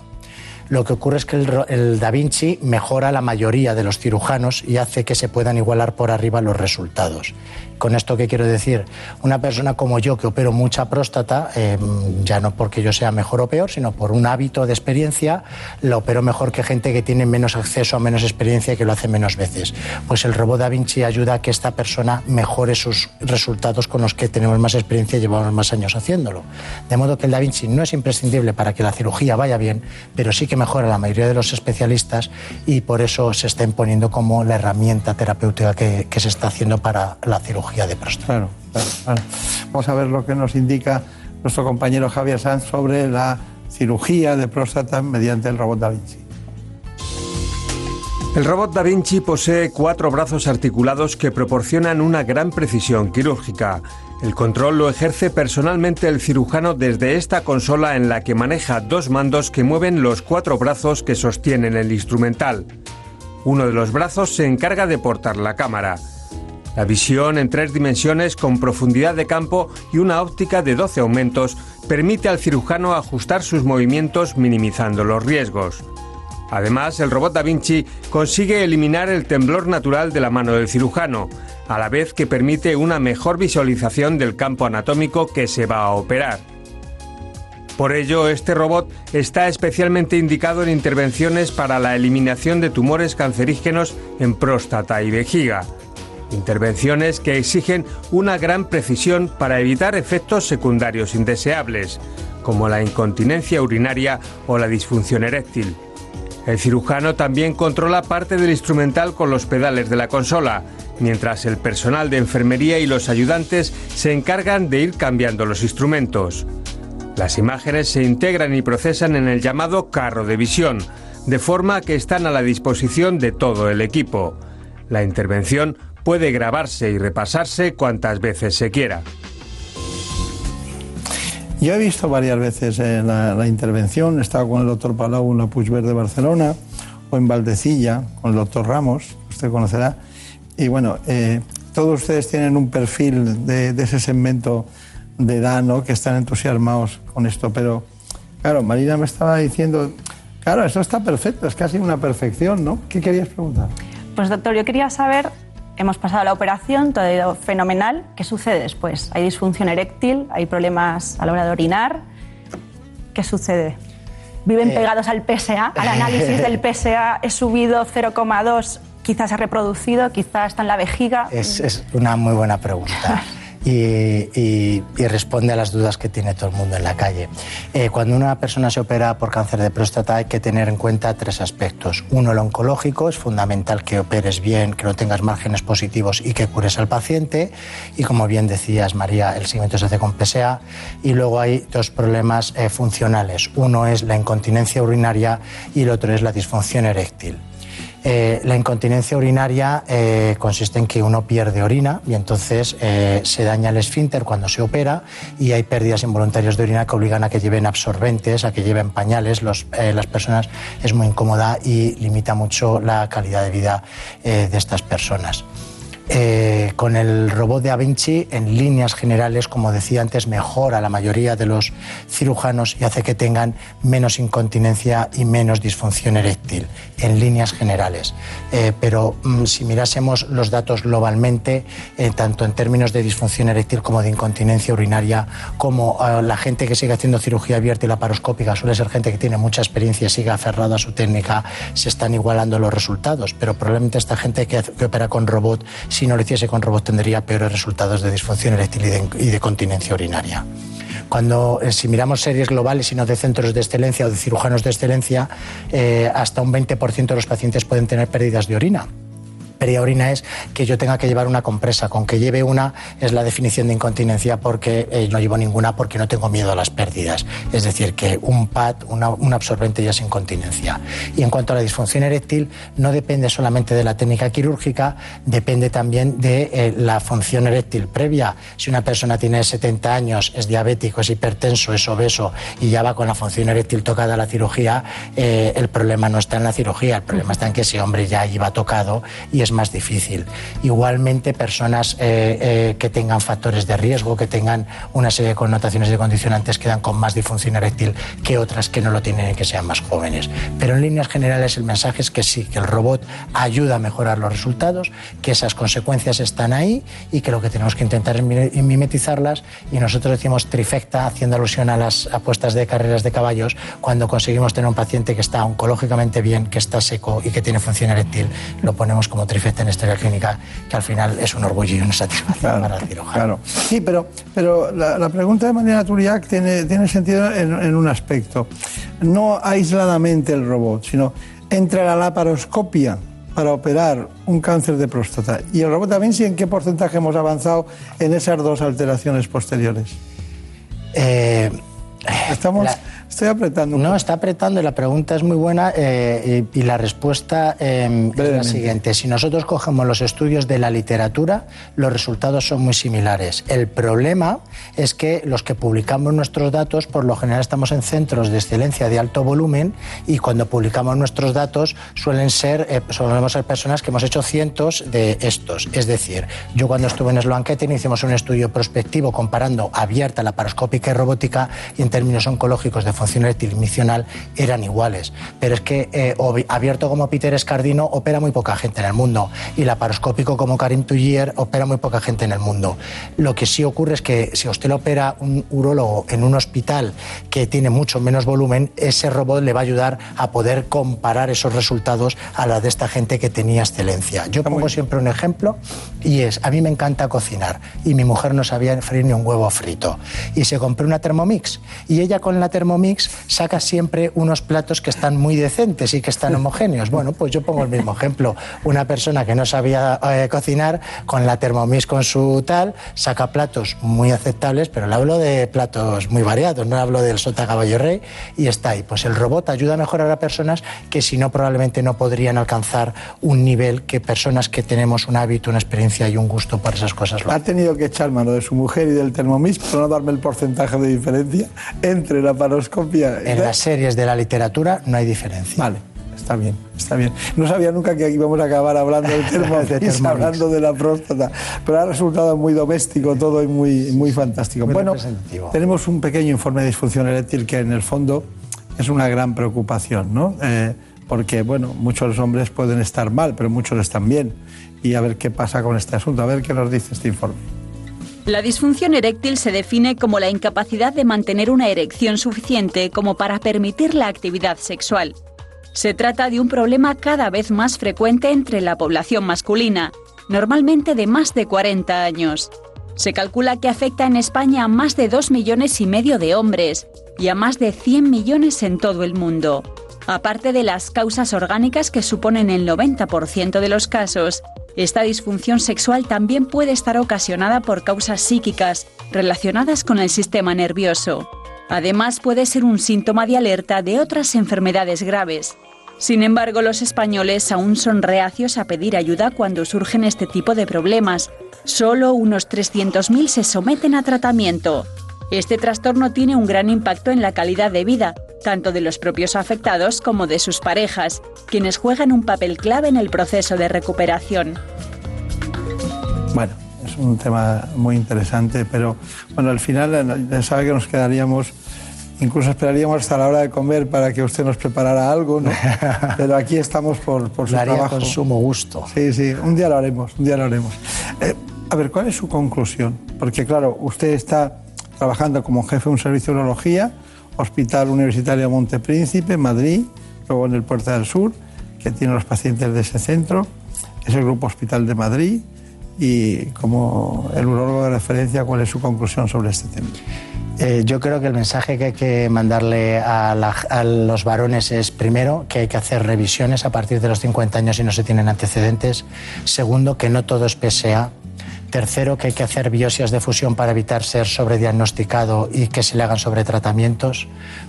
Lo que ocurre es que el, Da Vinci mejora la mayoría de los cirujanos y hace que se puedan igualar por arriba los resultados. Con esto, ¿qué quiero decir? Una persona como yo que opero mucha próstata, eh, ya no porque yo sea mejor o peor, sino por un hábito de experiencia, la opero mejor que gente que tiene menos acceso a menos experiencia y que lo hace menos veces. Pues el robot Da Vinci ayuda a que esta persona mejore sus resultados con los que tenemos más experiencia y llevamos más años haciéndolo. De modo que el Da Vinci no es imprescindible para que la cirugía vaya bien, pero sí que mejora la mayoría de los especialistas y por eso se está imponiendo como la herramienta terapéutica que se está haciendo para la cirugía de próstata. Vamos a ver lo que nos indica nuestro compañero Javier Sanz sobre la cirugía de próstata mediante el robot Da Vinci. El robot Da Vinci posee cuatro brazos articulados que proporcionan una gran precisión quirúrgica. El control lo ejerce personalmente el cirujano desde esta consola en la que maneja dos mandos que mueven los cuatro brazos que sostienen el instrumental. Uno de los brazos se encarga de portar la cámara. La visión en tres dimensiones con profundidad de campo y una óptica de 12 aumentos permite al cirujano ajustar sus movimientos minimizando los riesgos. Además, el robot Da Vinci consigue eliminar el temblor natural de la mano del cirujano, a la vez que permite una mejor visualización del campo anatómico que se va a operar. Por ello, este robot está especialmente indicado en intervenciones para la eliminación de tumores cancerígenos en próstata y vejiga. Intervenciones que exigen una gran precisión para evitar efectos secundarios indeseables, como la incontinencia urinaria o la disfunción eréctil. El cirujano también controla parte del instrumental con los pedales de la consola, mientras el personal de enfermería y los ayudantes se encargan de ir cambiando los instrumentos. Las imágenes se integran y procesan en el llamado carro de visión, de forma que están a la disposición de todo el equipo. La intervención puede grabarse y repasarse cuantas veces se quiera. Yo he visto varias veces eh, la, la intervención, he estado con el doctor Palau en la Puigverd de Barcelona o en Valdecilla con el doctor Ramos, que usted conocerá. Y bueno, eh, todos ustedes tienen un perfil de, de ese segmento de edad, ¿no? Que están entusiasmados con esto, pero claro, Marina me estaba diciendo, claro, eso está perfecto, es casi una perfección, ¿no? ¿Qué querías preguntar? Pues doctor, yo quería saber, hemos pasado la operación, todo ha ido fenomenal, ¿qué sucede después? ¿Hay disfunción eréctil? ¿Hay problemas a la hora de orinar? ¿Qué sucede? ¿Viven Eh. pegados al PSA? *laughs* ¿Al análisis del PSA he subido 0,2? Quizás se ha reproducido, quizás está en la vejiga. Es, es una muy buena pregunta. *laughs* Y, responde a las dudas que tiene todo el mundo en la calle. Eh, cuando una persona se opera por cáncer de próstata hay que tener en cuenta tres aspectos. Uno, el oncológico, es fundamental que operes bien, que no tengas márgenes positivos y que cures al paciente. Y como bien decías, María, el seguimiento se hace con PSA. Y luego hay dos problemas eh, funcionales. Uno es la incontinencia urinaria y el otro es la disfunción eréctil. Eh, la incontinencia urinaria eh, consiste en que uno pierde orina y entonces eh, se daña el esfínter cuando se opera y hay pérdidas involuntarias de orina que obligan a que lleven absorbentes, a que lleven pañales. Las personas es muy incómoda y limita mucho la calidad de vida de estas personas. Eh, con el robot de Da Vinci, en líneas generales, como decía antes, mejora la mayoría de los cirujanos y hace que tengan menos incontinencia y menos disfunción eréctil, en líneas generales. Eh, pero mm, si mirásemos los datos globalmente, eh, tanto en términos de disfunción eréctil como de incontinencia urinaria, como eh, la gente que sigue haciendo cirugía abierta y laparoscópica suele ser gente que tiene mucha experiencia y sigue aferrada a su técnica, se están igualando los resultados. Pero probablemente esta gente que opera con robot, si no lo hiciese con robot, tendría peores resultados de disfunción eréctil y de, y de continencia urinaria. Cuando, eh, si miramos series globales y no de centros de excelencia o de cirujanos de excelencia, eh, hasta un 20% de los pacientes pueden tener pérdidas de orina. Pérdida de orina es que yo tenga que llevar una compresa. Con que lleve una es la definición de incontinencia porque eh, no llevo ninguna porque no tengo miedo a las pérdidas. Es decir, que un pad, un absorbente ya es incontinencia. Y en cuanto a la disfunción eréctil, no depende solamente de la técnica quirúrgica, depende también de eh, la función eréctil previa. Si una persona tiene 70 años, es diabético, es hipertenso, es obeso y ya va con la función eréctil tocada a la cirugía, eh, el problema no está en la cirugía, el problema está en que ese hombre ya iba tocado y es más difícil. Igualmente, personas eh, eh, que tengan factores de riesgo, que tengan una serie de connotaciones de condicionantes, quedan con más disfunción eréctil que otras que no lo tienen y que sean más jóvenes. Pero en líneas generales el mensaje es que sí, que el robot ayuda a mejorar los resultados, que esas consecuencias están ahí y que lo que tenemos que intentar es mi- mimetizarlas y nosotros decimos trifecta haciendo alusión a las apuestas de carreras de caballos cuando conseguimos tener un paciente que está oncológicamente bien, que está seco y que tiene función eréctil, lo ponemos como trifecta en historia clínica, que al final es un orgullo y una satisfacción para el cirujano. Claro. Sí, pero, pero la, la pregunta de Mariana Turiak tiene, tiene sentido en, en un aspecto. No aisladamente el robot, sino entre la laparoscopia para operar un cáncer de próstata y el robot Da Vinci, ¿en qué porcentaje hemos avanzado en esas dos alteraciones posteriores? Eh, Estamos, la- estoy apretando. No, está apretando y la pregunta es muy buena eh, y, y la respuesta eh, es la siguiente. Si nosotros cogemos los estudios de la literatura, los resultados son muy similares. El problema es que los que publicamos nuestros datos, por lo general estamos en centros de excelencia de alto volumen y cuando publicamos nuestros datos suelen ser, eh, solemos ser personas que hemos hecho cientos de estos. Es decir, yo cuando estuve en Sloan Kettering hicimos un estudio prospectivo comparando abierta, laparoscópica y robótica y en términos oncológicos de y misional eran iguales. Pero es que eh, abierto como Peter Escardino opera muy poca gente en el mundo y laparoscópico como Karim Tullier opera muy poca gente en el mundo. Lo que sí ocurre es que si usted lo opera un urólogo en un hospital que tiene mucho menos volumen, ese robot le va a ayudar a poder comparar esos resultados a la de esta gente que tenía excelencia. Yo pongo siempre un ejemplo y es, a mí me encanta cocinar y mi mujer no sabía freír ni un huevo frito y se compró una Thermomix y ella con la Thermomix Saca siempre unos platos que están muy decentes y que están homogéneos. Bueno, pues yo pongo el mismo ejemplo. Una persona que no sabía eh, cocinar, con la Thermomix con su tal, saca platos muy aceptables, pero le hablo de platos muy variados, no hablo del sota caballo rey y está ahí. Pues el robot ayuda a mejorar a personas que si no probablemente no podrían alcanzar un nivel que personas que tenemos un hábito, una experiencia y un gusto por esas cosas lo Ha tenido que echar mano de su mujer y del Thermomix para no darme el porcentaje de diferencia entre la En las series de la literatura no hay diferencia. Vale, está bien, está bien. No sabía nunca que íbamos a acabar hablando del *laughs* Thermomix, Thermomix. hablando de la próstata, pero ha resultado muy doméstico todo y muy, muy fantástico. Muy bueno, tenemos un pequeño informe de disfunción eréctil que en el fondo es una gran preocupación, ¿no? Eh, porque, bueno, muchos hombres pueden estar mal, pero muchos están bien. Y a ver qué pasa con este asunto, a ver qué nos dice este informe. La disfunción eréctil se define como la incapacidad de mantener una erección suficiente como para permitir la actividad sexual. Se trata de un problema cada vez más frecuente entre la población masculina, normalmente de más de 40 años. Se calcula que afecta en España a más de 2 millones y medio de hombres y a más de 100 millones en todo el mundo. Aparte de las causas orgánicas que suponen el 90% de los casos, esta disfunción sexual también puede estar ocasionada por causas psíquicas relacionadas con el sistema nervioso. Además, puede ser un síntoma de alerta de otras enfermedades graves. Sin embargo, los españoles aún son reacios a pedir ayuda cuando surgen este tipo de problemas. Solo unos 300.000 se someten a tratamiento. Este trastorno tiene un gran impacto en la calidad de vida, tanto de los propios afectados como de sus parejas, quienes juegan un papel clave en el proceso de recuperación. Bueno, es un tema muy interesante, pero bueno, al final ya sabe que nos quedaríamos, incluso esperaríamos hasta la hora de comer para que usted nos preparara algo, ¿no? *laughs* Pero aquí estamos por, por su Lo haría trabajo. con sumo gusto. Sí, sí, un día lo haremos, un día lo haremos. Eh, a ver, ¿cuál es su conclusión? Porque claro, usted está trabajando como jefe de un servicio de urología, Hospital Universitario Montepríncipe, Madrid, luego en el Puerta del Sur, que tiene los pacientes de ese centro, es el Grupo Hospital de Madrid, y como el urólogo de referencia, ¿cuál es su conclusión sobre este tema? Eh, yo creo que el mensaje que hay que mandarle a, a los varones es, primero, que hay que hacer revisiones a partir de los 50 años si no se tienen antecedentes. Segundo, que no todo es PSA. Tercero, que hay que hacer biopsias de fusión para evitar ser sobrediagnosticado y que se le hagan sobretratamientos.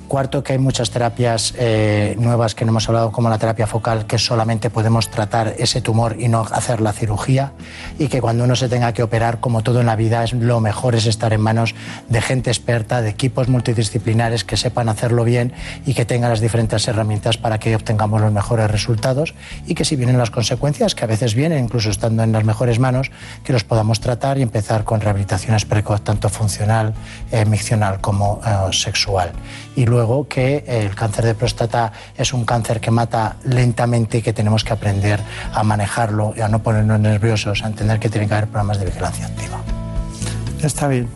Cuarto, que hay muchas terapias eh, nuevas que no hemos hablado, como la terapia focal, que solamente podemos tratar ese tumor y no hacer la cirugía. Y que cuando uno se tenga que operar, como todo en la vida, es, lo mejor es estar en manos de gente experta, de equipos multidisciplinares que sepan hacerlo bien y que tengan las diferentes herramientas para que obtengamos los mejores resultados y que si vienen las consecuencias, que a veces vienen, incluso estando en las mejores manos, que los podamos tratar y empezar con rehabilitaciones precoz, tanto funcional, eh, miccional como eh, sexual. Y que eh, el cáncer de próstata es un cáncer que mata lentamente y que tenemos que aprender a manejarlo y a no ponernos nerviosos, a entender que tiene que haber programas de vigilancia activa. Está bien.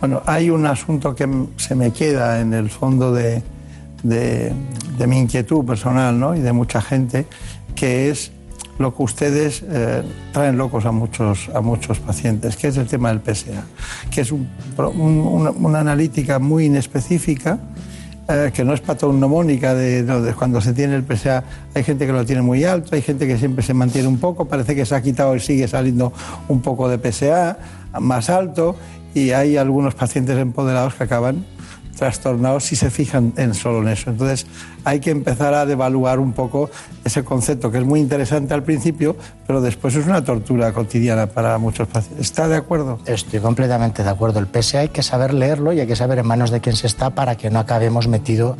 Bueno, hay un asunto que se me queda en el fondo de, de- mi inquietud personal ¿no? y de mucha gente, que es lo que ustedes eh, traen locos a muchos, a muchos pacientes, que es el tema del PSA, que es una analítica muy inespecífica, eh, que no es patognomónica de, de cuando se tiene el PSA. Hay gente que lo tiene muy alto, hay gente que siempre se mantiene un poco, parece que se ha quitado y sigue saliendo un poco de PSA más alto y hay algunos pacientes empoderados que acaban trastornados si se fijan en solo en eso. Entonces hay que empezar a devaluar un poco ese concepto que es muy interesante al principio, pero después es una tortura cotidiana para muchos pacientes. ¿Está de acuerdo? Estoy completamente de acuerdo. El PSA hay que saber leerlo y hay que saber en manos de quién se está para que no acabemos metido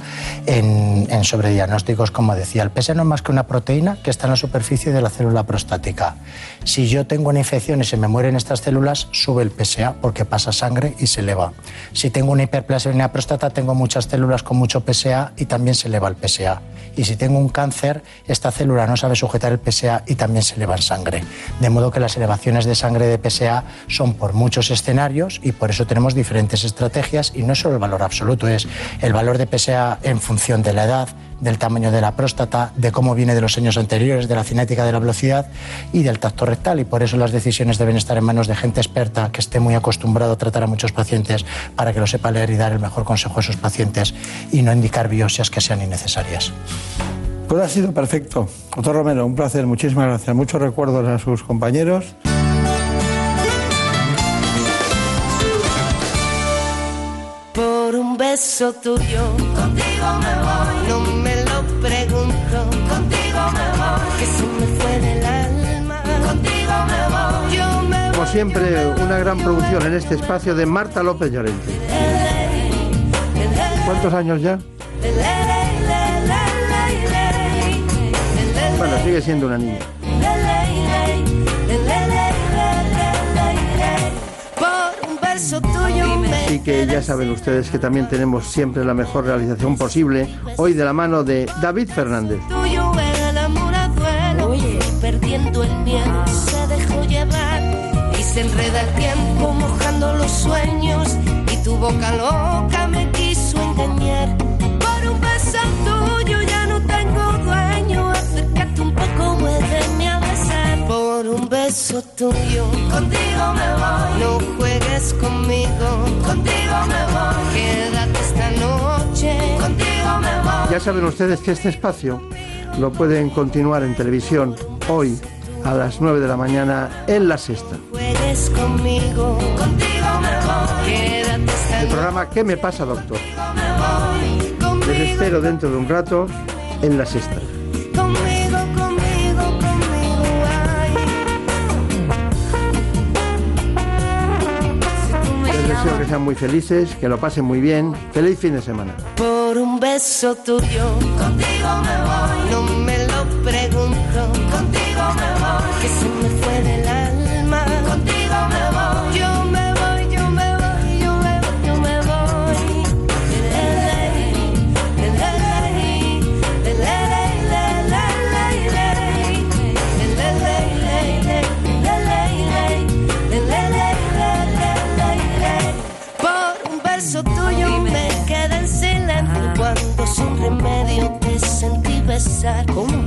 en, en sobrediagnósticos, como decía. El PSA no es más que una proteína que está en la superficie de la célula prostática. Si yo tengo una infección y se me mueren estas células, sube el PSA porque pasa sangre y se eleva. Si tengo una hiperplasia en la tengo muchas células con mucho PSA y también se eleva el PSA. Y si tengo un cáncer, esta célula no sabe sujetar el PSA y también se eleva en sangre. De modo que las elevaciones de sangre de PSA son por muchos escenarios y por eso tenemos diferentes estrategias y no es solo el valor absoluto, es el valor de PSA en función de la edad, del tamaño de la próstata, de cómo viene de los años anteriores, de la cinética de la velocidad y del tacto rectal. Y por eso las decisiones deben estar en manos de gente experta que esté muy acostumbrado a tratar a muchos pacientes para que lo sepa leer y dar el mejor consejo a esos pacientes y no indicar biopsias que sean innecesarias. Pues ha sido perfecto. Doctor Romero, un placer, muchísimas gracias. Muchos recuerdos a sus compañeros. Por un beso tuyo, contigo me voy. Como siempre, una gran producción en este espacio de Marta López Llorente. ¿Cuántos años ya? Bueno, sigue siendo una niña. Así que ya saben ustedes que también tenemos siempre la mejor realización posible, hoy de la mano de David Fernández. perdiendo el miedo se enreda el tiempo mojando los sueños y tu boca loca me quiso engañar. Por un beso tuyo ya no tengo dueño acércate un poco muéveme a besar. Por un beso tuyo contigo me voy. No juegues conmigo contigo me voy. Quédate esta noche contigo me voy. Ya saben ustedes que este espacio lo pueden continuar en televisión hoy a las 9 de la mañana en la sexta. conmigo, contigo me voy. Quédate esta El programa ¿Qué me pasa, doctor? conmigo, Les espero dentro de un rato en la sexta. conmigo, conmigo, conmigo, ay. Les deseo que sean muy felices, que lo pasen muy bien. Feliz fin de semana. por un beso tuyo, contigo me voy. No me Que se me fue del alma, contigo me voy. Yo me voy, yo me voy, yo me voy, yo me voy. Por un beso tuyo me quedé en silencio cuando sin remedio te sentí besar. Un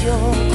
就